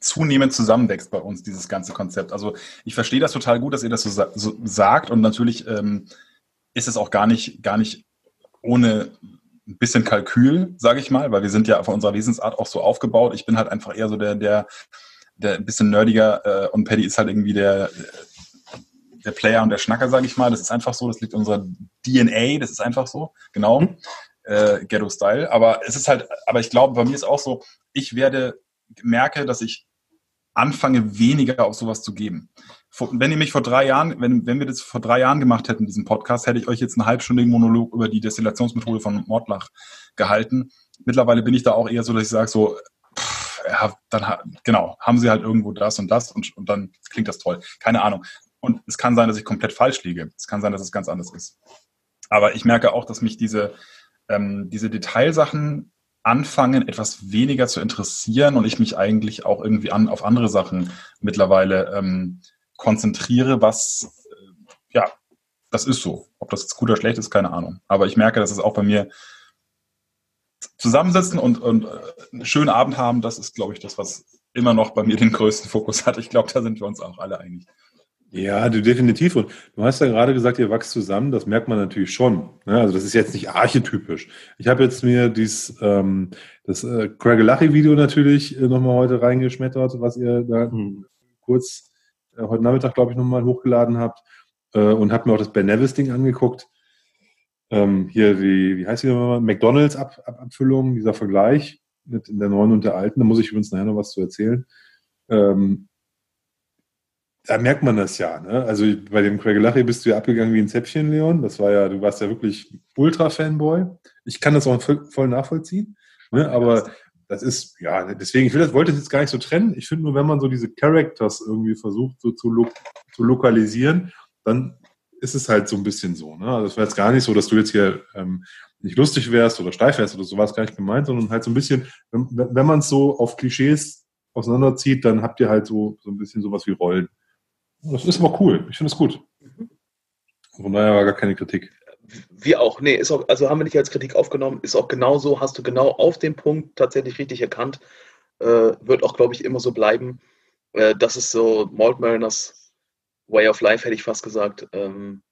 zunehmend zusammenwächst bei uns, dieses ganze Konzept. Also ich verstehe das total gut, dass ihr das so, so sagt und natürlich ähm, ist es auch gar nicht, gar nicht ohne ein bisschen Kalkül, sage ich mal, weil wir sind ja von unserer Wesensart auch so aufgebaut. Ich bin halt einfach eher so der, der, der ein bisschen nerdiger äh, und Paddy ist halt irgendwie der, der Player und der Schnacker, sage ich mal. Das ist einfach so, das liegt in unserer DNA, das ist einfach so, genau. Mhm. Äh, Ghetto-Style. Aber es ist halt, aber ich glaube, bei mir ist auch so, ich werde, merke, dass ich anfange, weniger auf sowas zu geben. Wenn ihr mich vor drei Jahren, wenn, wenn wir das vor drei Jahren gemacht hätten, diesen Podcast, hätte ich euch jetzt einen halbstündigen Monolog über die Destillationsmethode von Mordlach gehalten. Mittlerweile bin ich da auch eher so, dass ich sage so, pff, ja, dann genau, haben sie halt irgendwo das und das und, und dann klingt das toll. Keine Ahnung. Und es kann sein, dass ich komplett falsch liege. Es kann sein, dass es ganz anders ist. Aber ich merke auch, dass mich diese, ähm, diese Detailsachen anfangen, etwas weniger zu interessieren und ich mich eigentlich auch irgendwie an, auf andere Sachen mittlerweile ähm, konzentriere, was, äh, ja, das ist so. Ob das jetzt gut oder schlecht ist, keine Ahnung. Aber ich merke, dass es auch bei mir zusammensitzen und, und äh, einen schönen Abend haben, das ist, glaube ich, das, was immer noch bei mir den größten Fokus hat. Ich glaube, da sind wir uns auch alle einig. Ja, du definitiv. Und du hast ja gerade gesagt, ihr wächst zusammen. Das merkt man natürlich schon. Ne? Also das ist jetzt nicht archetypisch. Ich habe jetzt mir dies, ähm, das äh, Craig Lachi Video natürlich äh, nochmal heute reingeschmettert, was ihr da hm. kurz äh, heute Nachmittag, glaube ich, nochmal hochgeladen habt. Äh, und habe mir auch das Ben Nevis Ding angeguckt. Ähm, hier die, wie heißt die nochmal? McDonalds Ab dieser Vergleich mit der neuen und der alten. Da muss ich übrigens nachher noch was zu erzählen. Ähm, da merkt man das ja. Ne? Also bei dem Craig Lache bist du ja abgegangen wie ein Zäpfchen, Leon. Das war ja, du warst ja wirklich Ultra-Fanboy. Ich kann das auch voll nachvollziehen. Ne? Aber das ist, ja, deswegen, ich will das, wollte das jetzt gar nicht so trennen. Ich finde nur, wenn man so diese Characters irgendwie versucht so zu, lo zu lokalisieren, dann ist es halt so ein bisschen so. Ne? Also es war jetzt gar nicht so, dass du jetzt hier ähm, nicht lustig wärst oder steif wärst oder so war es gar nicht gemeint, sondern halt so ein bisschen, wenn, wenn man es so auf Klischees auseinanderzieht, dann habt ihr halt so, so ein bisschen sowas wie Rollen. Das ist aber cool. Ich finde es gut. Von daher war gar keine Kritik. Wir auch. Nee, ist auch, also haben wir nicht als Kritik aufgenommen. Ist auch genauso. Hast du genau auf den Punkt tatsächlich richtig erkannt. Äh, wird auch, glaube ich, immer so bleiben. Äh, das ist so Malt Mariners Way of Life, hätte ich fast gesagt. Ähm,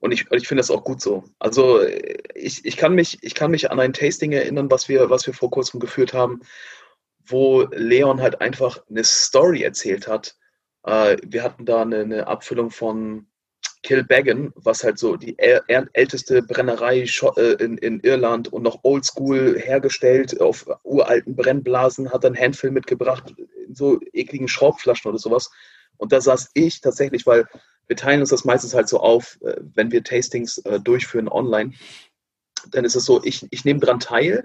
und ich, ich finde das auch gut so. Also ich, ich, kann mich, ich kann mich an ein Tasting erinnern, was wir, was wir vor kurzem geführt haben, wo Leon halt einfach eine Story erzählt hat, äh, wir hatten da eine, eine Abfüllung von Kilbeggan, was halt so die älteste Brennerei äh, in, in Irland und noch oldschool hergestellt auf uralten Brennblasen, hat dann Handfill mitgebracht so ekligen Schraubflaschen oder sowas. Und da saß ich tatsächlich, weil wir teilen uns das meistens halt so auf, äh, wenn wir Tastings durchführen online. Dann ist es so, ich, ich nehme dran teil.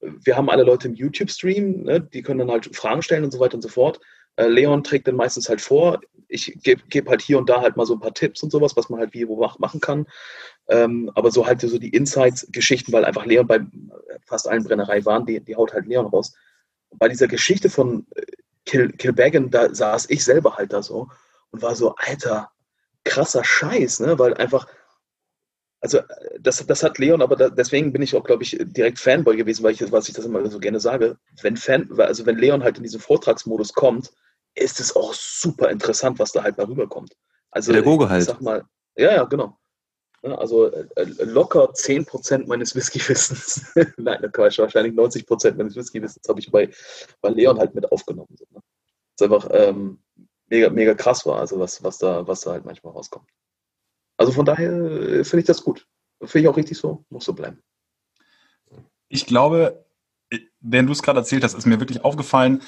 Wir haben alle Leute im YouTube-Stream, ne, die können dann halt Fragen stellen und so weiter und so fort. Äh, Leon trägt dann meistens halt vor. Ich gebe geb halt hier und da halt mal so ein paar Tipps und sowas, was man halt wie wo machen kann. Ähm, aber so halt so die Insights-Geschichten, weil einfach Leon bei fast allen Brennereien waren, die, die haut halt Leon raus. Und bei dieser Geschichte von äh, Kill, Kilbeggan, da saß ich selber halt da so und war so, Alter, krasser Scheiß, ne? Weil einfach, also das, das hat Leon, aber da, deswegen bin ich auch, glaube ich, direkt Fanboy gewesen, weil ich, was ich das immer so gerne sage. Wenn Fan, also wenn Leon halt in diesen Vortragsmodus kommt, ist es auch super interessant, was da halt mal rüberkommt. Also, Pädagoge halt. Ich sag mal, ja, ja, genau. Also äh, locker 10% meines Whisky-Wissens, nein, Quatsch, wahrscheinlich 90% meines Whisky-Wissens habe ich bei, bei Leon halt mit aufgenommen. Das ne? ist einfach ähm, mega, mega krass war, also was, was, da, was da halt manchmal rauskommt. Also von daher äh, finde ich das gut. Finde ich auch richtig so, muss so bleiben. Ich glaube, äh, während du es gerade erzählt hast, ist mir wirklich aufgefallen,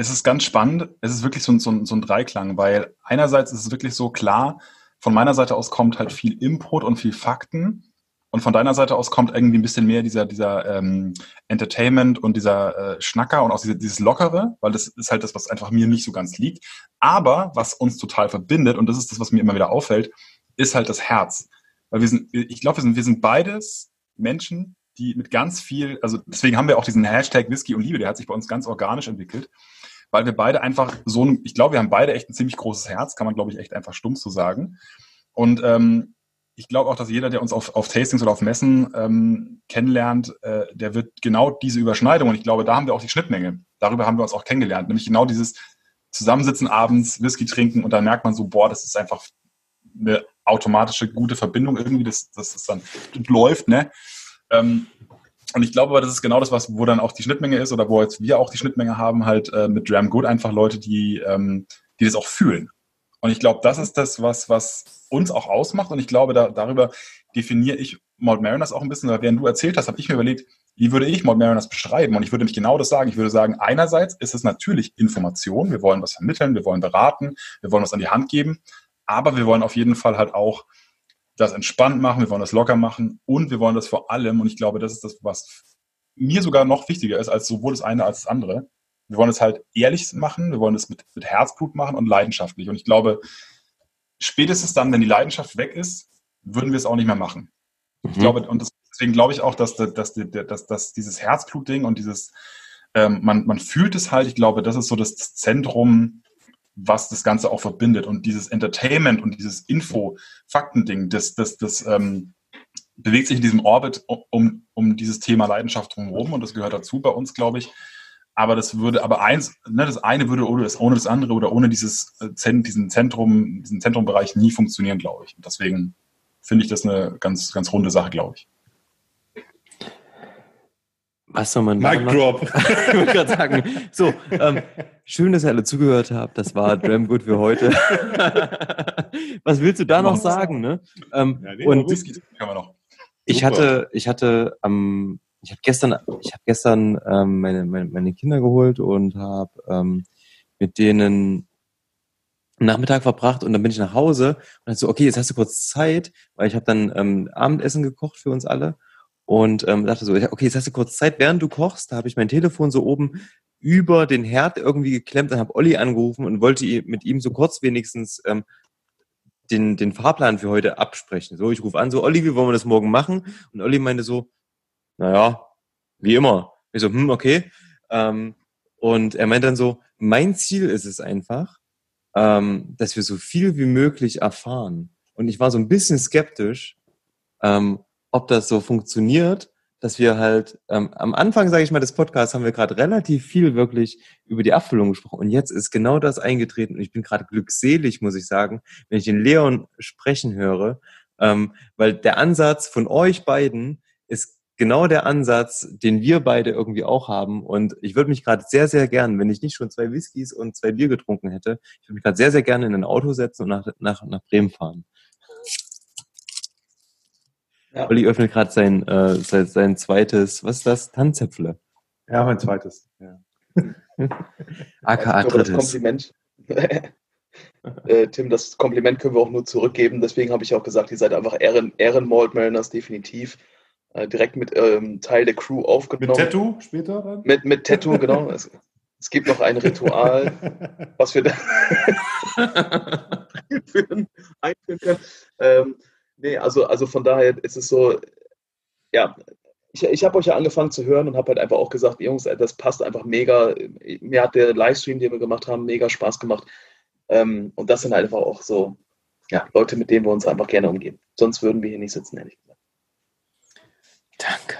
es ist ganz spannend. Es ist wirklich so ein, so, ein, so ein Dreiklang, weil einerseits ist es wirklich so klar, von meiner Seite aus kommt halt viel Input und viel Fakten. Und von deiner Seite aus kommt irgendwie ein bisschen mehr dieser, dieser ähm, Entertainment und dieser äh, Schnacker und auch diese, dieses Lockere, weil das ist halt das, was einfach mir nicht so ganz liegt. Aber was uns total verbindet, und das ist das, was mir immer wieder auffällt, ist halt das Herz. Weil wir sind, ich glaube, wir sind, wir sind beides Menschen, die mit ganz viel, also deswegen haben wir auch diesen Hashtag Whisky und Liebe, der hat sich bei uns ganz organisch entwickelt weil wir beide einfach so ein, ich glaube, wir haben beide echt ein ziemlich großes Herz, kann man, glaube ich, echt einfach stumpf so sagen. Und ähm, ich glaube auch, dass jeder, der uns auf, auf Tastings oder auf Messen ähm, kennenlernt, äh, der wird genau diese Überschneidung, und ich glaube, da haben wir auch die Schnittmenge. Darüber haben wir uns auch kennengelernt. Nämlich genau dieses Zusammensitzen abends, Whisky trinken und dann merkt man so, boah, das ist einfach eine automatische gute Verbindung irgendwie, das, das dann läuft, ne? Ähm, und ich glaube aber, das ist genau das, was, wo dann auch die Schnittmenge ist oder wo jetzt wir auch die Schnittmenge haben, halt äh, mit Dram Good einfach Leute, die, ähm, die das auch fühlen. Und ich glaube, das ist das, was, was uns auch ausmacht. Und ich glaube, da, darüber definiere ich Malt Mariners auch ein bisschen. Weil während du erzählt hast, habe ich mir überlegt, wie würde ich Malt Mariners beschreiben? Und ich würde mich genau das sagen. Ich würde sagen, einerseits ist es natürlich Information. Wir wollen was vermitteln, wir wollen beraten, wir wollen was an die Hand geben. Aber wir wollen auf jeden Fall halt auch das entspannt machen, wir wollen das locker machen und wir wollen das vor allem, und ich glaube, das ist das, was mir sogar noch wichtiger ist als sowohl das eine als das andere. Wir wollen es halt ehrlich machen, wir wollen es mit, mit Herzblut machen und leidenschaftlich. Und ich glaube, spätestens dann, wenn die Leidenschaft weg ist, würden wir es auch nicht mehr machen. Mhm. Ich glaube, und deswegen glaube ich auch, dass, dass, dass, dass, dass dieses Herzblutding und dieses, ähm, man, man fühlt es halt, ich glaube, das ist so das Zentrum was das Ganze auch verbindet. Und dieses Entertainment und dieses Info-Fakten-Ding, das, das, das ähm, bewegt sich in diesem Orbit um, um dieses Thema Leidenschaft drumherum und das gehört dazu bei uns, glaube ich. Aber das würde, aber eins, ne, das eine würde ohne das, ohne das andere oder ohne dieses äh, diesen Zentrum, diesen Zentrumbereich nie funktionieren, glaube ich. Und deswegen finde ich das eine ganz, ganz runde Sache, glaube ich. Was soll man Mic Drop. ich wollte gerade sagen. So, ähm, schön, dass ihr alle zugehört habt. Das war Dram Good für heute. Was willst du da noch sagen? Ne? Ähm, ja, nee, und ich hatte, ich hatte am, ich habe gestern, ich habe gestern ähm, meine, meine, meine Kinder geholt und habe ähm, mit denen Nachmittag verbracht und dann bin ich nach Hause und so, okay, jetzt hast du kurz Zeit, weil ich habe dann ähm, Abendessen gekocht für uns alle und ähm, dachte so, okay, jetzt hast du kurz Zeit, während du kochst, da habe ich mein Telefon so oben über den Herd irgendwie geklemmt und habe Olli angerufen und wollte mit ihm so kurz wenigstens ähm, den, den Fahrplan für heute absprechen. So, ich rufe an, so, Olli, wie wollen wir das morgen machen? Und Olli meinte so, naja, wie immer. Ich so, hm, okay. Ähm, und er meint dann so, mein Ziel ist es einfach, ähm, dass wir so viel wie möglich erfahren. Und ich war so ein bisschen skeptisch, ähm, ob das so funktioniert, dass wir halt ähm, am Anfang, sage ich mal, des Podcasts haben wir gerade relativ viel wirklich über die Abfüllung gesprochen. Und jetzt ist genau das eingetreten. Und ich bin gerade glückselig, muss ich sagen, wenn ich den Leon sprechen höre, ähm, weil der Ansatz von euch beiden ist genau der Ansatz, den wir beide irgendwie auch haben. Und ich würde mich gerade sehr, sehr gern, wenn ich nicht schon zwei Whiskys und zwei Bier getrunken hätte, ich würde mich gerade sehr, sehr gerne in ein Auto setzen und nach, nach, nach Bremen fahren. Ja. Olli öffnet gerade sein, äh, sein, sein zweites, was ist das? Tanzäpfle. Ja, mein zweites. Ja. AKA drittes. Das Kompliment. äh, Tim, das Kompliment können wir auch nur zurückgeben. Deswegen habe ich auch gesagt, ihr seid einfach Ehren, Ehrenmalt Mariners definitiv. Äh, direkt mit ähm, Teil der Crew aufgenommen. Mit Tattoo später dann? Mit, mit Tattoo, genau. es, es, gibt noch ein Ritual, was wir da einführen, einführen können. Ähm, Nee, also, also von daher ist es so, ja, ich, ich habe euch ja angefangen zu hören und habe halt einfach auch gesagt, Jungs, das passt einfach mega. Mir hat der Livestream, den wir gemacht haben, mega Spaß gemacht. Ähm, und das sind halt einfach auch so, ja, Leute, mit denen wir uns einfach gerne umgehen. Sonst würden wir hier nicht sitzen, ehrlich gesagt. Danke.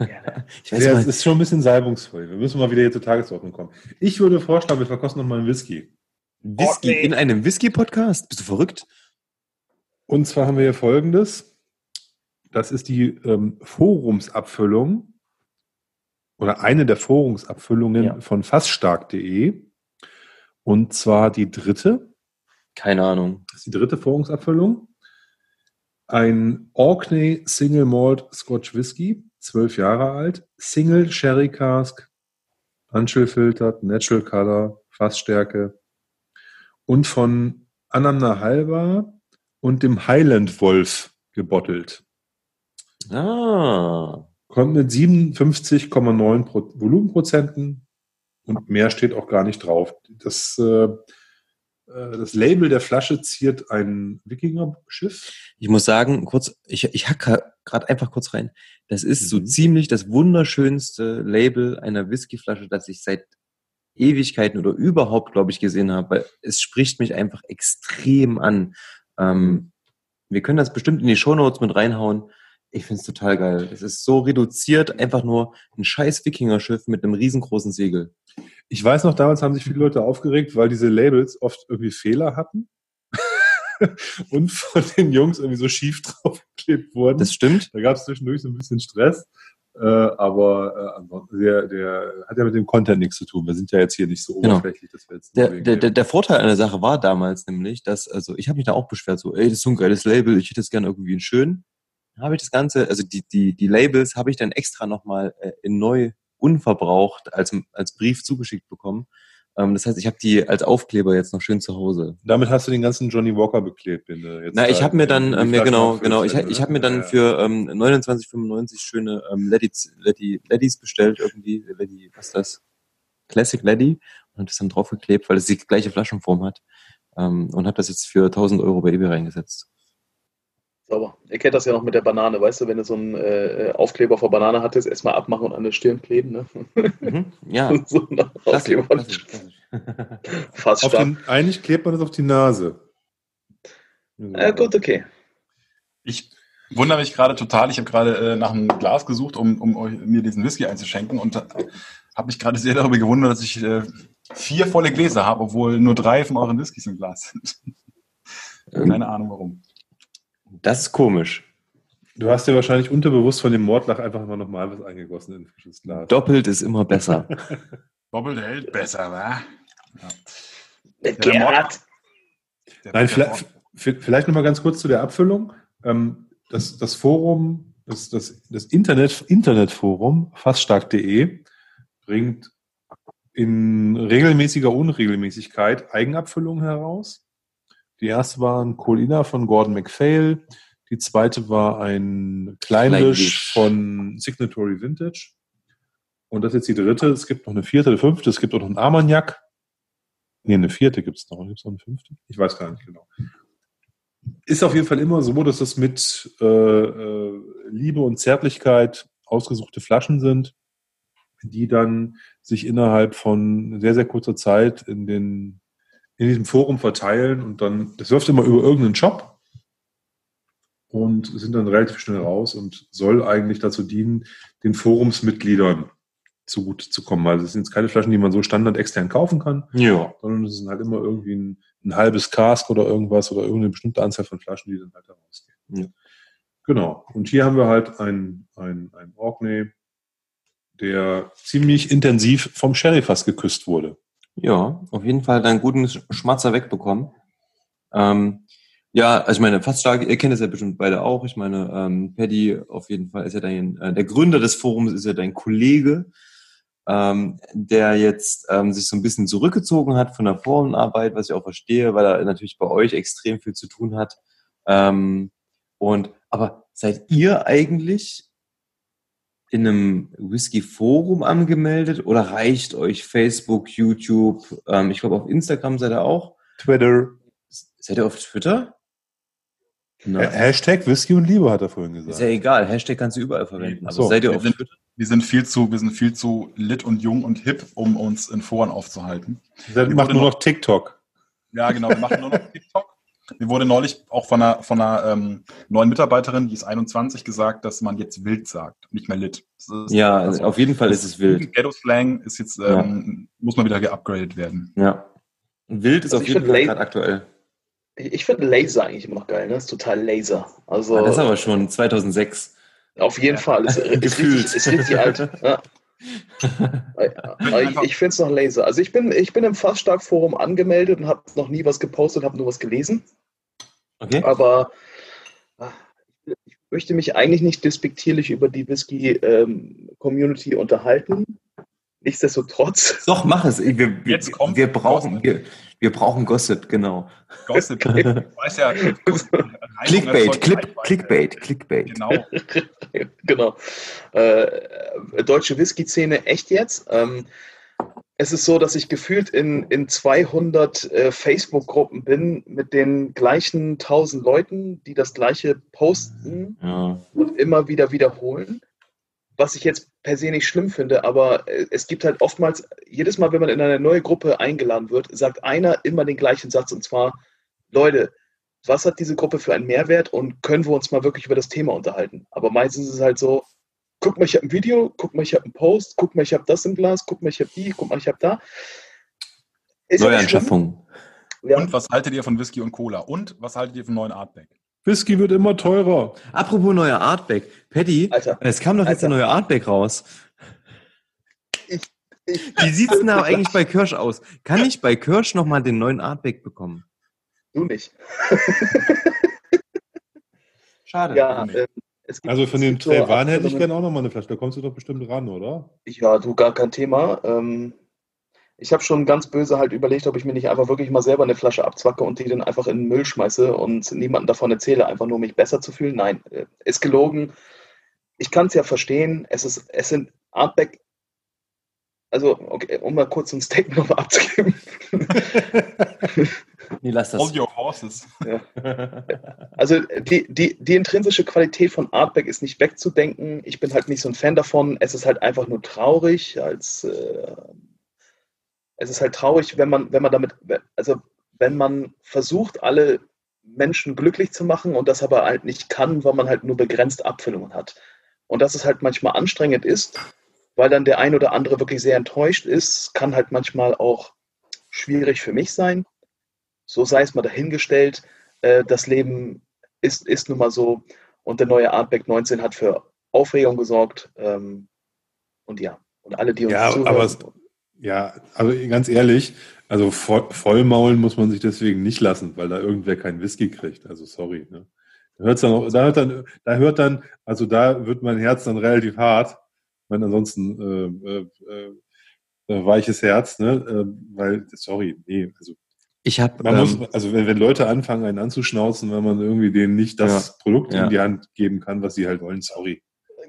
Ja, ich weiß ja, es ist schon ein bisschen salbungsvoll. Wir müssen mal wieder hier zur Tagesordnung kommen. Ich würde vorschlagen, wir verkosten noch mal einen Whisky. Whisky oh, nee. in einem Whisky-Podcast? Bist du verrückt? Und zwar haben wir hier folgendes. Das ist die ähm, Forumsabfüllung oder eine der Forumsabfüllungen ja. von fassstark.de. Und zwar die dritte. Keine Ahnung. Das ist die dritte Forumsabfüllung. Ein Orkney Single Malt Scotch Whisky, zwölf Jahre alt, Single Sherry Cask, filtered, Natural Color, Fassstärke und von Anamna Halber und dem Highland Wolf gebottelt. Ah. Kommt mit 57,9 Volumenprozenten und mehr steht auch gar nicht drauf. Das, äh, äh, das Label der Flasche ziert ein Wikinger-Schiff. Ich muss sagen, kurz, ich, ich hacke gerade einfach kurz rein. Das ist mhm. so ziemlich das wunderschönste Label einer Whiskyflasche, das ich seit Ewigkeiten oder überhaupt, glaube ich, gesehen habe. Weil es spricht mich einfach extrem an. Ähm, Wir können das bestimmt in die Shownotes mit reinhauen. Ich finde es total geil. Es ist so reduziert, einfach nur ein scheiß Wikingerschiff mit einem riesengroßen Segel. Ich weiß noch, damals haben sich viele Leute aufgeregt, weil diese Labels oft irgendwie Fehler hatten und von den Jungs irgendwie so schief draufgeklebt wurden. Das stimmt. Da gab es zwischendurch so ein bisschen Stress. Äh, aber äh, der, der hat ja mit dem Content nichts zu tun. Wir sind ja jetzt hier nicht so Genau. oberflächlich, dass wir jetzt Der, der, der, der Vorteil an der Sache war damals nämlich, dass, also ich habe mich da auch beschwert, so, ey, das ist so ein geiles Label, ich hätte es gerne irgendwie in schön. Dann habe ich das Ganze, also die, die, die Labels habe ich dann extra nochmal äh, in neu unverbraucht als, als Brief zugeschickt bekommen. Ähm, das heißt, ich habe die als Aufkleber jetzt noch schön zu Hause. Damit hast du den ganzen Johnny Walker beklebt. Du jetzt Na, ich habe mir in dann, die ähm, ja Flaschen genau, auffüllst, genau, ich, ne? ich habe mir dann für ähm, 29,95 schöne ähm, Laddies, Laddy, Laddies bestellt irgendwie, Laddy, was ist das? Classic Laddy und hab das dann draufgeklebt, weil es die gleiche Flaschenform hat ähm, und habe das jetzt für 1000 Euro bei eBay reingesetzt. Sauber. Ihr kennt das ja noch mit der Banane, weißt du, wenn du so einen äh, Aufkleber vor Banane hattest, erstmal abmachen und an der Stirn kleben, ne? Mhm. Ja, so ein klassisch, Aufkleber. klassisch, klassisch. Fast Auf stark. den, eigentlich klebt man das auf die Nase. Äh, gut, okay. Ich wundere mich gerade total. Ich habe gerade äh, nach einem Glas gesucht, um, um euch, mir diesen Whisky einzuschenken und habe mich gerade sehr darüber gewundert, dass ich äh, vier volle Gläser habe, obwohl nur drei von euren Whiskys im Glas sind. Keine Ahnung warum. Das ist komisch. Du hast dir wahrscheinlich unterbewusst von dem Mordlach einfach immer noch mal was eingegossen in ein frisches Glas. Doppelt ist immer besser. Doppelt hält besser, wa? Der der Gerhard. Der- Nein, vielleicht, vielleicht noch mal ganz kurz zu der Abfüllung. Ähm, das, das Forum, das, das, das Internet, Internetforum faststark.de bringt in regelmäßiger Unregelmäßigkeit Eigenabfüllungen heraus. Die erste war ein Colina von Gordon MacPhail. Die zweite war ein Kleinwisch Kleinwisch. von Signatory Vintage. Und das ist jetzt die dritte. Es gibt noch eine vierte, eine fünfte. Es gibt auch noch einen Armagnac. Nee, eine vierte gibt es noch. Gibt es noch eine fünfte? Ich weiß gar nicht genau. Ist auf jeden Fall immer so, dass das mit äh, äh, Liebe und Zärtlichkeit ausgesuchte Flaschen sind, die dann sich innerhalb von sehr, sehr kurzer Zeit in, den, in diesem Forum verteilen und dann, das läuft immer über irgendeinen Shop und sind dann relativ schnell raus und soll eigentlich dazu dienen, den Forumsmitgliedern zugute zu kommen. Also es sind jetzt keine Flaschen, die man so standard extern kaufen kann, ja. sondern es sind halt immer irgendwie ein, ein halbes Cask oder irgendwas oder irgendeine bestimmte Anzahl von Flaschen, die dann halt da rausgehen. Ja. Genau. Und hier haben wir halt ein, ein, ein Orkney, der ziemlich intensiv vom Sherryfass geküsst wurde. Ja, auf jeden Fall einen guten Sch- Schmatzer wegbekommen. Ähm, ja, also ich meine, fast stark, ihr kennt es ja bestimmt beide auch. Ich meine, ähm, Paddy auf jeden Fall ist ja dein, äh, der Gründer des Forums ist ja dein Kollege, ähm, der jetzt ähm, sich so ein bisschen zurückgezogen hat von der Forenarbeit, was ich auch verstehe, weil er natürlich bei euch extrem viel zu tun hat. Ähm, und aber seid ihr eigentlich in einem Whisky-Forum angemeldet oder reicht euch Facebook, YouTube? Ähm, ich glaube, auf Instagram seid ihr auch. Twitter. Seid ihr auf Twitter? Na, Ha- Hashtag Whisky und Liebe hat er vorhin ist gesagt. ja egal. Hashtag kannst du überall verwenden. Also so. seid ihr Wir auf sind, Twitter? wir sind viel zu, wir sind viel zu lit und jung und hip, um uns in Foren aufzuhalten. Macht wurde nur noch- noch TikTok. Ja, genau, wir machen nur noch TikTok. Mir wurde neulich auch von einer, von einer ähm, neuen Mitarbeiterin, die ist 21, gesagt, dass man jetzt wild sagt, nicht mehr lit. Das ist- Ja, also, auf jeden Fall ist es wild. Ghetto-Slang ist jetzt, ähm, muss mal wieder geupgradet werden. Ja. Wild ist Also auf jeden Fall gerade aktuell. Ich, ich finde Laser eigentlich immer noch geil, ne? Das ist total Laser. Also Ah, das ist aber schon 2006. auf jeden Ja. Fall. Es, ist, Gefühlt. richtig, ist richtig alt. Ja. Aber ich, ich finde es noch Laser. Also ich bin, ich bin im Fassstark-Forum angemeldet und habe noch nie was gepostet, habe nur was gelesen. Okay? Aber ah, ich möchte mich eigentlich nicht despektierlich über die Whisky-Community unterhalten. Nichtsdestotrotz, Doch, mach es. Wir, wir, Jetzt kommt wir brauchen, wir, wir brauchen Gossip, genau. Gossip, ich weiß ja, Clickbait, Clip. Clickbait, Clickbait. Genau. genau. Äh, deutsche Whisky-Szene, echt jetzt? Ähm, es ist so, dass ich gefühlt in, in 200 äh, Facebook-Gruppen bin mit den gleichen 1000 Leuten, die das gleiche posten Ja. und immer wieder wiederholen. Was ich jetzt per se nicht schlimm finde, aber äh, es gibt halt oftmals, jedes Mal, wenn man in eine neue Gruppe eingeladen wird, sagt einer immer den gleichen Satz und zwar, Leute, was hat diese Gruppe für einen Mehrwert und können wir uns mal wirklich über das Thema unterhalten. Aber meistens ist es halt so, guck mal, ich habe ein Video, guck mal, ich habe einen Post, guck mal, ich habe das im Glas, guck mal, ich habe die, guck mal, ich habe da. Ist Neuanschaffung. Ja. Und was haltet ihr von Whisky und Cola? Und was haltet ihr vom neuen Artback? Whisky wird immer teurer. Apropos neuer Artback. Paddy, Alter. es kam doch jetzt Alter. der neue Artback raus. Ich, ich, Wie sieht es denn da eigentlich bei Kirsch aus? Kann ich bei Kirsch nochmal den neuen Artback bekommen? Du nicht. Schade. Ja, äh, also von den Trevan hätte ich gerne auch nochmal eine Flasche. Da kommst du doch bestimmt ran, oder? Ja, du, gar kein Thema. Ähm, ich habe schon ganz böse halt überlegt, ob ich mir nicht einfach wirklich mal selber eine Flasche abzwacke und die dann einfach in den Müll schmeiße und niemanden davon erzähle, einfach nur um mich besser zu fühlen. Nein, äh, ist gelogen. Ich kann es ja verstehen. Es, ist, es sind Artback. Also, okay, um mal kurz ein Statement nochmal abzugeben. nee, lass das. All your horses. Ja. Also, die, die, die intrinsische Qualität von Artback ist nicht wegzudenken. Ich bin halt nicht so ein Fan davon. Es ist halt einfach nur traurig als. Äh, es ist halt traurig, wenn man, wenn man damit, also wenn man versucht, alle Menschen glücklich zu machen und das aber halt nicht kann, weil man halt nur begrenzt Abfüllungen hat. Und dass es halt manchmal anstrengend ist, weil dann der ein oder andere wirklich sehr enttäuscht ist, kann halt manchmal auch schwierig für mich sein. So sei es mal dahingestellt. Äh, das Leben ist, ist nun mal so. Und der neue Artback 19 hat für Aufregung gesorgt. Ähm, und ja, und alle, die uns ja, zuhören. Aber ja, also ganz ehrlich, also voll, vollmaulen muss man sich deswegen nicht lassen, weil da irgendwer keinen Whisky kriegt. Also sorry. Ne? Da, hört's dann auch, da, hört dann, da hört dann, also da wird mein Herz dann relativ hart. Ich meine, ansonsten äh, äh, äh, weiches Herz, ne? Äh, weil, sorry, nee, also ich habe, ähm, also wenn, wenn Leute anfangen, einen anzuschnauzen, wenn man irgendwie denen nicht das ja, Produkt ja. in die Hand geben kann, was sie halt wollen, sorry.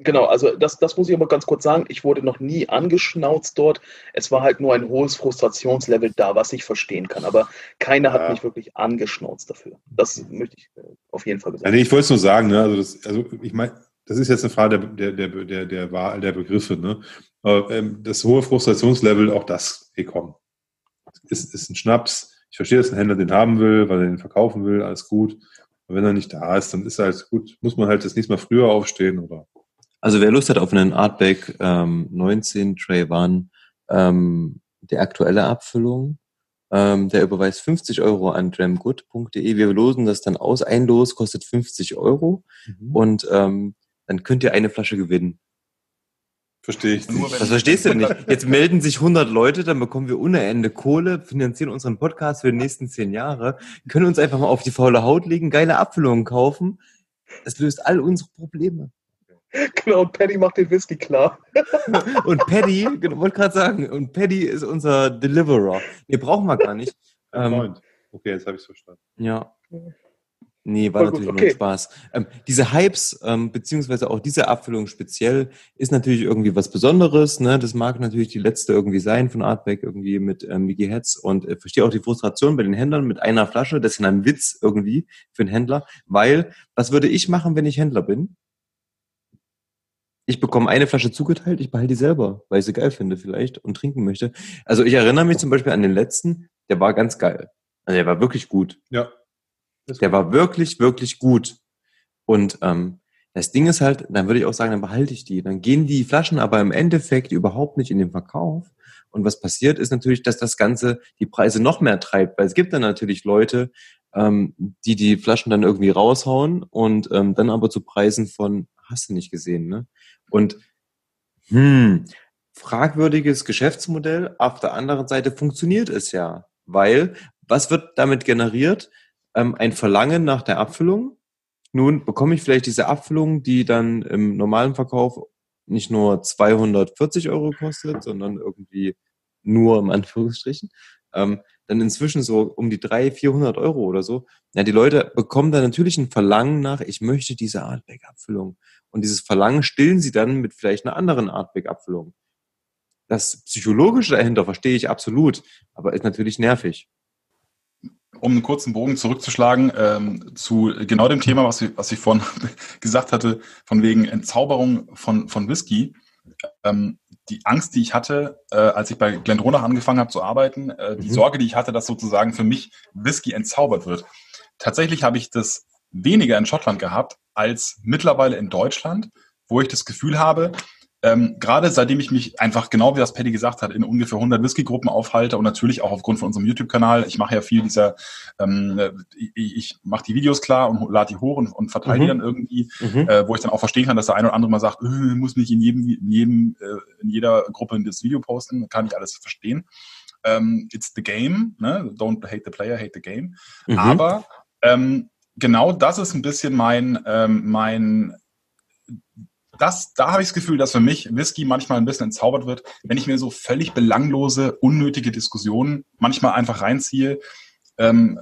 Genau, also das, das muss ich aber ganz kurz sagen. Ich wurde noch nie angeschnauzt dort. Es war halt nur ein hohes Frustrationslevel da, was ich verstehen kann. Aber keiner ja. hat mich wirklich angeschnauzt dafür. Das möchte ich äh, auf jeden Fall sagen. Nee, ich wollte es nur sagen, ne? also, das, also ich meine, das ist jetzt eine Frage der, der, der, der, der Wahl der Begriffe. Ne? Aber, ähm, das hohe Frustrationslevel, auch das, hey komm, ist, ist ein Schnaps. Ich verstehe, dass ein Händler den haben will, weil er den verkaufen will, alles gut. Und wenn er nicht da ist, dann ist er halt gut, muss man halt das nächste Mal früher aufstehen oder also wer Lust hat auf einen Artback ähm, 19 Tray One, ähm, der aktuelle Abfüllung, ähm, der überweist 50 Euro an dramgood.de. Wir losen das dann aus. Ein Los kostet 50 Euro mhm. und ähm, dann könnt ihr eine Flasche gewinnen. Verstehe ich nicht. Das verstehst du nicht. Jetzt melden sich 100 Leute, dann bekommen wir ohne Ende Kohle, finanzieren unseren Podcast für die nächsten 10 Jahre, können uns einfach mal auf die faule Haut legen, geile Abfüllungen kaufen. Das löst all unsere Probleme. Genau, und Paddy macht den Whisky klar. und Paddy, genau, wollte gerade sagen, und Paddy ist unser Deliverer. Nee, brauchen wir gar nicht. Ähm, okay, jetzt habe ich es verstanden. Ja. Nee, war natürlich okay. nur Spaß. Ähm, diese Hypes, ähm, beziehungsweise auch diese Abfüllung speziell, ist natürlich irgendwie was Besonderes. Ne? Das mag natürlich die letzte irgendwie sein von Artback, irgendwie mit ähm, Mickey Hetz. Und äh, verstehe auch die Frustration bei den Händlern mit einer Flasche. Das ist ein Witz irgendwie für einen Händler. Weil, was würde ich machen, wenn ich Händler bin? Ich bekomme eine Flasche zugeteilt, ich behalte die selber, weil ich sie geil finde vielleicht und trinken möchte. Also ich erinnere mich zum Beispiel an den letzten, der war ganz geil. Also der war wirklich gut. Ja. Der war wirklich, wirklich gut. Und ähm, das Ding ist halt, dann würde ich auch sagen, dann behalte ich die. Dann gehen die Flaschen aber im Endeffekt überhaupt nicht in den Verkauf. Und was passiert ist natürlich, dass das Ganze die Preise noch mehr treibt, weil es gibt dann natürlich Leute, ähm, die die Flaschen dann irgendwie raushauen und ähm, dann aber zu Preisen von, hast du nicht gesehen, ne? Und hm, fragwürdiges Geschäftsmodell. Auf der anderen Seite funktioniert es ja, weil was wird damit generiert? Ähm, ein Verlangen nach der Abfüllung. Nun bekomme ich vielleicht diese Abfüllung, die dann im normalen Verkauf nicht nur 240 Euro kostet, sondern irgendwie nur im Anführungsstrichen, ähm, dann inzwischen so um die 300, 400 Euro oder so. Ja, die Leute bekommen da natürlich ein Verlangen nach, ich möchte diese Artback-Abfüllung. Und dieses Verlangen stillen sie dann mit vielleicht einer anderen Artback-Abfüllung. Das Psychologische dahinter verstehe ich absolut, aber ist natürlich nervig. Um einen kurzen Bogen zurückzuschlagen ähm, zu genau dem Thema, was ich, was ich vorhin gesagt hatte, von wegen Entzauberung von, von Whisky. Ähm, die Angst, die ich hatte, äh, als ich bei Glendronach angefangen habe zu arbeiten, äh, die mhm. Sorge, die ich hatte, dass sozusagen für mich Whisky entzaubert wird. tatsächlich habe ich das weniger in Schottland gehabt als mittlerweile in Deutschland, wo ich das Gefühl habe, ähm, gerade seitdem ich mich einfach, genau wie das Paddy gesagt hat, in ungefähr 100 Whisky-Gruppen aufhalte und natürlich auch aufgrund von unserem YouTube-Kanal, ich mache ja viel dieser, ähm, ich, ich mache die Videos klar und lade die hoch und, und verteile die Mhm. dann irgendwie, Mhm. äh, wo ich dann auch verstehen kann, dass der eine oder andere mal sagt, äh, muss nicht in jedem, in jedem, äh, in jeder Gruppe das Video posten, kann ich alles verstehen. Ähm, it's the game, ne? Don't hate the player, hate the game. Mhm. Aber ähm, genau das ist ein bisschen mein, ähm, mein das, da habe ich das Gefühl, dass für mich Whisky manchmal ein bisschen entzaubert wird, wenn ich mir so völlig belanglose, unnötige Diskussionen manchmal einfach reinziehe, ähm,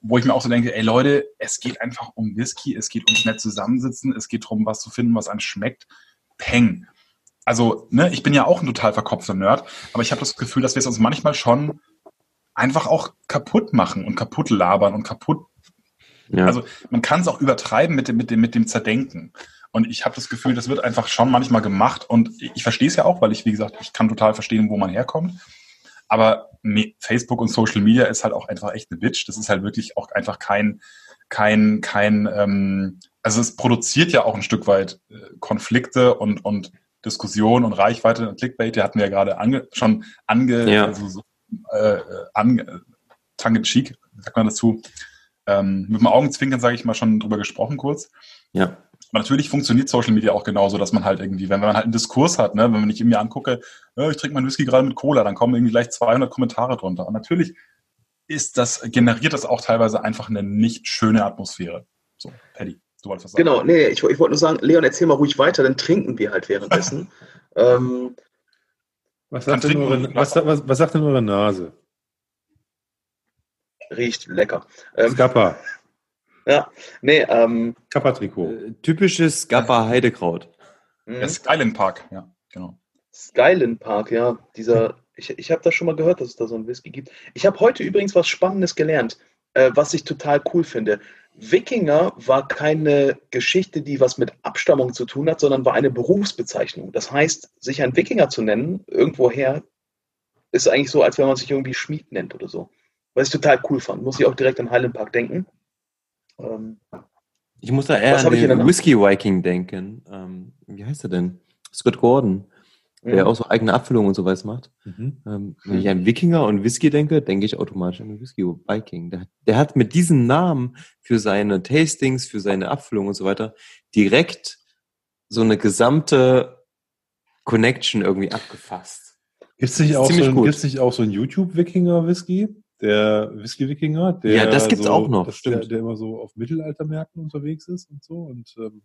wo ich mir auch so denke, ey Leute, es geht einfach um Whisky, es geht ums nett zusammensitzen, es geht darum, was zu finden, was einem schmeckt. Peng. Also, ne, ich bin ja auch ein total verkopfter Nerd, aber ich habe das Gefühl, dass wir es uns manchmal schon einfach auch kaputt machen und kaputt labern und kaputt ja. also man kann es auch übertreiben mit dem, mit dem, mit dem Zerdenken. Und ich habe das Gefühl, das wird einfach schon manchmal gemacht. Und ich verstehe es ja auch, weil ich, wie gesagt, ich kann total verstehen, wo man herkommt. Aber Facebook und Social Media ist halt auch einfach echt eine Bitch. Das ist halt wirklich auch einfach kein, kein, kein, ähm, also es produziert ja auch ein Stück weit äh, Konflikte und, und Diskussion und Reichweite und Clickbait, die hatten wir ja gerade ange, schon ange, Ja. also so, äh, ange, tongue in cheek, sagt man dazu, ähm, mit dem Augenzwinkern, sage ich mal, schon drüber gesprochen kurz. ja. Aber natürlich funktioniert Social Media auch genauso, dass man halt irgendwie, wenn man halt einen Diskurs hat, ne, wenn man ich mir angucke, äh, ich trinke meinen Whisky gerade mit Cola, dann kommen irgendwie gleich 200 Kommentare drunter. Und natürlich ist das, generiert das auch teilweise einfach eine nicht schöne Atmosphäre. So, Paddy, du wolltest was sagen. Genau, nee, ich, ich wollte nur sagen, Leon, erzähl mal ruhig weiter, dann trinken wir halt währenddessen. ähm, Was sagt, denn eure, was, was, was sagt denn eure Nase? riecht lecker. Ähm, Skappa. Nee, ähm, Kappa-Trikot. Äh, Typisches Gappa Heidekraut. mh. Der Skyland Park, ja, genau. Skyland Park, ja, dieser, ich, ich habe das schon mal gehört, dass es da so einen Whisky gibt. Ich habe heute übrigens was Spannendes gelernt, äh, was ich total cool finde. Wikinger war keine Geschichte, die was mit Abstammung zu tun hat, sondern war eine Berufsbezeichnung. Das heißt, sich ein Wikinger zu nennen, irgendwoher, ist eigentlich so, als wenn man sich irgendwie Schmied nennt oder so. Was ich total cool fand. Muss ich auch direkt an Highland Park denken. Ähm, Ich muss da eher an den Whisky Viking denken. Ähm, wie heißt er denn? Scott Gordon, der mh. auch so eigene Abfüllungen und sowas macht. Mhm. Ähm, wenn ich an Wikinger und Whisky denke, denke ich automatisch an den Whisky Viking. Der, der hat mit diesem Namen für seine Tastings, für seine Abfüllungen und so weiter direkt so eine gesamte Connection irgendwie abgefasst. Gibt es nicht, auch so ein- nicht auch so einen YouTube-Wikinger-Whisky? Der Whisky-Wikinger? der Ja, das gibt's so, auch noch, das- stimmt. Der, der immer so auf Mittelaltermärkten unterwegs ist und so. Und ähm,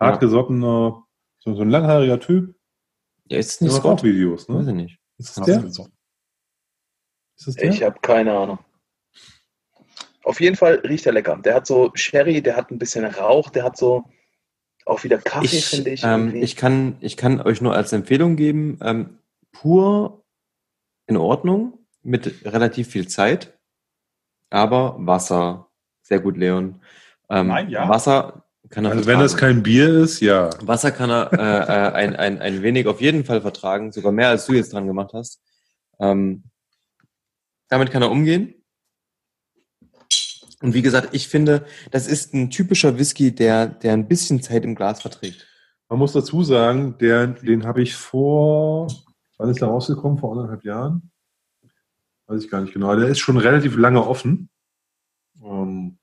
Ja. hartgesottener, so, so ein langhaariger Typ. Ja, ist es Der nicht macht auch Scott? Videos, Weiß ne? ich nicht. Ist das der? Ist das der? Ich habe keine Ahnung. Auf jeden Fall riecht er lecker. Der hat so Sherry, der hat ein bisschen Rauch, der hat so auch wieder Kaffee, Ich, finde ich. ähm, irgendwie. ich, kann, ich kann euch nur als Empfehlung geben, ähm, pur in Ordnung, mit relativ viel Zeit, aber Wasser, sehr gut, Leon. Ähm, Nein, ja. Wasser kann er also wenn das vertragen. kein Bier ist, ja. Wasser kann er äh, äh, ein, ein, ein wenig auf jeden Fall vertragen, sogar mehr als du jetzt dran gemacht hast. Ähm, damit kann er umgehen. Und wie gesagt, ich finde, das ist ein typischer Whisky, der, der ein bisschen Zeit im Glas verträgt. Man muss dazu sagen, der, den habe ich vor, wann ist der rausgekommen? Vor anderthalb Jahren? Weiß ich gar nicht genau. Der ist schon relativ lange offen. Ähm,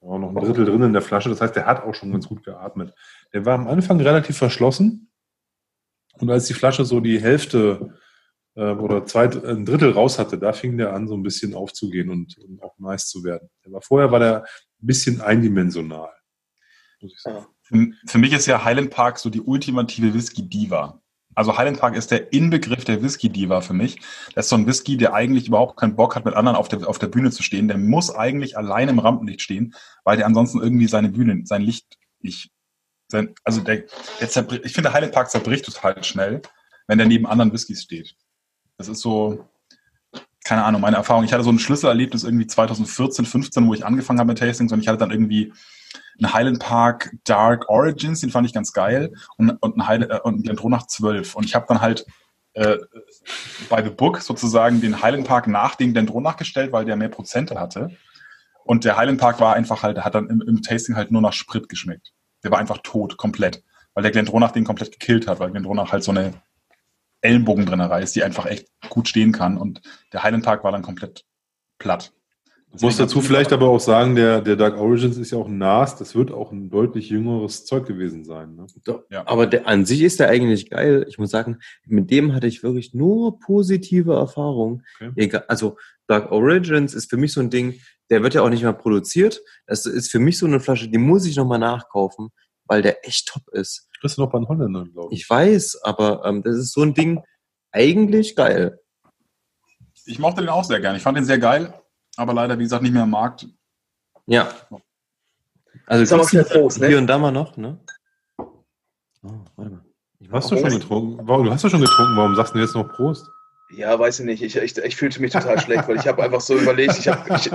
ja, noch ein Drittel drin in der Flasche. Das heißt, der hat auch schon ganz gut geatmet. Der war am Anfang relativ verschlossen. Und als die Flasche so die Hälfte äh, oder zwei, ein Drittel raus hatte, da fing der an, so ein bisschen aufzugehen und, und auch nice zu werden. Der war, vorher war der ein bisschen eindimensional. Muss ich sagen. Für mich ist ja Highland Park so die ultimative Whisky-Diva. Also Highland Park ist der Inbegriff der Whisky-Diva für mich. Das ist so ein Whisky, der eigentlich überhaupt keinen Bock hat, mit anderen auf der, auf der Bühne zu stehen. Der muss eigentlich allein im Rampenlicht stehen, weil der ansonsten irgendwie seine Bühne, sein Licht nicht, sein, also der, der zerbricht, ich finde Highland Park zerbricht total schnell, wenn der neben anderen Whiskys steht. Das ist so, keine Ahnung, meine Erfahrung. Ich hatte so ein Schlüsselerlebnis irgendwie 2014, 15, wo ich angefangen habe mit Tastings und ich hatte dann irgendwie einen Highland Park Dark Origins, den fand ich ganz geil, und, und einen Highland, äh, und einen Glendronach 12. Und ich habe dann halt äh, bei The Book sozusagen den Highland Park nach dem Glendronach gestellt, weil der mehr Prozente hatte. Und der Highland Park war einfach halt, hat dann im, im Tasting halt nur nach Sprit geschmeckt. Der war einfach tot, komplett. Weil der Glendronach den komplett gekillt hat, weil Glendronach halt so eine Ellenbogenbrennerei ist, die einfach echt gut stehen kann. Und der Highland Park war dann komplett platt. Du musst dazu vielleicht aber auch sagen, der, der Dark Origins ist ja auch ein NAS, das wird auch ein deutlich jüngeres Zeug gewesen sein. Ne? Ja. Aber der, an sich ist der eigentlich geil. Ich muss sagen, mit dem hatte ich wirklich nur positive Erfahrungen. Okay. Also Dark Origins ist für mich so ein Ding, der wird ja auch nicht mehr produziert. Das ist für mich so eine Flasche, die muss ich nochmal nachkaufen, weil der echt top ist. Das ist noch bei den Holländern, glaube ich. Ich weiß, aber ähm, das ist so ein Ding eigentlich geil. Ich mochte den auch sehr gern. Ich fand den sehr geil aber leider, wie gesagt, nicht mehr im Markt. Ja. Also das hier, groß, ne? hier und da mal noch, ne? Oh, warte mal. hast du schon getrunken? Warum, du hast ja schon getrunken, warum sagst du jetzt noch Prost? Ja, weiß ich nicht. Ich, ich, ich fühlte mich total schlecht, weil ich habe einfach so überlegt, ich habe ich,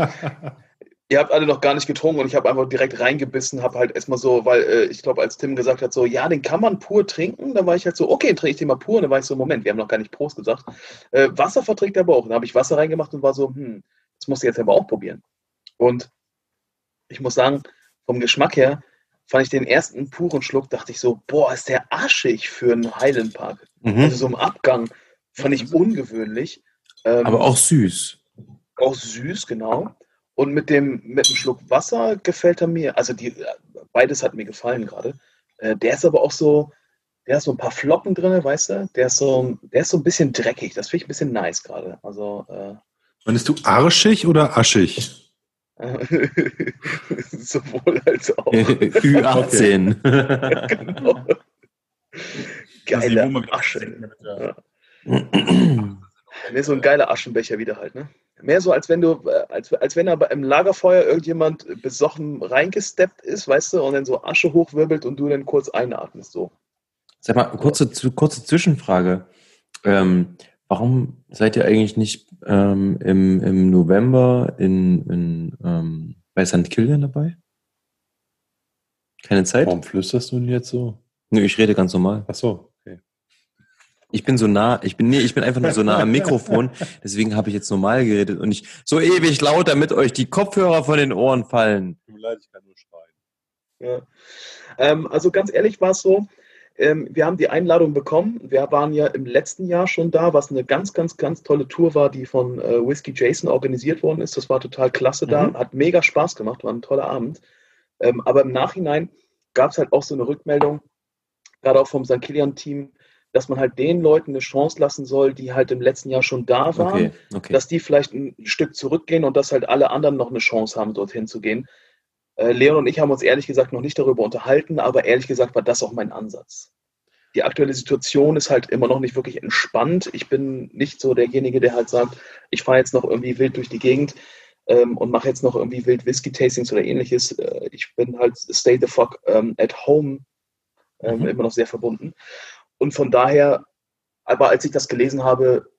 ihr habt alle noch gar nicht getrunken und ich habe einfach direkt reingebissen, habe halt erstmal so, weil äh, ich glaube, als Tim gesagt hat, so, ja, den kann man pur trinken, dann war ich halt so, okay, trinke ich den mal pur. Und dann war ich so, Moment, wir haben noch gar nicht Prost gesagt. Äh, Wasser verträgt er aber auch. Dann habe ich Wasser reingemacht und war so, hm, das muss ich jetzt aber auch probieren. Und ich muss sagen, vom Geschmack her fand ich den ersten puren Schluck, dachte ich so, boah, ist der aschig für einen Highland Park. Mhm. Also so im Abgang fand ich ungewöhnlich. Ähm, aber auch süß. Auch süß, genau. Und mit dem, mit dem Schluck Wasser gefällt er mir, also die, beides hat mir gefallen gerade. Äh, der ist aber auch so, der hat so ein paar Flocken drin, weißt du? Der ist so, der ist so ein bisschen dreckig. Das finde ich ein bisschen nice gerade. Also, äh, Meinst du arschig oder aschig? Sowohl als auch. Ü18. genau. Geile Asche. Ja. Nee, so ein geiler Aschenbecher wieder halt, ne? Mehr so, als wenn du, äh, als, als wenn aber im Lagerfeuer irgendjemand besoffen reingesteppt ist, weißt du, und dann so Asche hochwirbelt und du dann kurz einatmest, so. Sag mal, kurze, kurze Zwischenfrage. Ähm, Warum seid ihr eigentlich nicht ähm, im, im November in, in, ähm, bei St. Killian dabei? Keine Zeit? Warum flüsterst du denn jetzt so? Nö, ich rede ganz normal. Ach so, okay. Ich bin so nah, ich bin, nee, ich bin einfach nur so nah am Mikrofon, deswegen habe ich jetzt normal geredet und nicht so ewig laut, damit euch die Kopfhörer von den Ohren fallen. Tut mir leid, ich kann nur schreien. Ja. Ähm, also ganz ehrlich war es so, ähm, wir haben die Einladung bekommen. Wir waren ja im letzten Jahr schon da, was eine ganz, ganz, ganz tolle Tour war, die von äh, Whiskey Jason organisiert worden ist. Das war total klasse da, mhm. hat mega Spaß gemacht, war ein toller Abend. Ähm, aber im Nachhinein gab es halt auch so eine Rückmeldung, gerade auch vom St. Kilian-Team, dass man halt den Leuten eine Chance lassen soll, die halt im letzten Jahr schon da waren, okay, okay. dass die vielleicht ein Stück zurückgehen und dass halt alle anderen noch eine Chance haben, dorthin zu gehen. Äh, Leon und ich haben uns ehrlich gesagt noch nicht darüber unterhalten, aber ehrlich gesagt war das auch mein Ansatz. Die aktuelle Situation ist halt immer noch nicht wirklich entspannt. Ich bin nicht so derjenige, der halt sagt, ich fahre jetzt noch irgendwie wild durch die Gegend ähm, und mache jetzt noch irgendwie wild Whisky-Tastings oder ähnliches. Äh, ich bin halt stay the fuck ähm, at home ähm, mhm. immer noch sehr verbunden. Und von daher, aber als ich das gelesen habe,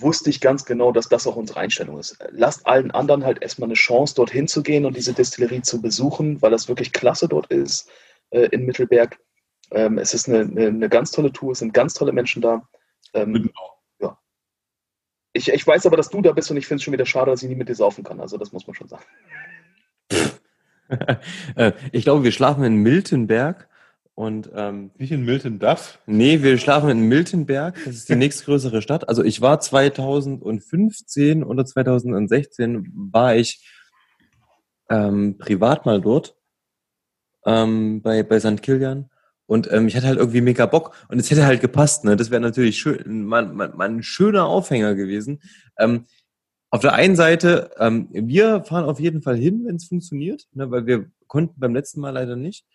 wusste ich ganz genau, dass das auch unsere Einstellung ist. Lasst allen anderen halt erstmal eine Chance, dorthin zu gehen und diese Destillerie zu besuchen, weil das wirklich klasse dort ist äh, in Mittelberg. Ähm, es ist eine, eine, eine, ganz tolle Tour, es sind ganz tolle Menschen da. Ähm, genau. ja. Ich, ich weiß aber, dass du da bist und ich finde es schon wieder schade, dass ich nie mit dir saufen kann. Also das muss man schon sagen. Äh, ich glaube, wir schlafen in Miltenberg und ähm, nicht in Milton Duff? Nee, wir schlafen in Miltenberg. Das ist die nächstgrößere Stadt. Also ich war 2015 oder 2016 war ich ähm, privat mal dort ähm, bei bei St. Kilian und ähm, ich hatte halt irgendwie mega Bock und es hätte halt gepasst. Ne, das wäre natürlich schön, mal, mal, mal ein schöner Aufhänger gewesen. Ähm, auf der einen Seite, ähm, wir fahren auf jeden Fall hin, wenn es funktioniert, ne, weil wir konnten beim letzten Mal leider nicht.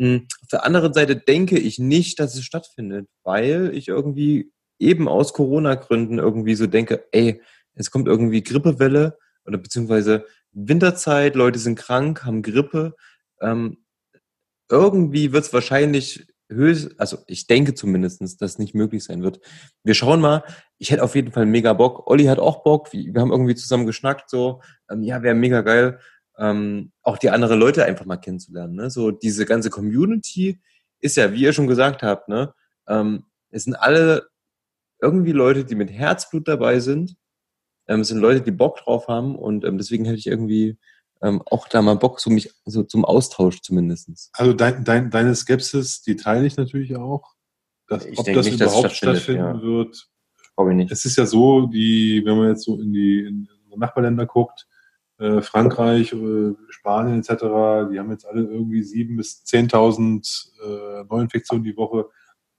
Hm, auf der anderen Seite denke ich nicht, dass es stattfindet, weil ich irgendwie eben aus Corona-Gründen irgendwie so denke, ey, es kommt irgendwie Grippewelle oder beziehungsweise Winterzeit, Leute sind krank, haben Grippe. Ähm, irgendwie wird es wahrscheinlich höchst, also ich denke zumindestens, dass nicht möglich sein wird. Wir schauen mal. Ich hätte auf jeden Fall mega Bock. Olli hat auch Bock. Wir haben irgendwie zusammen geschnackt, so, ähm, ja, wäre mega geil ähm, auch die anderen Leute einfach mal kennenzulernen. Ne? So diese ganze Community ist ja, wie ihr schon gesagt habt, ne, ähm, es sind alle irgendwie Leute, die mit Herzblut dabei sind. Ähm, es sind Leute, die Bock drauf haben und ähm, deswegen hätte ich irgendwie ähm, auch da mal Bock, so mich, so zum Austausch zumindestens. Also dein, dein, deine Skepsis, die teile ich natürlich auch. Dass, Ich ob das nicht, überhaupt stattfindet, stattfinden wird. Glaube ich nicht. Es ist ja so, die, wenn man jetzt so in die in Nachbarländer guckt, äh, Frankreich, äh, Spanien etc., die haben jetzt alle irgendwie sieben bis 10.000 äh, Neuinfektionen die Woche.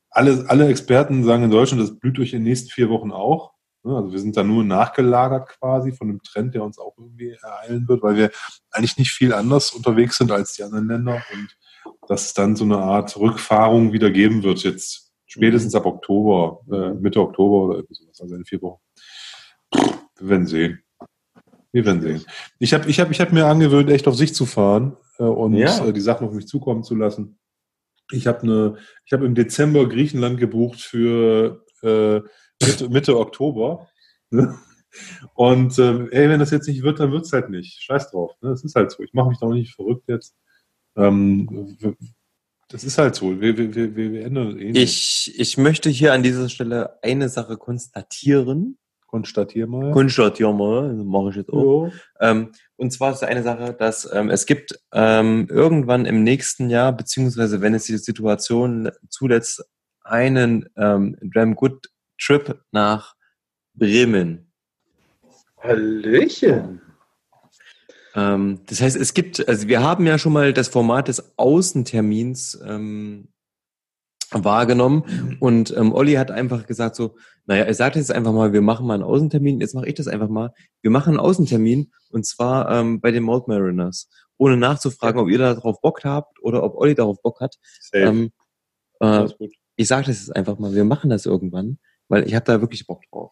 Alle, alle Experten sagen in Deutschland, das blüht durch in den nächsten vier Wochen auch. Ne, Also wir sind da nur nachgelagert quasi von einem Trend, der uns auch irgendwie ereilen wird, weil wir eigentlich nicht viel anders unterwegs sind als die anderen Länder und dass es dann so eine Art Rückfahrung wieder geben wird, jetzt spätestens ab Oktober, äh, Mitte Oktober oder sowas, also in vier Wochen. Wir werden sehen. Wir werden sehen. Ich habe ich hab, ich hab mir angewöhnt, echt auf sich zu fahren äh, und Ja. äh, die Sachen auf mich zukommen zu lassen. Ich habe eine, ich habe im Dezember Griechenland gebucht für äh, Mitte, Mitte Oktober. Ne? Und äh, ey, wenn das jetzt nicht wird, dann wird's halt nicht. Scheiß drauf. Ne? Das ist halt so. Ich mache mich da auch nicht verrückt jetzt. Ähm, das ist halt so. Wir, wir, wir, wir ändern eh nicht. Ich, ich möchte hier an dieser Stelle eine Sache konstatieren. Konstatiere mal. Konstatieren mal, das mache ich jetzt auch. Ähm, und zwar ist eine Sache, dass ähm, es gibt ähm, irgendwann im nächsten Jahr, beziehungsweise wenn es die Situation zulässt, einen ähm, Dram Good Trip nach Bremen. Hallöchen. Ähm, das heißt, es gibt, also wir haben ja schon mal das Format des Außentermins ähm, wahrgenommen und ähm, Olli hat einfach gesagt so, naja, er sagt jetzt einfach mal, wir machen mal einen Außentermin, jetzt mache ich das einfach mal. Wir machen einen Außentermin und zwar ähm, bei den Malt Mariners, ohne nachzufragen, ob ihr darauf Bock habt oder ob Olli darauf Bock hat. Safe. Ähm, äh, ich sage das jetzt einfach mal, wir machen das irgendwann, weil ich habe da wirklich Bock drauf.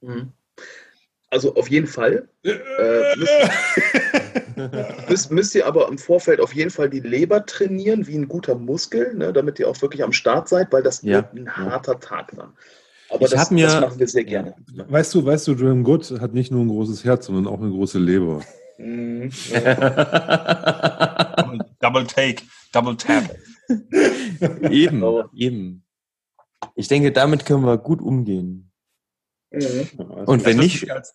Mhm. Also auf jeden Fall. Äh, müsst, müsst, ihr aber im Vorfeld auf jeden Fall die Leber trainieren, wie ein guter Muskel, ne, damit ihr auch wirklich am Start seid, weil das Ja, wird ein harter Tag dann. Aber Ich das, mir- das machen wir sehr gerne. Weißt du, weißt du, Dram Good hat nicht nur ein großes Herz, sondern auch eine große Leber. Mhm. Double, Take, Double Tap. eben, eben. Ich denke, damit können wir gut umgehen. Mhm. Und wenn Das nicht, als-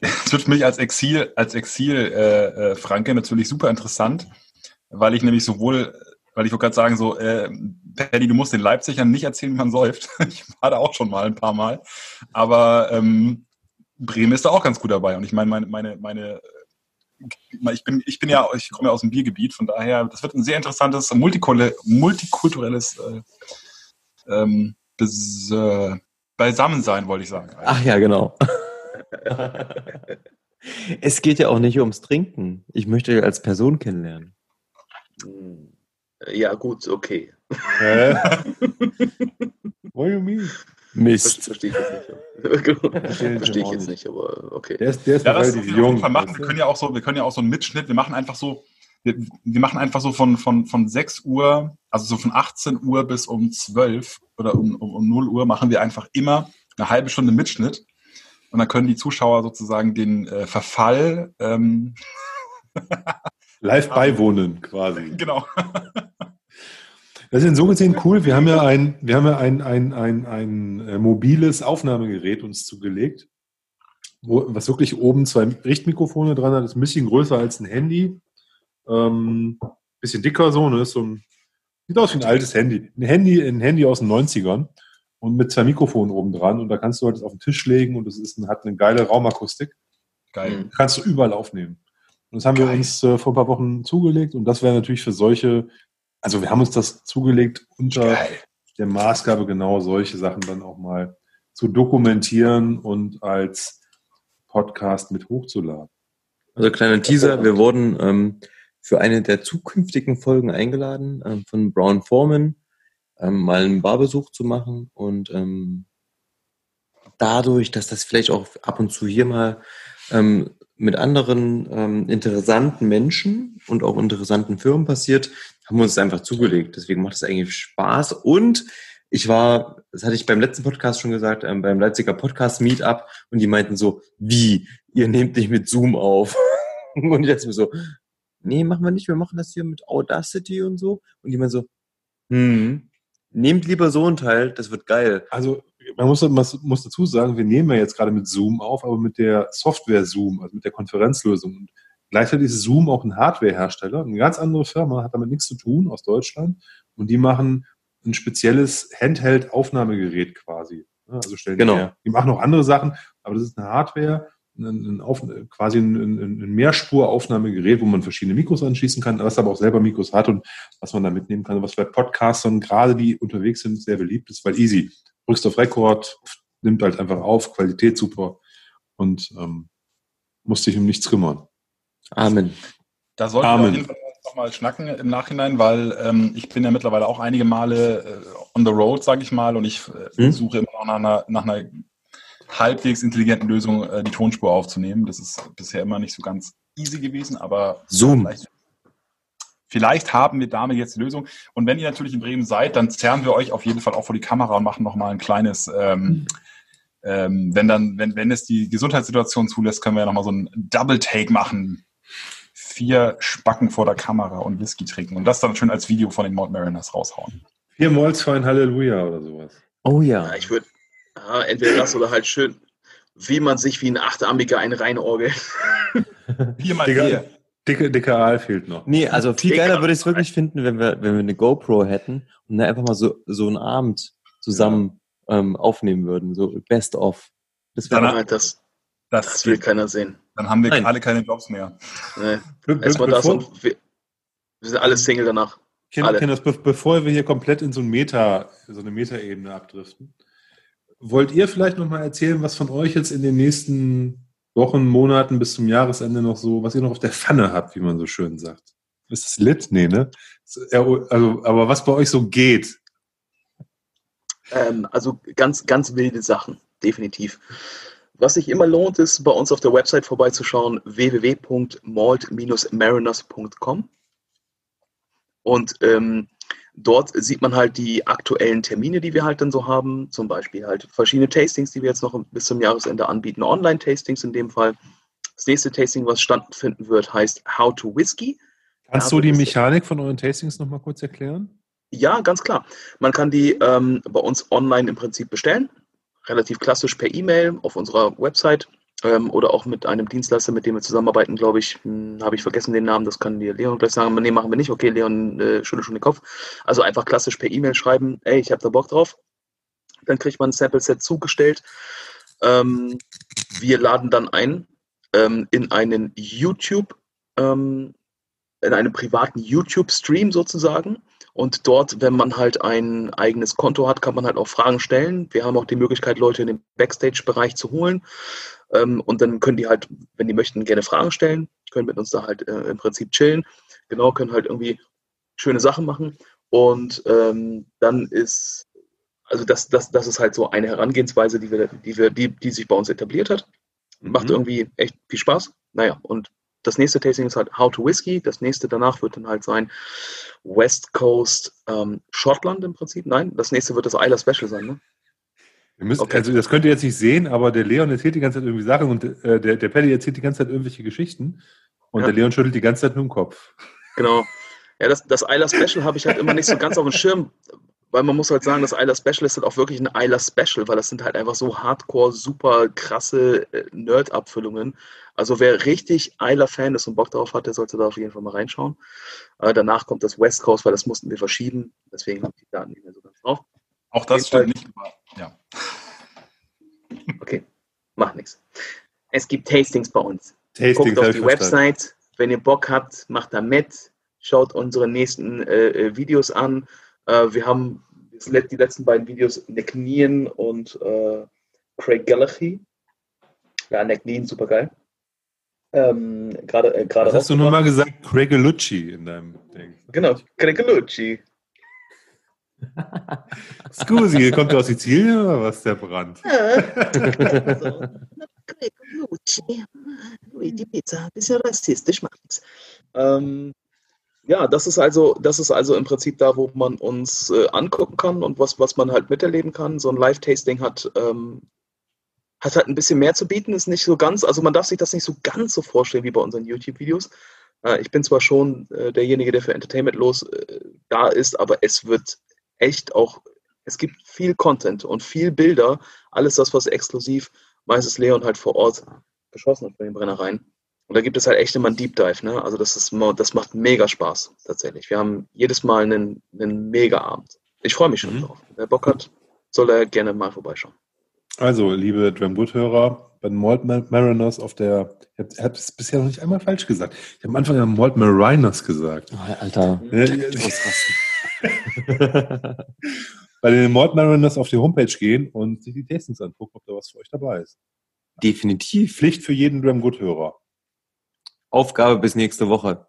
Das wird für mich als Exil, als Exil äh, äh, Franke natürlich super interessant, weil ich nämlich sowohl, weil ich wollte gerade sagen, so, äh, Paddy, du musst den Leipzigern nicht erzählen, wie man säuft. Ich war da auch schon mal ein paar Mal. Aber ähm, Bremen ist da auch ganz gut dabei. Und ich meine, meine, meine, meine äh, ich bin, ich bin ja, ich komme ja aus dem Biergebiet, von daher, das wird ein sehr interessantes, multikul- multikulturelles äh, ähm, äh, Beisammensein, wollte ich sagen. ach ja, genau. es geht ja auch nicht ums Trinken. Ich möchte euch als Person kennenlernen. Mhm. Ja, gut, okay. Hä? What do you mean? Mist. Verstehe ich jetzt nicht. Verstehe ich Verstehe ich auch jetzt nicht. aber okay. Der ist, der ist Ja, das relativ jung. Machen. Wir können ja auch so, wir können ja auch so einen Mitschnitt. Wir machen einfach so, wir, wir machen einfach so von, von, von 6 Uhr, also so von 18 Uhr bis um 12 oder um, um, um 0 Uhr machen wir einfach immer eine halbe Stunde Mitschnitt. Und dann können die Zuschauer sozusagen den äh, Verfall, ähm, Live beiwohnen quasi. genau. Das ist in so gesehen cool. Wir haben ja ein, wir haben ja ein, ein, ein, ein äh, mobiles Aufnahmegerät uns zugelegt, wo, was wirklich oben zwei Richtmikrofone dran hat. Ist ein bisschen größer als ein Handy. Ähm, bisschen dicker so, ne? Ist so ein, sieht aus wie ein altes Handy. Ein Handy, ein Handy aus den 90ern und mit zwei Mikrofonen oben dran. Und da kannst du halt das auf den Tisch legen und es ist ein, hat eine geile Raumakustik. Geil. Mhm. Kannst du überall aufnehmen. Und das haben wir Geil. uns äh, vor ein paar Wochen zugelegt und das wäre natürlich für solche, also wir haben uns das zugelegt unter Geil. der Maßgabe, genau solche Sachen dann auch mal zu dokumentieren und als Podcast mit hochzuladen. Also kleiner Teaser, wir wurden ähm, für eine der zukünftigen Folgen eingeladen ähm, von Brown Foreman, ähm, mal einen Barbesuch zu machen und ähm, dadurch, dass das vielleicht auch ab und zu hier mal ähm, mit anderen ähm, interessanten Menschen und auch interessanten Firmen passiert, haben wir uns einfach zugelegt. Deswegen macht es eigentlich Spaß. Und ich war, das hatte ich beim letzten Podcast schon gesagt, ähm, beim Leipziger Podcast Meetup und die meinten so, wie, ihr nehmt nicht mit Zoom auf. und ich dachte mir so, nee, machen wir nicht, wir machen das hier mit Audacity und so. Und die meinten so, hm, nehmt lieber so einen Teil, das wird geil. Also man muss, man muss dazu sagen, wir nehmen ja jetzt gerade mit Zoom auf, aber mit der Software Zoom, also mit der Konferenzlösung. Und gleichzeitig ist Zoom auch ein Hardwarehersteller, eine ganz andere Firma, hat damit nichts zu tun aus Deutschland. Und die machen ein spezielles Handheld-Aufnahmegerät quasi. Also stellen Genau. die, her. die machen auch andere Sachen, aber das ist eine Hardware, ein, Auf, quasi ein, ein, ein Mehrspur-Aufnahmegerät, wo man verschiedene Mikros anschließen kann, was aber auch selber Mikros hat und was man da mitnehmen kann, was bei Podcastern, gerade die unterwegs sind, sehr beliebt ist, weil easy. Drückst auf Rekord, nimmt halt einfach auf, Qualität super und ähm, musst dich um nichts kümmern. Amen. Da sollten wir Amen. auf jeden Fall nochmal schnacken im Nachhinein, weil ähm, ich bin ja mittlerweile auch einige Male äh, on the road, sage ich mal, und ich äh, Hm? suche immer noch nach einer, nach einer halbwegs intelligenten Lösung, äh, die Tonspur aufzunehmen. Das ist bisher immer nicht so ganz easy gewesen, aber Zoom. vielleicht, vielleicht haben wir damit jetzt die Lösung. Und wenn ihr natürlich in Bremen seid, dann zerren wir euch auf jeden Fall auch vor die Kamera und machen nochmal ein kleines, ähm, ähm, wenn dann, wenn, wenn es die Gesundheitssituation zulässt, können wir ja nochmal so ein Double Take machen. Vier Spacken vor der Kamera und Whisky trinken und das dann schön als Video von den Mount Mariners raushauen. Vier für ein Halleluja oder sowas. Oh Ja, ja. ich würde entweder das oder halt schön, wie man sich wie ein Achtarmiger einen reinorgelt. Viermal Digga, vier. dicke, dicke Aal fehlt noch. Nee, also viel Digga. geiler würde ich es wirklich finden, wenn wir, wenn wir eine GoPro hätten und dann einfach mal so, so einen Abend zusammen ähm, aufnehmen würden. So Best of. Das wäre Halt das, Das, das will keiner sehen. dann haben wir Nein. alle keine Jobs mehr. Nee. Be Erstmal das und wir, wir sind alle Single danach. Kinder, alle. Kinder, be bevor wir hier komplett in so, ein Meta, so eine Metaebene abdriften, wollt ihr vielleicht noch mal erzählen, was von euch jetzt in den nächsten Wochen, Monaten bis zum Jahresende noch so, was ihr noch auf der Pfanne habt, wie man so schön sagt? Ist das lit? Nee, ne? Also, aber was bei euch so geht. Ähm, also ganz, ganz wilde Sachen, definitiv. Was sich immer lohnt, ist bei uns auf der Website vorbeizuschauen, www.malt-mariners.com. Und ähm, dort sieht man halt die aktuellen Termine, die wir halt dann so haben. Zum Beispiel halt verschiedene Tastings, die wir jetzt noch bis zum Jahresende anbieten. Online-Tastings in dem Fall. Das nächste Tasting, was stattfinden wird, heißt How to Whiskey. Kannst du die Mechanik von euren Tastings noch mal kurz erklären? Ja, ganz klar. Man kann die ähm, bei uns online im Prinzip bestellen. Relativ klassisch per E-Mail auf unserer Website ähm, oder auch mit einem Dienstleister, mit dem wir zusammenarbeiten, glaube ich. Hm, Habe ich vergessen den Namen, das kann dir Leon gleich sagen. Nee, machen wir nicht. Okay, Leon äh, schüttelt schon den Kopf. Also einfach klassisch per E-Mail schreiben, ey, ich habe da Bock drauf. Dann kriegt man ein Sample-Set zugestellt. Ähm, wir laden dann ein ähm, in einen YouTube, ähm, in einem privaten YouTube-Stream sozusagen. Und dort, wenn man halt ein eigenes Konto hat, kann man halt auch Fragen stellen. Wir haben auch die Möglichkeit, Leute in den Backstage-Bereich zu holen. Ähm, und dann können die halt, wenn die möchten, gerne Fragen stellen, können mit uns da halt äh, im Prinzip chillen. Genau, können halt irgendwie schöne Sachen machen. Und ähm, dann ist, also das, das, das ist halt so eine Herangehensweise, die, wir, die, wir, die, die sich bei uns etabliert hat. Macht Mhm. irgendwie echt viel Spaß. Naja, und das nächste Tasting ist halt How to Whiskey. Das nächste danach wird dann halt sein West Coast ähm, Schottland im Prinzip. Nein, das nächste wird das Isla Special sein. Ne? Müssen, Okay. Also das könnt ihr jetzt nicht sehen, aber der Leon erzählt die ganze Zeit irgendwie Sachen und äh, der, der Paddy erzählt die ganze Zeit irgendwelche Geschichten und Ja. der Leon schüttelt die ganze Zeit mit dem Kopf. Genau. Ja, das, das Isla Special habe ich halt immer nicht so ganz auf dem Schirm, weil man muss halt sagen, das Isla Special ist halt auch wirklich ein Isla Special, weil das sind halt einfach so hardcore, super krasse äh, Nerd-Abfüllungen. Also wer richtig Isla-Fan ist und Bock darauf hat, der sollte da auf jeden Fall mal reinschauen. Äh, danach kommt das West Coast, weil das mussten wir verschieben. Deswegen habe ich die Daten nicht mehr so ganz drauf. Auch das stimmt nicht. Ja. Okay, macht nichts. Es gibt Tastings bei uns. Tastings Guckt auf die. Website. Wenn ihr Bock habt, macht da mit. Schaut unsere nächsten äh, äh, Videos an. Äh, wir haben die letzten beiden Videos Nick Nien und äh, Craig Gallagher. Ja, Nick Nien, super geil. Ähm, gerade äh, gerade hast du rausgebracht. nochmal gesagt? Craigelucci in deinem Ding. Genau, Craig Gallagher. Scusi, kommt ihr aus Sizilien oder was, der Brand? Craig Gallagher. Die Pizza, bisschen rassistisch, macht nichts. Ähm, ja, das ist also, das ist also im Prinzip da, wo man uns äh, angucken kann und was, was man halt miterleben kann. So ein Live-Tasting hat, ähm, hat halt ein bisschen mehr zu bieten, ist nicht so ganz, also man darf sich das nicht so ganz so vorstellen wie bei unseren YouTube-Videos. Äh, ich bin zwar schon äh, derjenige, der für Entertainment los äh, da ist, aber es wird echt auch, Es gibt viel Content und viel Bilder, alles das, was exklusiv meistens Leon halt vor Ort geschossen hat bei den Brennereien. Und da gibt es halt echt immer einen Deep Dive, ne? Also das ist das macht mega Spaß tatsächlich. Wir haben jedes Mal einen, einen mega Abend. Ich freue mich schon mhm. drauf. Wer Bock hat, soll er gerne mal vorbeischauen. Also, liebe Dram Good-Hörer, bei den Malt Mariners auf der, ich habe es bisher noch nicht einmal falsch gesagt. Ich habe am Anfang ja Malt Mariners gesagt. Oh, Alter, bei den Malt Mariners auf die Homepage gehen und sich die Tastings angucken, ob da was für euch dabei ist. Definitiv. Pflicht für jeden Dram Good-Hörer. Aufgabe bis nächste Woche.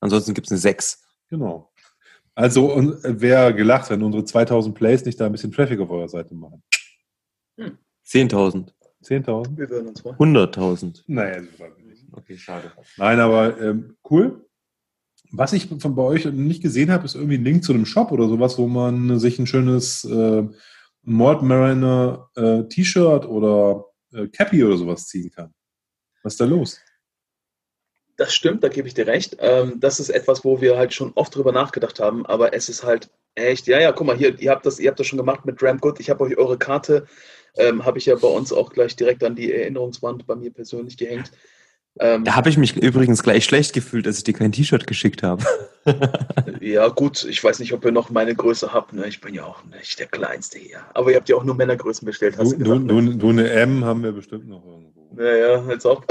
Ansonsten gibt es eine 6. Genau. Also wer gelacht, wenn unsere 2000 Plays nicht da ein bisschen Traffic auf eurer Seite machen. Hm. 10.000. 10.000? Wir würden uns 100.000. Naja, so nicht. Okay, schade. Nein, aber ähm, cool. Was ich von bei euch nicht gesehen habe, ist irgendwie ein Link zu einem Shop oder sowas, wo man sich ein schönes äh, Malt Mariner äh, T-Shirt oder äh, Cappy oder sowas ziehen kann. Was ist da los? Das stimmt, da gebe ich dir recht. Ähm, das ist etwas, wo wir halt schon oft drüber nachgedacht haben, aber es ist halt echt, ja, ja, guck mal, hier, ihr habt das, ihr habt das schon gemacht mit Dram Good. Ich habe euch eure Karte, ähm, habe ich ja bei uns auch gleich direkt an die Erinnerungswand bei mir persönlich gehängt. Ähm, da habe ich mich übrigens gleich schlecht gefühlt, dass ich dir kein T-Shirt geschickt habe. ja, gut, ich weiß nicht, ob ihr noch meine Größe habt. Ne? Ich bin ja auch nicht der Kleinste hier. Aber ihr habt ja auch nur Männergrößen bestellt, hast du, du gesagt. Du, du, eine M haben wir bestimmt noch irgendwo. Naja, als ob.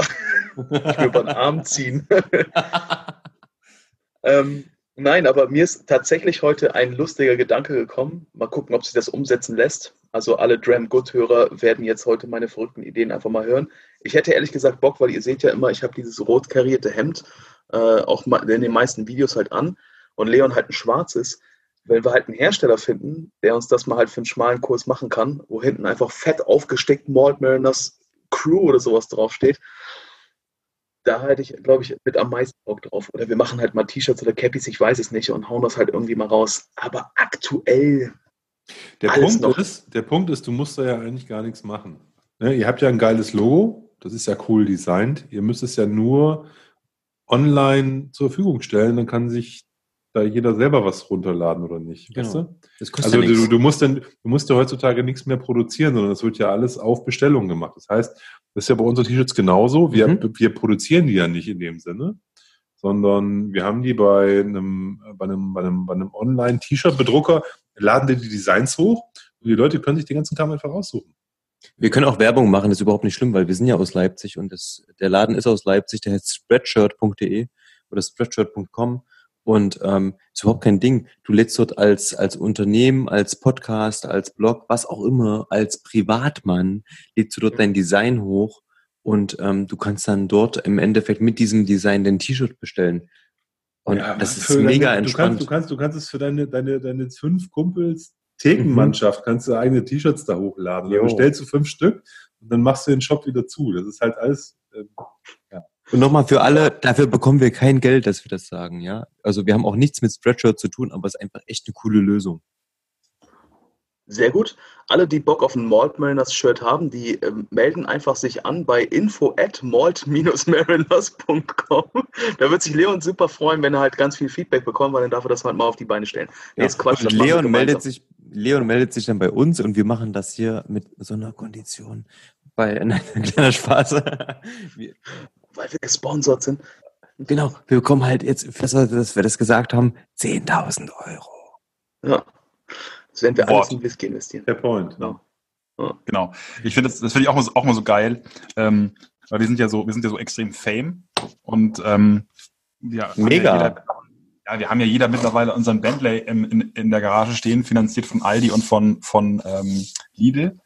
ich will über den Arm ziehen. ähm, nein, aber mir ist tatsächlich heute ein lustiger Gedanke gekommen. Mal gucken, ob sich das umsetzen lässt. Also alle Dram Good-Hörer werden jetzt heute meine verrückten Ideen einfach mal hören. Ich hätte ehrlich gesagt Bock, weil ihr seht ja immer, ich habe dieses rot karierte Hemd, äh, auch in den meisten Videos halt an. Und Leon halt ein schwarzes. Wenn wir halt einen Hersteller finden, der uns das mal halt für einen schmalen Kurs machen kann, wo hinten einfach fett aufgesteckt Malt Mariners Crew oder sowas draufsteht, da hätte ich, glaube ich, mit am meisten Bock drauf. Oder wir machen halt mal T-Shirts oder Cappies, ich weiß es nicht, und hauen das halt irgendwie mal raus. Aber aktuell. Der Punkt, noch. ist, der Punkt ist, du musst da ja eigentlich gar nichts machen. Ne, ihr habt ja ein geiles Logo, das ist ja cool designt. Ihr müsst es ja nur online zur Verfügung stellen, dann kann sich da jeder selber was runterladen oder nicht. Genau. Weißt du? Das kostet also ja du, du, musst dann, du musst ja heutzutage nichts mehr produzieren, sondern das wird ja alles auf Bestellung gemacht. Das heißt, das ist ja bei unseren T-Shirts genauso. Wir, mhm. wir produzieren die ja nicht in dem Sinne, sondern wir haben die bei einem, bei einem, bei einem, bei einem Online-T-Shirt-Bedrucker, laden die, die Designs hoch und die Leute können sich den ganzen Kram einfach aussuchen. Wir können auch Werbung machen, das ist überhaupt nicht schlimm, weil wir sind ja aus Leipzig und das, der Laden ist aus Leipzig, der heißt spreadshirt.de oder spreadshirt.com und ähm, ist überhaupt kein Ding. Du lädst dort als, als Unternehmen, als Podcast, als Blog, was auch immer, als Privatmann, lädst du dort dein Design hoch und ähm, du kannst dann dort im Endeffekt mit diesem Design dein T-Shirt bestellen. Und ja, das ist mega deine, entspannt. Du kannst, du kannst, du kannst es für deine, deine, deine fünf Kumpels Thekenmannschaft, mhm. kannst du eigene T-Shirts da hochladen. Dann bestellst du fünf Stück und dann machst du den Shop wieder zu. Das ist halt alles, äh. Und nochmal für alle, dafür bekommen wir kein Geld, dass wir das sagen, ja. Also wir haben auch nichts mit Spreadshirt zu tun, aber es ist einfach echt eine coole Lösung. Sehr gut. Alle, die Bock auf ein Malt Mariners Shirt haben, die ähm, melden einfach sich an bei info at malt-mariners.com. Da wird sich Leon super freuen, wenn er halt ganz viel Feedback bekommt, weil dann darf er das halt mal auf die Beine stellen. Ja. Jetzt Quatsch, und Leon meldet sich, Leon meldet sich dann bei uns und wir machen das hier mit so einer Kondition. Bei, nein, kleiner Spaß. Weil wir gesponsert sind. Genau, wir bekommen halt jetzt, dass wir, dass wir das gesagt haben, 10.000 Euro. Ja, das werden wir Wort. alles in Whisky investieren. Der Point. Genau. Ja. genau. Ich finde das, das finde ich auch mal, auch mal so geil, ähm, weil wir sind ja so, wir sind ja so extrem Fame und ähm, ja, mega. Ja, jeder, ja, wir haben ja jeder mittlerweile unseren Bentley in, in, in der Garage stehen, finanziert von Aldi und von von ähm, Lidl.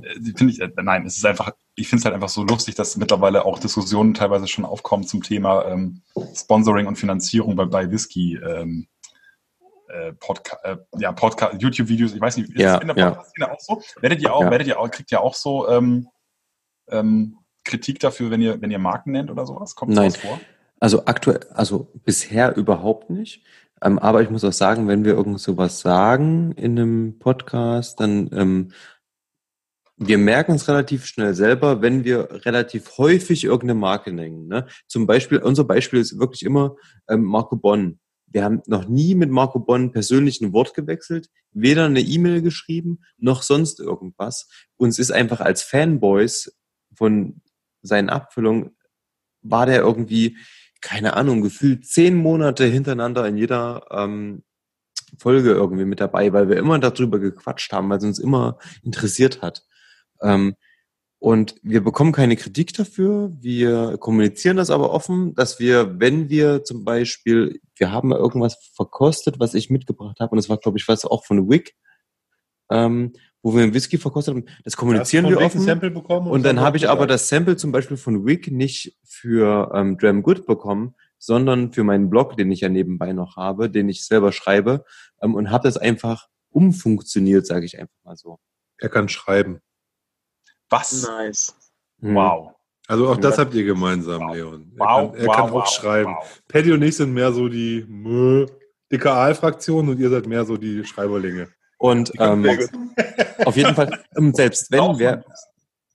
Äh, finde ich, äh, nein, es ist einfach, ich finde es halt einfach so lustig, dass mittlerweile auch Diskussionen teilweise schon aufkommen zum Thema ähm, Sponsoring und Finanzierung bei, bei Whisky. Ähm, äh, Podca äh, ja, Podcast, YouTube-Videos, ich weiß nicht, ist ja, in der Podcast-Szene ja. auch so? Werdet ihr auch, ja. werdet ihr auch, kriegt ihr auch so ähm, ähm, Kritik dafür, wenn ihr, wenn ihr Marken nennt oder sowas? Kommt Nein. sowas vor? Also aktuell, also bisher überhaupt nicht. Ähm, aber ich muss auch sagen, wenn wir irgend sowas sagen in einem Podcast, dann ähm, wir merken es relativ schnell selber, wenn wir relativ häufig irgendeine Marke nennen. Ne? Zum Beispiel, unser Beispiel ist wirklich immer ähm, Marco Bonn. wir haben noch nie mit Marco Bonn persönlich ein Wort gewechselt, weder eine E-Mail geschrieben, noch sonst irgendwas. Uns ist einfach als Fanboys von seinen Abfüllungen, war der irgendwie, keine Ahnung, gefühlt zehn Monate hintereinander in jeder ähm, Folge irgendwie mit dabei, weil wir immer darüber gequatscht haben, weil es uns immer interessiert hat. Ähm, und wir bekommen keine Kritik dafür. Wir kommunizieren das aber offen, dass wir, wenn wir zum Beispiel, wir haben irgendwas verkostet, was ich mitgebracht habe, und das war, glaube ich, was auch von Wick, ähm, wo wir einen Whisky verkostet haben, das kommunizieren wir offen. Sample bekommen und dann habe ich aber das Sample zum Beispiel von Wick nicht für ähm, Dram Good bekommen, sondern für meinen Blog, den ich ja nebenbei noch habe, den ich selber schreibe, ähm, und habe das einfach umfunktioniert, sage ich einfach mal so. Er kann schreiben. Was? Nice. Mhm. Wow. Also auch das habt ihr gemeinsam, Wow. Leon. Er Wow, kann, er wow, kann auch schreiben. wow. Paddy und ich sind mehr so die mö, DKA-Fraktion und ihr seid mehr so die Schreiberlinge. Und ähm, Sehr gut. auf jeden Fall, ähm, selbst wenn Auch wir,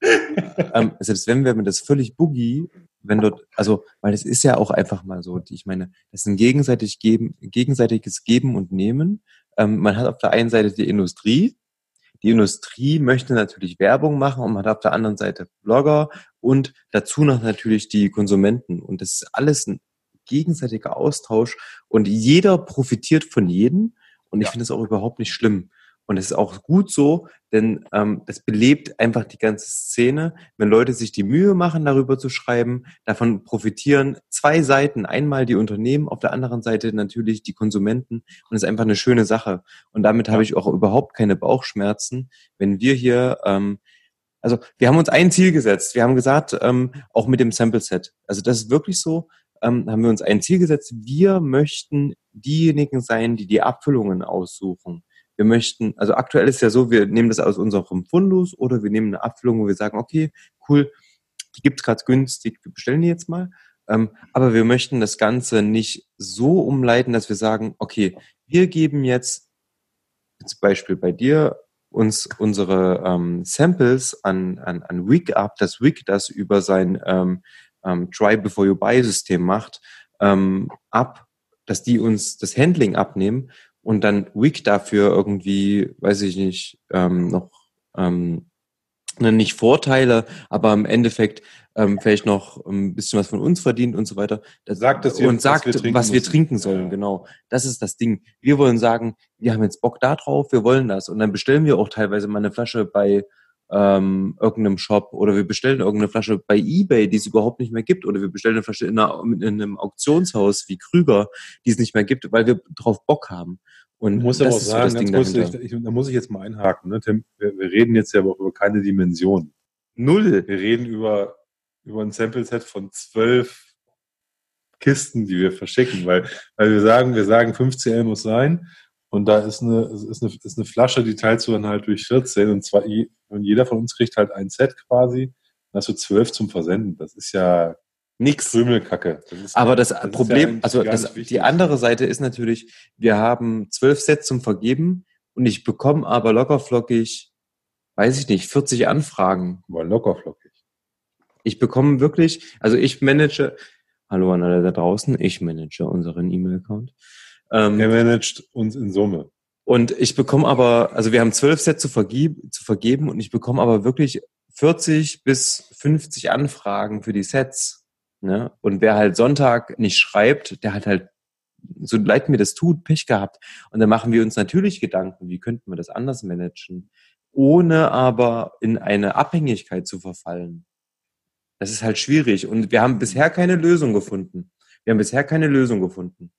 ähm, selbst wenn wir mit das völlig boogie, wenn dort, also, weil es ist ja auch einfach mal so, die, ich meine, das ist ein gegenseitig geben, gegenseitiges Geben und Nehmen. Ähm, man hat auf der einen Seite die Industrie, die Industrie möchte natürlich Werbung machen und man hat auf der anderen Seite Blogger und dazu noch natürlich die Konsumenten. Und das ist alles ein gegenseitiger Austausch und jeder profitiert von jedem. Und ich Ja. finde es auch überhaupt nicht schlimm. Und es ist auch gut so, denn ähm, es belebt einfach die ganze Szene. Wenn Leute sich die Mühe machen, darüber zu schreiben, davon profitieren zwei Seiten. Einmal die Unternehmen, auf der anderen Seite natürlich die Konsumenten. Und es ist einfach eine schöne Sache. Und damit habe ich auch überhaupt keine Bauchschmerzen, wenn wir hier, ähm, also wir haben uns ein Ziel gesetzt. Wir haben gesagt, ähm, auch mit dem Sample Set. Also das ist wirklich so, ähm, haben wir uns ein Ziel gesetzt. Wir möchten diejenigen sein, die die Abfüllungen aussuchen. Wir möchten, also aktuell ist ja so, wir nehmen das aus unserem Fundus oder wir nehmen eine Abfüllung, wo wir sagen, okay, cool, die gibt's gerade günstig, wir bestellen die jetzt mal. Ähm, aber wir möchten das Ganze nicht so umleiten, dass wir sagen, okay, wir geben jetzt, zum Beispiel bei dir, uns unsere ähm, Samples an, an, an Wig ab, dass Wig das über sein ähm, ähm, Try Before You Buy System macht, ähm, ab, dass die uns das Handling abnehmen und dann Wig dafür irgendwie, weiß ich nicht, ähm, noch ähm, ne, nicht Vorteile, aber im Endeffekt ähm, vielleicht noch ein bisschen was von uns verdient und so weiter. Das, Sagt, wir- und was sagt, wir trinken was wir trinken sollen, Ja. genau. Das ist das Ding. Wir wollen sagen, wir haben jetzt Bock da drauf, wir wollen das. Und dann bestellen wir auch teilweise mal eine Flasche bei ähm, irgendeinem Shop oder wir bestellen irgendeine Flasche bei Ebay, die es überhaupt nicht mehr gibt, oder wir bestellen eine Flasche in, einer, in einem Auktionshaus wie Krüger, die es nicht mehr gibt, weil wir drauf Bock haben. Und muss aber auch so sagen, Ding kurz, ich, ich, da muss ich jetzt mal einhaken. Ne, Tim, wir, wir reden jetzt ja aber auch über keine Dimension. Null. Wir reden über, über ein Sample-Set von zwölf Kisten, die wir verschicken, weil, weil wir sagen, wir sagen 5CL muss sein und da ist eine, ist eine, ist eine Flasche, die teilst du dann halt durch 14 und zwar und jeder von uns kriegt halt ein Set quasi. Dann hast du zwölf zum Versenden. Das ist ja Nix. Krümelkacke. Das ist, Aber das, ja Problem, eigentlich also das, die andere Seite ist natürlich, wir haben zwölf Sets zum Vergeben und ich bekomme aber lockerflockig, weiß ich nicht, 40 Anfragen. War lockerflockig. Ich bekomme wirklich, also ich manage, hallo an alle da draußen, ich manage unseren E-Mail-Account. Ähm, Er managt uns in Summe. Und ich bekomme aber, also wir haben zwölf Sets zu, vergib, zu vergeben und ich bekomme aber wirklich 40 bis 50 Anfragen für die Sets. Ne? Und wer halt Sonntag nicht schreibt, der hat halt, so leid mir das tut, Pech gehabt. Und dann machen wir uns natürlich Gedanken, wie könnten wir das anders managen, ohne aber in eine Abhängigkeit zu verfallen. Das ist halt schwierig und wir haben bisher keine Lösung gefunden. Wir haben bisher keine Lösung gefunden.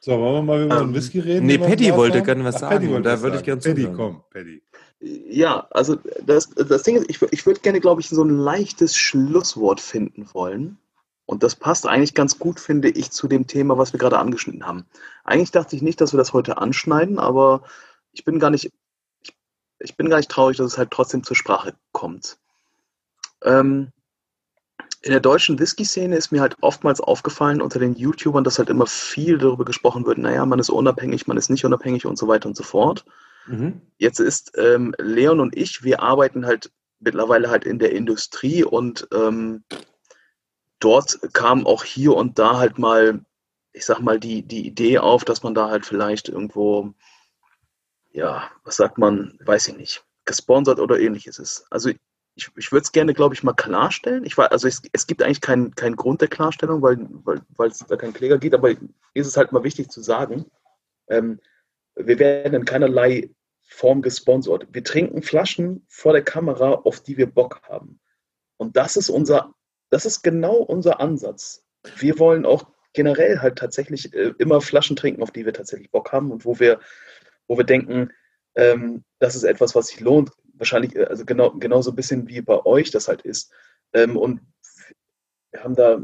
So, wollen wir mal über Ähm, den Whisky reden? nee, Paddy wollte gerne was Ach, sagen, Paddy wollte da würde ich sagen. gern Paddy, zuhören. komm, Paddy. Ja, also das, das Ding ist, ich, ich würde gerne, glaube ich, so ein leichtes Schlusswort finden wollen. Und das passt eigentlich ganz gut, finde ich, zu dem Thema, was wir gerade angeschnitten haben. Eigentlich dachte ich nicht, dass wir das heute anschneiden, aber ich bin gar nicht, ich, ich bin gar nicht traurig, dass es halt trotzdem zur Sprache kommt. Ähm, in der deutschen Whisky-Szene ist mir halt oftmals aufgefallen unter den YouTubern, dass halt immer viel darüber gesprochen wird, naja, man ist unabhängig, man ist nicht unabhängig und so weiter und so fort. Mhm. Jetzt ist ähm, Leon und ich, wir arbeiten halt mittlerweile halt in der Industrie und ähm, dort kam auch hier und da halt mal ich sag mal, die, die Idee auf, dass man da halt vielleicht irgendwo, ja, was sagt man, weiß ich nicht, gesponsert oder ähnliches ist. Also ich, ich würde es gerne, glaube ich, mal klarstellen. Ich war, also es, es gibt eigentlich keinen keinen Grund der Klarstellung, weil weil weil es da keinen Kläger gibt, aber ist es halt mal wichtig zu sagen, ähm, wir werden in keinerlei Form gesponsert. Wir trinken Flaschen vor der Kamera, auf die wir Bock haben. Und das ist unser, das ist genau unser Ansatz. Wir wollen auch generell halt tatsächlich äh, immer Flaschen trinken, auf die wir tatsächlich Bock haben und wo wir, wo wir denken, ähm, das ist etwas, was sich lohnt. Wahrscheinlich, äh, also genau, genauso ein bisschen wie bei euch das halt ist. Ähm, und wir haben da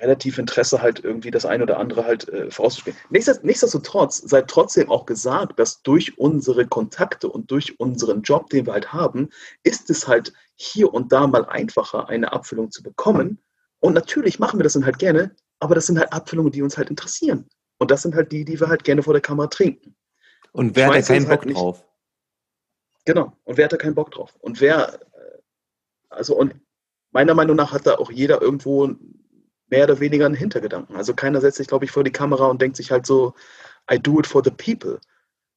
relativ Interesse, halt irgendwie das eine oder andere halt äh, vorauszuspielen. Nichtsdestotrotz sei trotzdem auch gesagt, dass durch unsere Kontakte und durch unseren Job, den wir halt haben, ist es halt hier und da mal einfacher, eine Abfüllung zu bekommen. Und natürlich machen wir das dann halt gerne, aber das sind halt Abfüllungen, die uns halt interessieren. Und das sind halt die, die wir halt gerne vor der Kamera trinken. Und wer hat da keinen halt Bock drauf? Genau. Und wer hat da keinen Bock drauf? Und wer, äh, also und meiner Meinung nach hat da auch jeder irgendwo mehr oder weniger einen Hintergedanken. Also keiner setzt sich, glaube ich, vor die Kamera und denkt sich halt so, I do it for the people.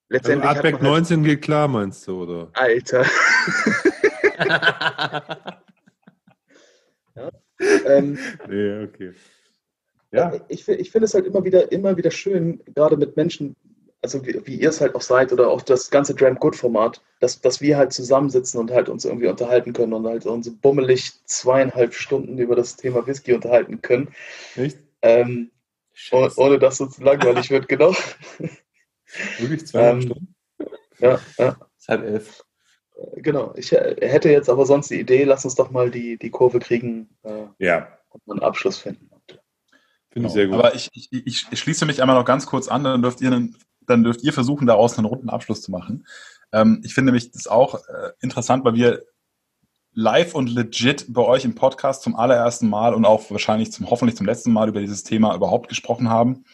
Letztendlich also Artback halt 19 geht klar, meinst du, oder? Alter. ja. ähm, nee, okay. Ja. Ich, ich finde es halt immer wieder, immer wieder schön, gerade mit Menschen, also wie, wie ihr es halt auch seid oder auch das ganze Dram Good Format, dass, dass wir halt zusammensitzen und halt uns irgendwie unterhalten können und halt uns bummelig zweieinhalb Stunden über das Thema Whisky unterhalten können. Echt? Ähm, ohne, ohne dass es langweilig wird, genau. Wirklich zweieinhalb ähm, Stunden? Ja, ja. halb elf. Genau. Ich hätte jetzt aber sonst die Idee, lass uns doch mal die, die Kurve kriegen äh, ja. und einen Abschluss finden. Finde ich sehr gut. Aber ich, ich, ich, schließe mich einmal noch ganz kurz an, dann dürft ihr, einen, dann dürft ihr versuchen, daraus einen runden Abschluss zu machen. Ähm, ich finde nämlich das auch äh, interessant, weil wir live und legit bei euch im Podcast zum allerersten Mal und auch wahrscheinlich zum hoffentlich zum letzten Mal über dieses Thema überhaupt gesprochen haben.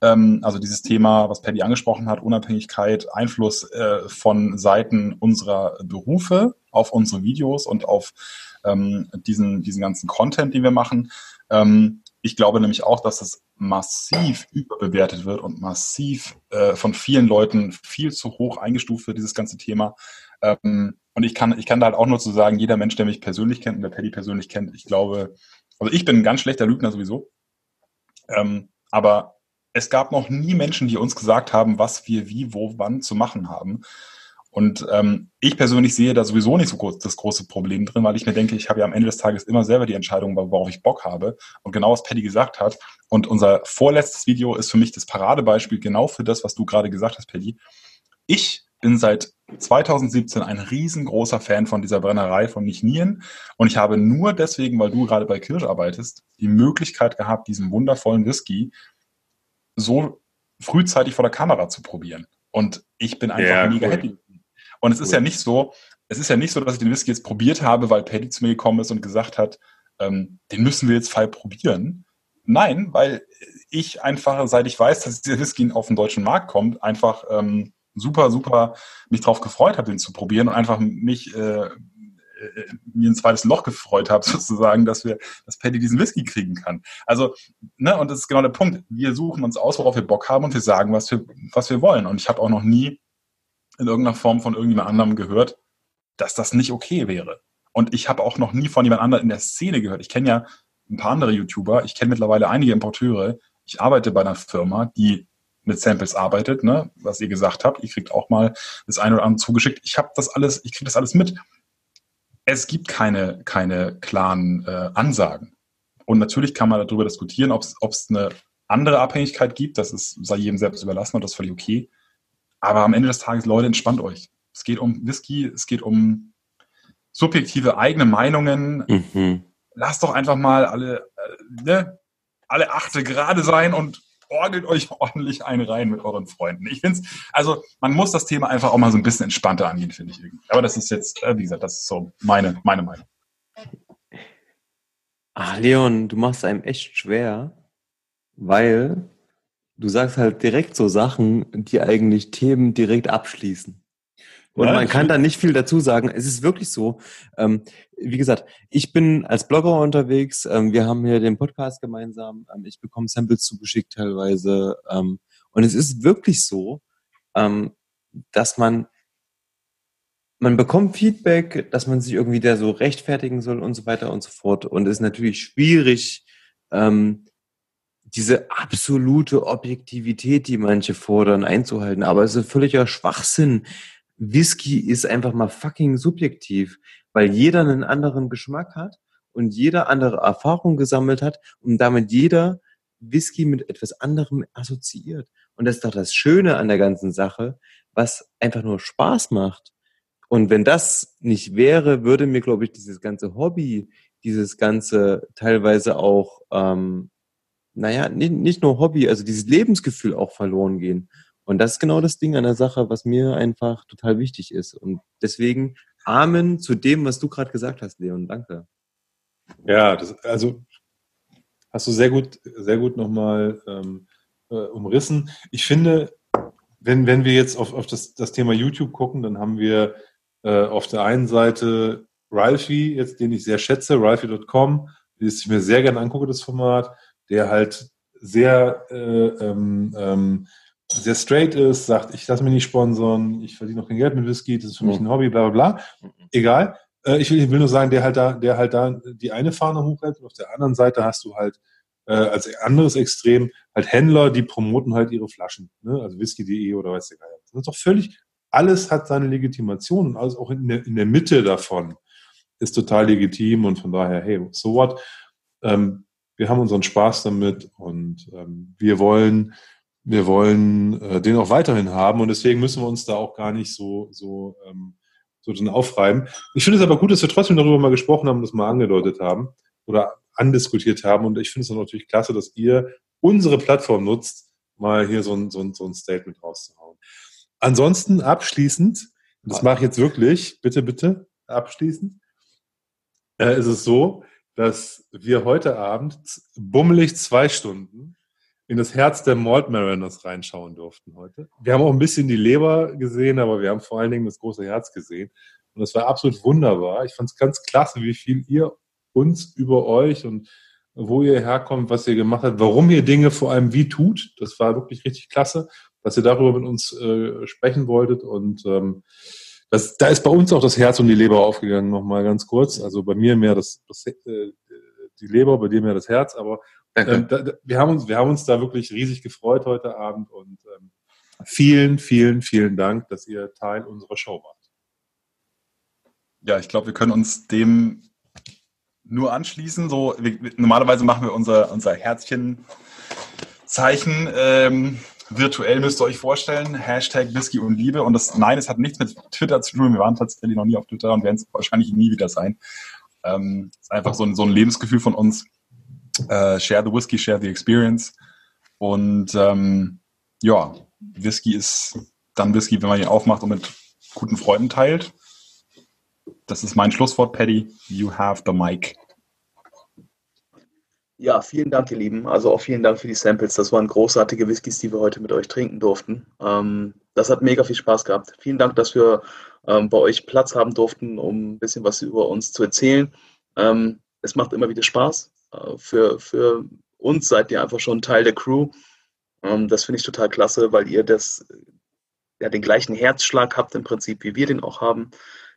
Ähm, also dieses Thema, was Paddy angesprochen hat, Unabhängigkeit, Einfluss äh, von Seiten unserer Berufe auf unsere Videos und auf ähm, diesen, diesen ganzen Content, den wir machen. Ähm, ich glaube nämlich auch, dass es massiv überbewertet wird und massiv äh, von vielen Leuten viel zu hoch eingestuft wird, dieses ganze Thema. Ähm, und ich kann, ich kann da halt auch nur zu sagen, jeder Mensch, der mich persönlich kennt und der Paddy persönlich kennt, ich glaube, also ich bin ein ganz schlechter Lügner sowieso. Ähm, aber es gab noch nie Menschen, die uns gesagt haben, was wir wie, wo, wann zu machen haben. Und ähm, ich persönlich sehe da sowieso nicht so groß, das große Problem drin, weil ich mir denke, ich habe ja am Ende des Tages immer selber die Entscheidung, worauf ich Bock habe. Und genau was Paddy gesagt hat. Und unser vorletztes Video ist für mich das Paradebeispiel genau für das, was du gerade gesagt hast, Paddy. Ich bin seit 2017 ein riesengroßer Fan von dieser Brennerei von Nichnien. Und ich habe nur deswegen, weil du gerade bei Kirsch arbeitest, die Möglichkeit gehabt, diesen wundervollen Whisky so frühzeitig vor der Kamera zu probieren. Und ich bin einfach ja, mega cool. happy und es cool. ist ja nicht so, es ist ja nicht so, dass ich den Whisky jetzt probiert habe, weil Paddy zu mir gekommen ist und gesagt hat, ähm, den müssen wir jetzt voll probieren. Nein, weil ich einfach, seit ich weiß, dass dieser Whisky auf den deutschen Markt kommt, einfach ähm, super, super mich drauf gefreut habe, den zu probieren und einfach mich äh, äh, mir ein zweites Loch gefreut habe, sozusagen, dass wir, dass Paddy diesen Whisky kriegen kann. Also, ne, und das ist genau der Punkt. Wir suchen uns aus, worauf wir Bock haben und wir sagen, was wir, was wir wollen. Und ich habe auch noch nie in irgendeiner Form von irgendjemand anderem gehört, dass das nicht okay wäre. Und ich habe auch noch nie von jemand anderem in der Szene gehört. Ich kenne ja ein paar andere YouTuber, ich kenne mittlerweile einige Importeure. Ich arbeite bei einer Firma, die mit Samples arbeitet, ne, was ihr gesagt habt. Ihr kriegt auch mal das eine oder andere zugeschickt. Ich habe das alles, ich kriege das alles mit. Es gibt keine, keine klaren äh, Ansagen. Und natürlich kann man darüber diskutieren, ob es eine andere Abhängigkeit gibt. Das ist, sei jedem selbst überlassen und das ist völlig okay. Aber am Ende des Tages, Leute, entspannt euch. Es geht um Whisky, es geht um subjektive eigene Meinungen. Mhm. Lasst doch einfach mal alle, äh, ne, alle achte gerade sein und orgelt euch ordentlich ein rein mit euren Freunden. Ich finde es, also man muss das Thema einfach auch mal so ein bisschen entspannter angehen, finde ich irgendwie. Aber das ist jetzt, äh, wie gesagt, das ist so meine, meine Meinung. Ach, Leon, du machst einem echt schwer, weil du sagst halt direkt so Sachen, die eigentlich Themen direkt abschließen. Und Ja, man kann da nicht viel dazu sagen. Es ist wirklich so. Ähm, wie gesagt, ich bin als Blogger unterwegs. Ähm, wir haben hier den Podcast gemeinsam. Ähm, ich bekomme Samples zugeschickt teilweise. Ähm, und es ist wirklich so, ähm, dass man man bekommt Feedback, dass man sich irgendwie da so rechtfertigen soll und so weiter und so fort. Und es ist natürlich schwierig, ähm, diese absolute Objektivität, die manche fordern, einzuhalten. Aber es ist völliger Schwachsinn. Whisky ist einfach mal fucking subjektiv, weil jeder einen anderen Geschmack hat und jeder andere Erfahrung gesammelt hat und damit jeder Whisky mit etwas anderem assoziiert. Und das ist doch das Schöne an der ganzen Sache, was einfach nur Spaß macht. Und wenn das nicht wäre, würde mir, glaube ich, dieses ganze Hobby, dieses ganze teilweise auch, ähm, naja, nicht, nur Hobby, also dieses Lebensgefühl auch verloren gehen. Und das ist genau das Ding an der Sache, was mir einfach total wichtig ist. Und deswegen Amen zu dem, was du gerade gesagt hast, Leon. Danke. Ja, das, also hast du sehr gut, sehr gut nochmal ähm, äh, umrissen. Ich finde, wenn, wenn wir jetzt auf, auf das, das Thema YouTube gucken, dann haben wir äh, auf der einen Seite Ralphie, jetzt den ich sehr schätze, ralphie.com, das ich mir sehr gerne angucke, das Format, der halt sehr, äh, ähm, ähm, sehr straight ist, sagt, ich lasse mich nicht sponsern, ich verdiene noch kein Geld mit Whisky, das ist für mich ein Hobby, bla bla bla. Egal. Äh, ich, will, ich will nur sagen, der halt da, der halt da die eine Fahne hochhält und auf der anderen Seite hast du halt äh, als anderes Extrem halt Händler, die promoten halt ihre Flaschen, ne? also whisky.de oder weiß der Geier. Das ist doch völlig, alles hat seine Legitimation und alles auch in der, in der Mitte davon ist total legitim und von daher, hey, so what? Ähm, wir haben unseren Spaß damit und ähm, wir wollen, wir wollen äh, den auch weiterhin haben und deswegen müssen wir uns da auch gar nicht so, so, ähm, so drin aufreiben. Ich finde es aber gut, dass wir trotzdem darüber mal gesprochen haben und das mal angedeutet haben oder andiskutiert haben und ich finde es auch natürlich klasse, dass ihr unsere Plattform nutzt, mal hier so ein, so ein, so ein Statement rauszuhauen. Ansonsten abschließend, das mache ich jetzt wirklich, bitte, bitte, abschließend, äh, ist es so, dass wir heute Abend bummelig zwei Stunden in das Herz der Malt Mariners reinschauen durften heute. Wir haben auch ein bisschen die Leber gesehen, aber wir haben vor allen Dingen das große Herz gesehen. Und das war absolut wunderbar. Ich fand es ganz klasse, wie viel ihr uns über euch und wo ihr herkommt, was ihr gemacht habt, warum ihr Dinge vor allem wie tut. Das war wirklich richtig klasse, dass ihr darüber mit uns äh, sprechen wolltet. Und ähm, das, da ist bei uns auch das Herz und die Leber aufgegangen, nochmal ganz kurz. Also bei mir mehr das, das äh, die Leber, bei dir mehr das Herz, aber ähm, da, da, wir, haben uns, wir haben uns da wirklich riesig gefreut heute Abend und ähm, vielen, vielen, vielen Dank, dass ihr Teil unserer Show wart. Ja, ich glaube, wir können uns dem nur anschließen. So, wir, normalerweise machen wir unser, unser Herzchen-Zeichen. Ähm, virtuell müsst ihr euch vorstellen. Hashtag Whisky und Liebe. Und das, nein, es hat nichts mit Twitter zu tun. Wir waren tatsächlich noch nie auf Twitter und werden es wahrscheinlich nie wieder sein. Ähm, ist einfach so ein, so ein Lebensgefühl von uns. Äh, share the Whisky, share the experience. Und ähm, ja, Whisky ist dann Whisky, wenn man ihn aufmacht und mit guten Freunden teilt. Das ist mein Schlusswort, Paddy. You have the mic. Ja, vielen Dank, ihr Lieben. Also auch vielen Dank für die Samples. Das waren großartige Whiskys, die wir heute mit euch trinken durften. Ähm, das hat mega viel Spaß gehabt. Vielen Dank, dass wir ähm, bei euch Platz haben durften, um ein bisschen was über uns zu erzählen. Ähm, es macht immer wieder Spaß. Äh, für, für uns seid ihr einfach schon Teil der Crew. Ähm, das finde ich total klasse, weil ihr das, ja, den gleichen Herzschlag habt im Prinzip, wie wir den auch haben.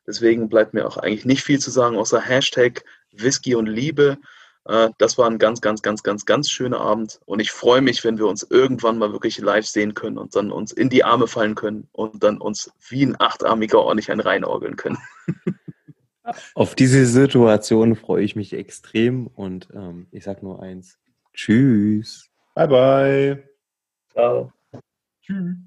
Deswegen bleibt mir auch eigentlich nicht viel zu sagen, außer Hashtag Whisky und Liebe. Äh, Das war ein ganz, ganz, ganz, ganz, ganz schöner Abend. Und ich freue mich, wenn wir uns irgendwann mal wirklich live sehen können und dann uns in die Arme fallen können und dann uns wie ein Achtarmiger ordentlich einen reinorgeln können. Auf diese Situation freue ich mich extrem und ähm, ich sage nur eins. Tschüss. Bye, bye. Ciao. Tschüss.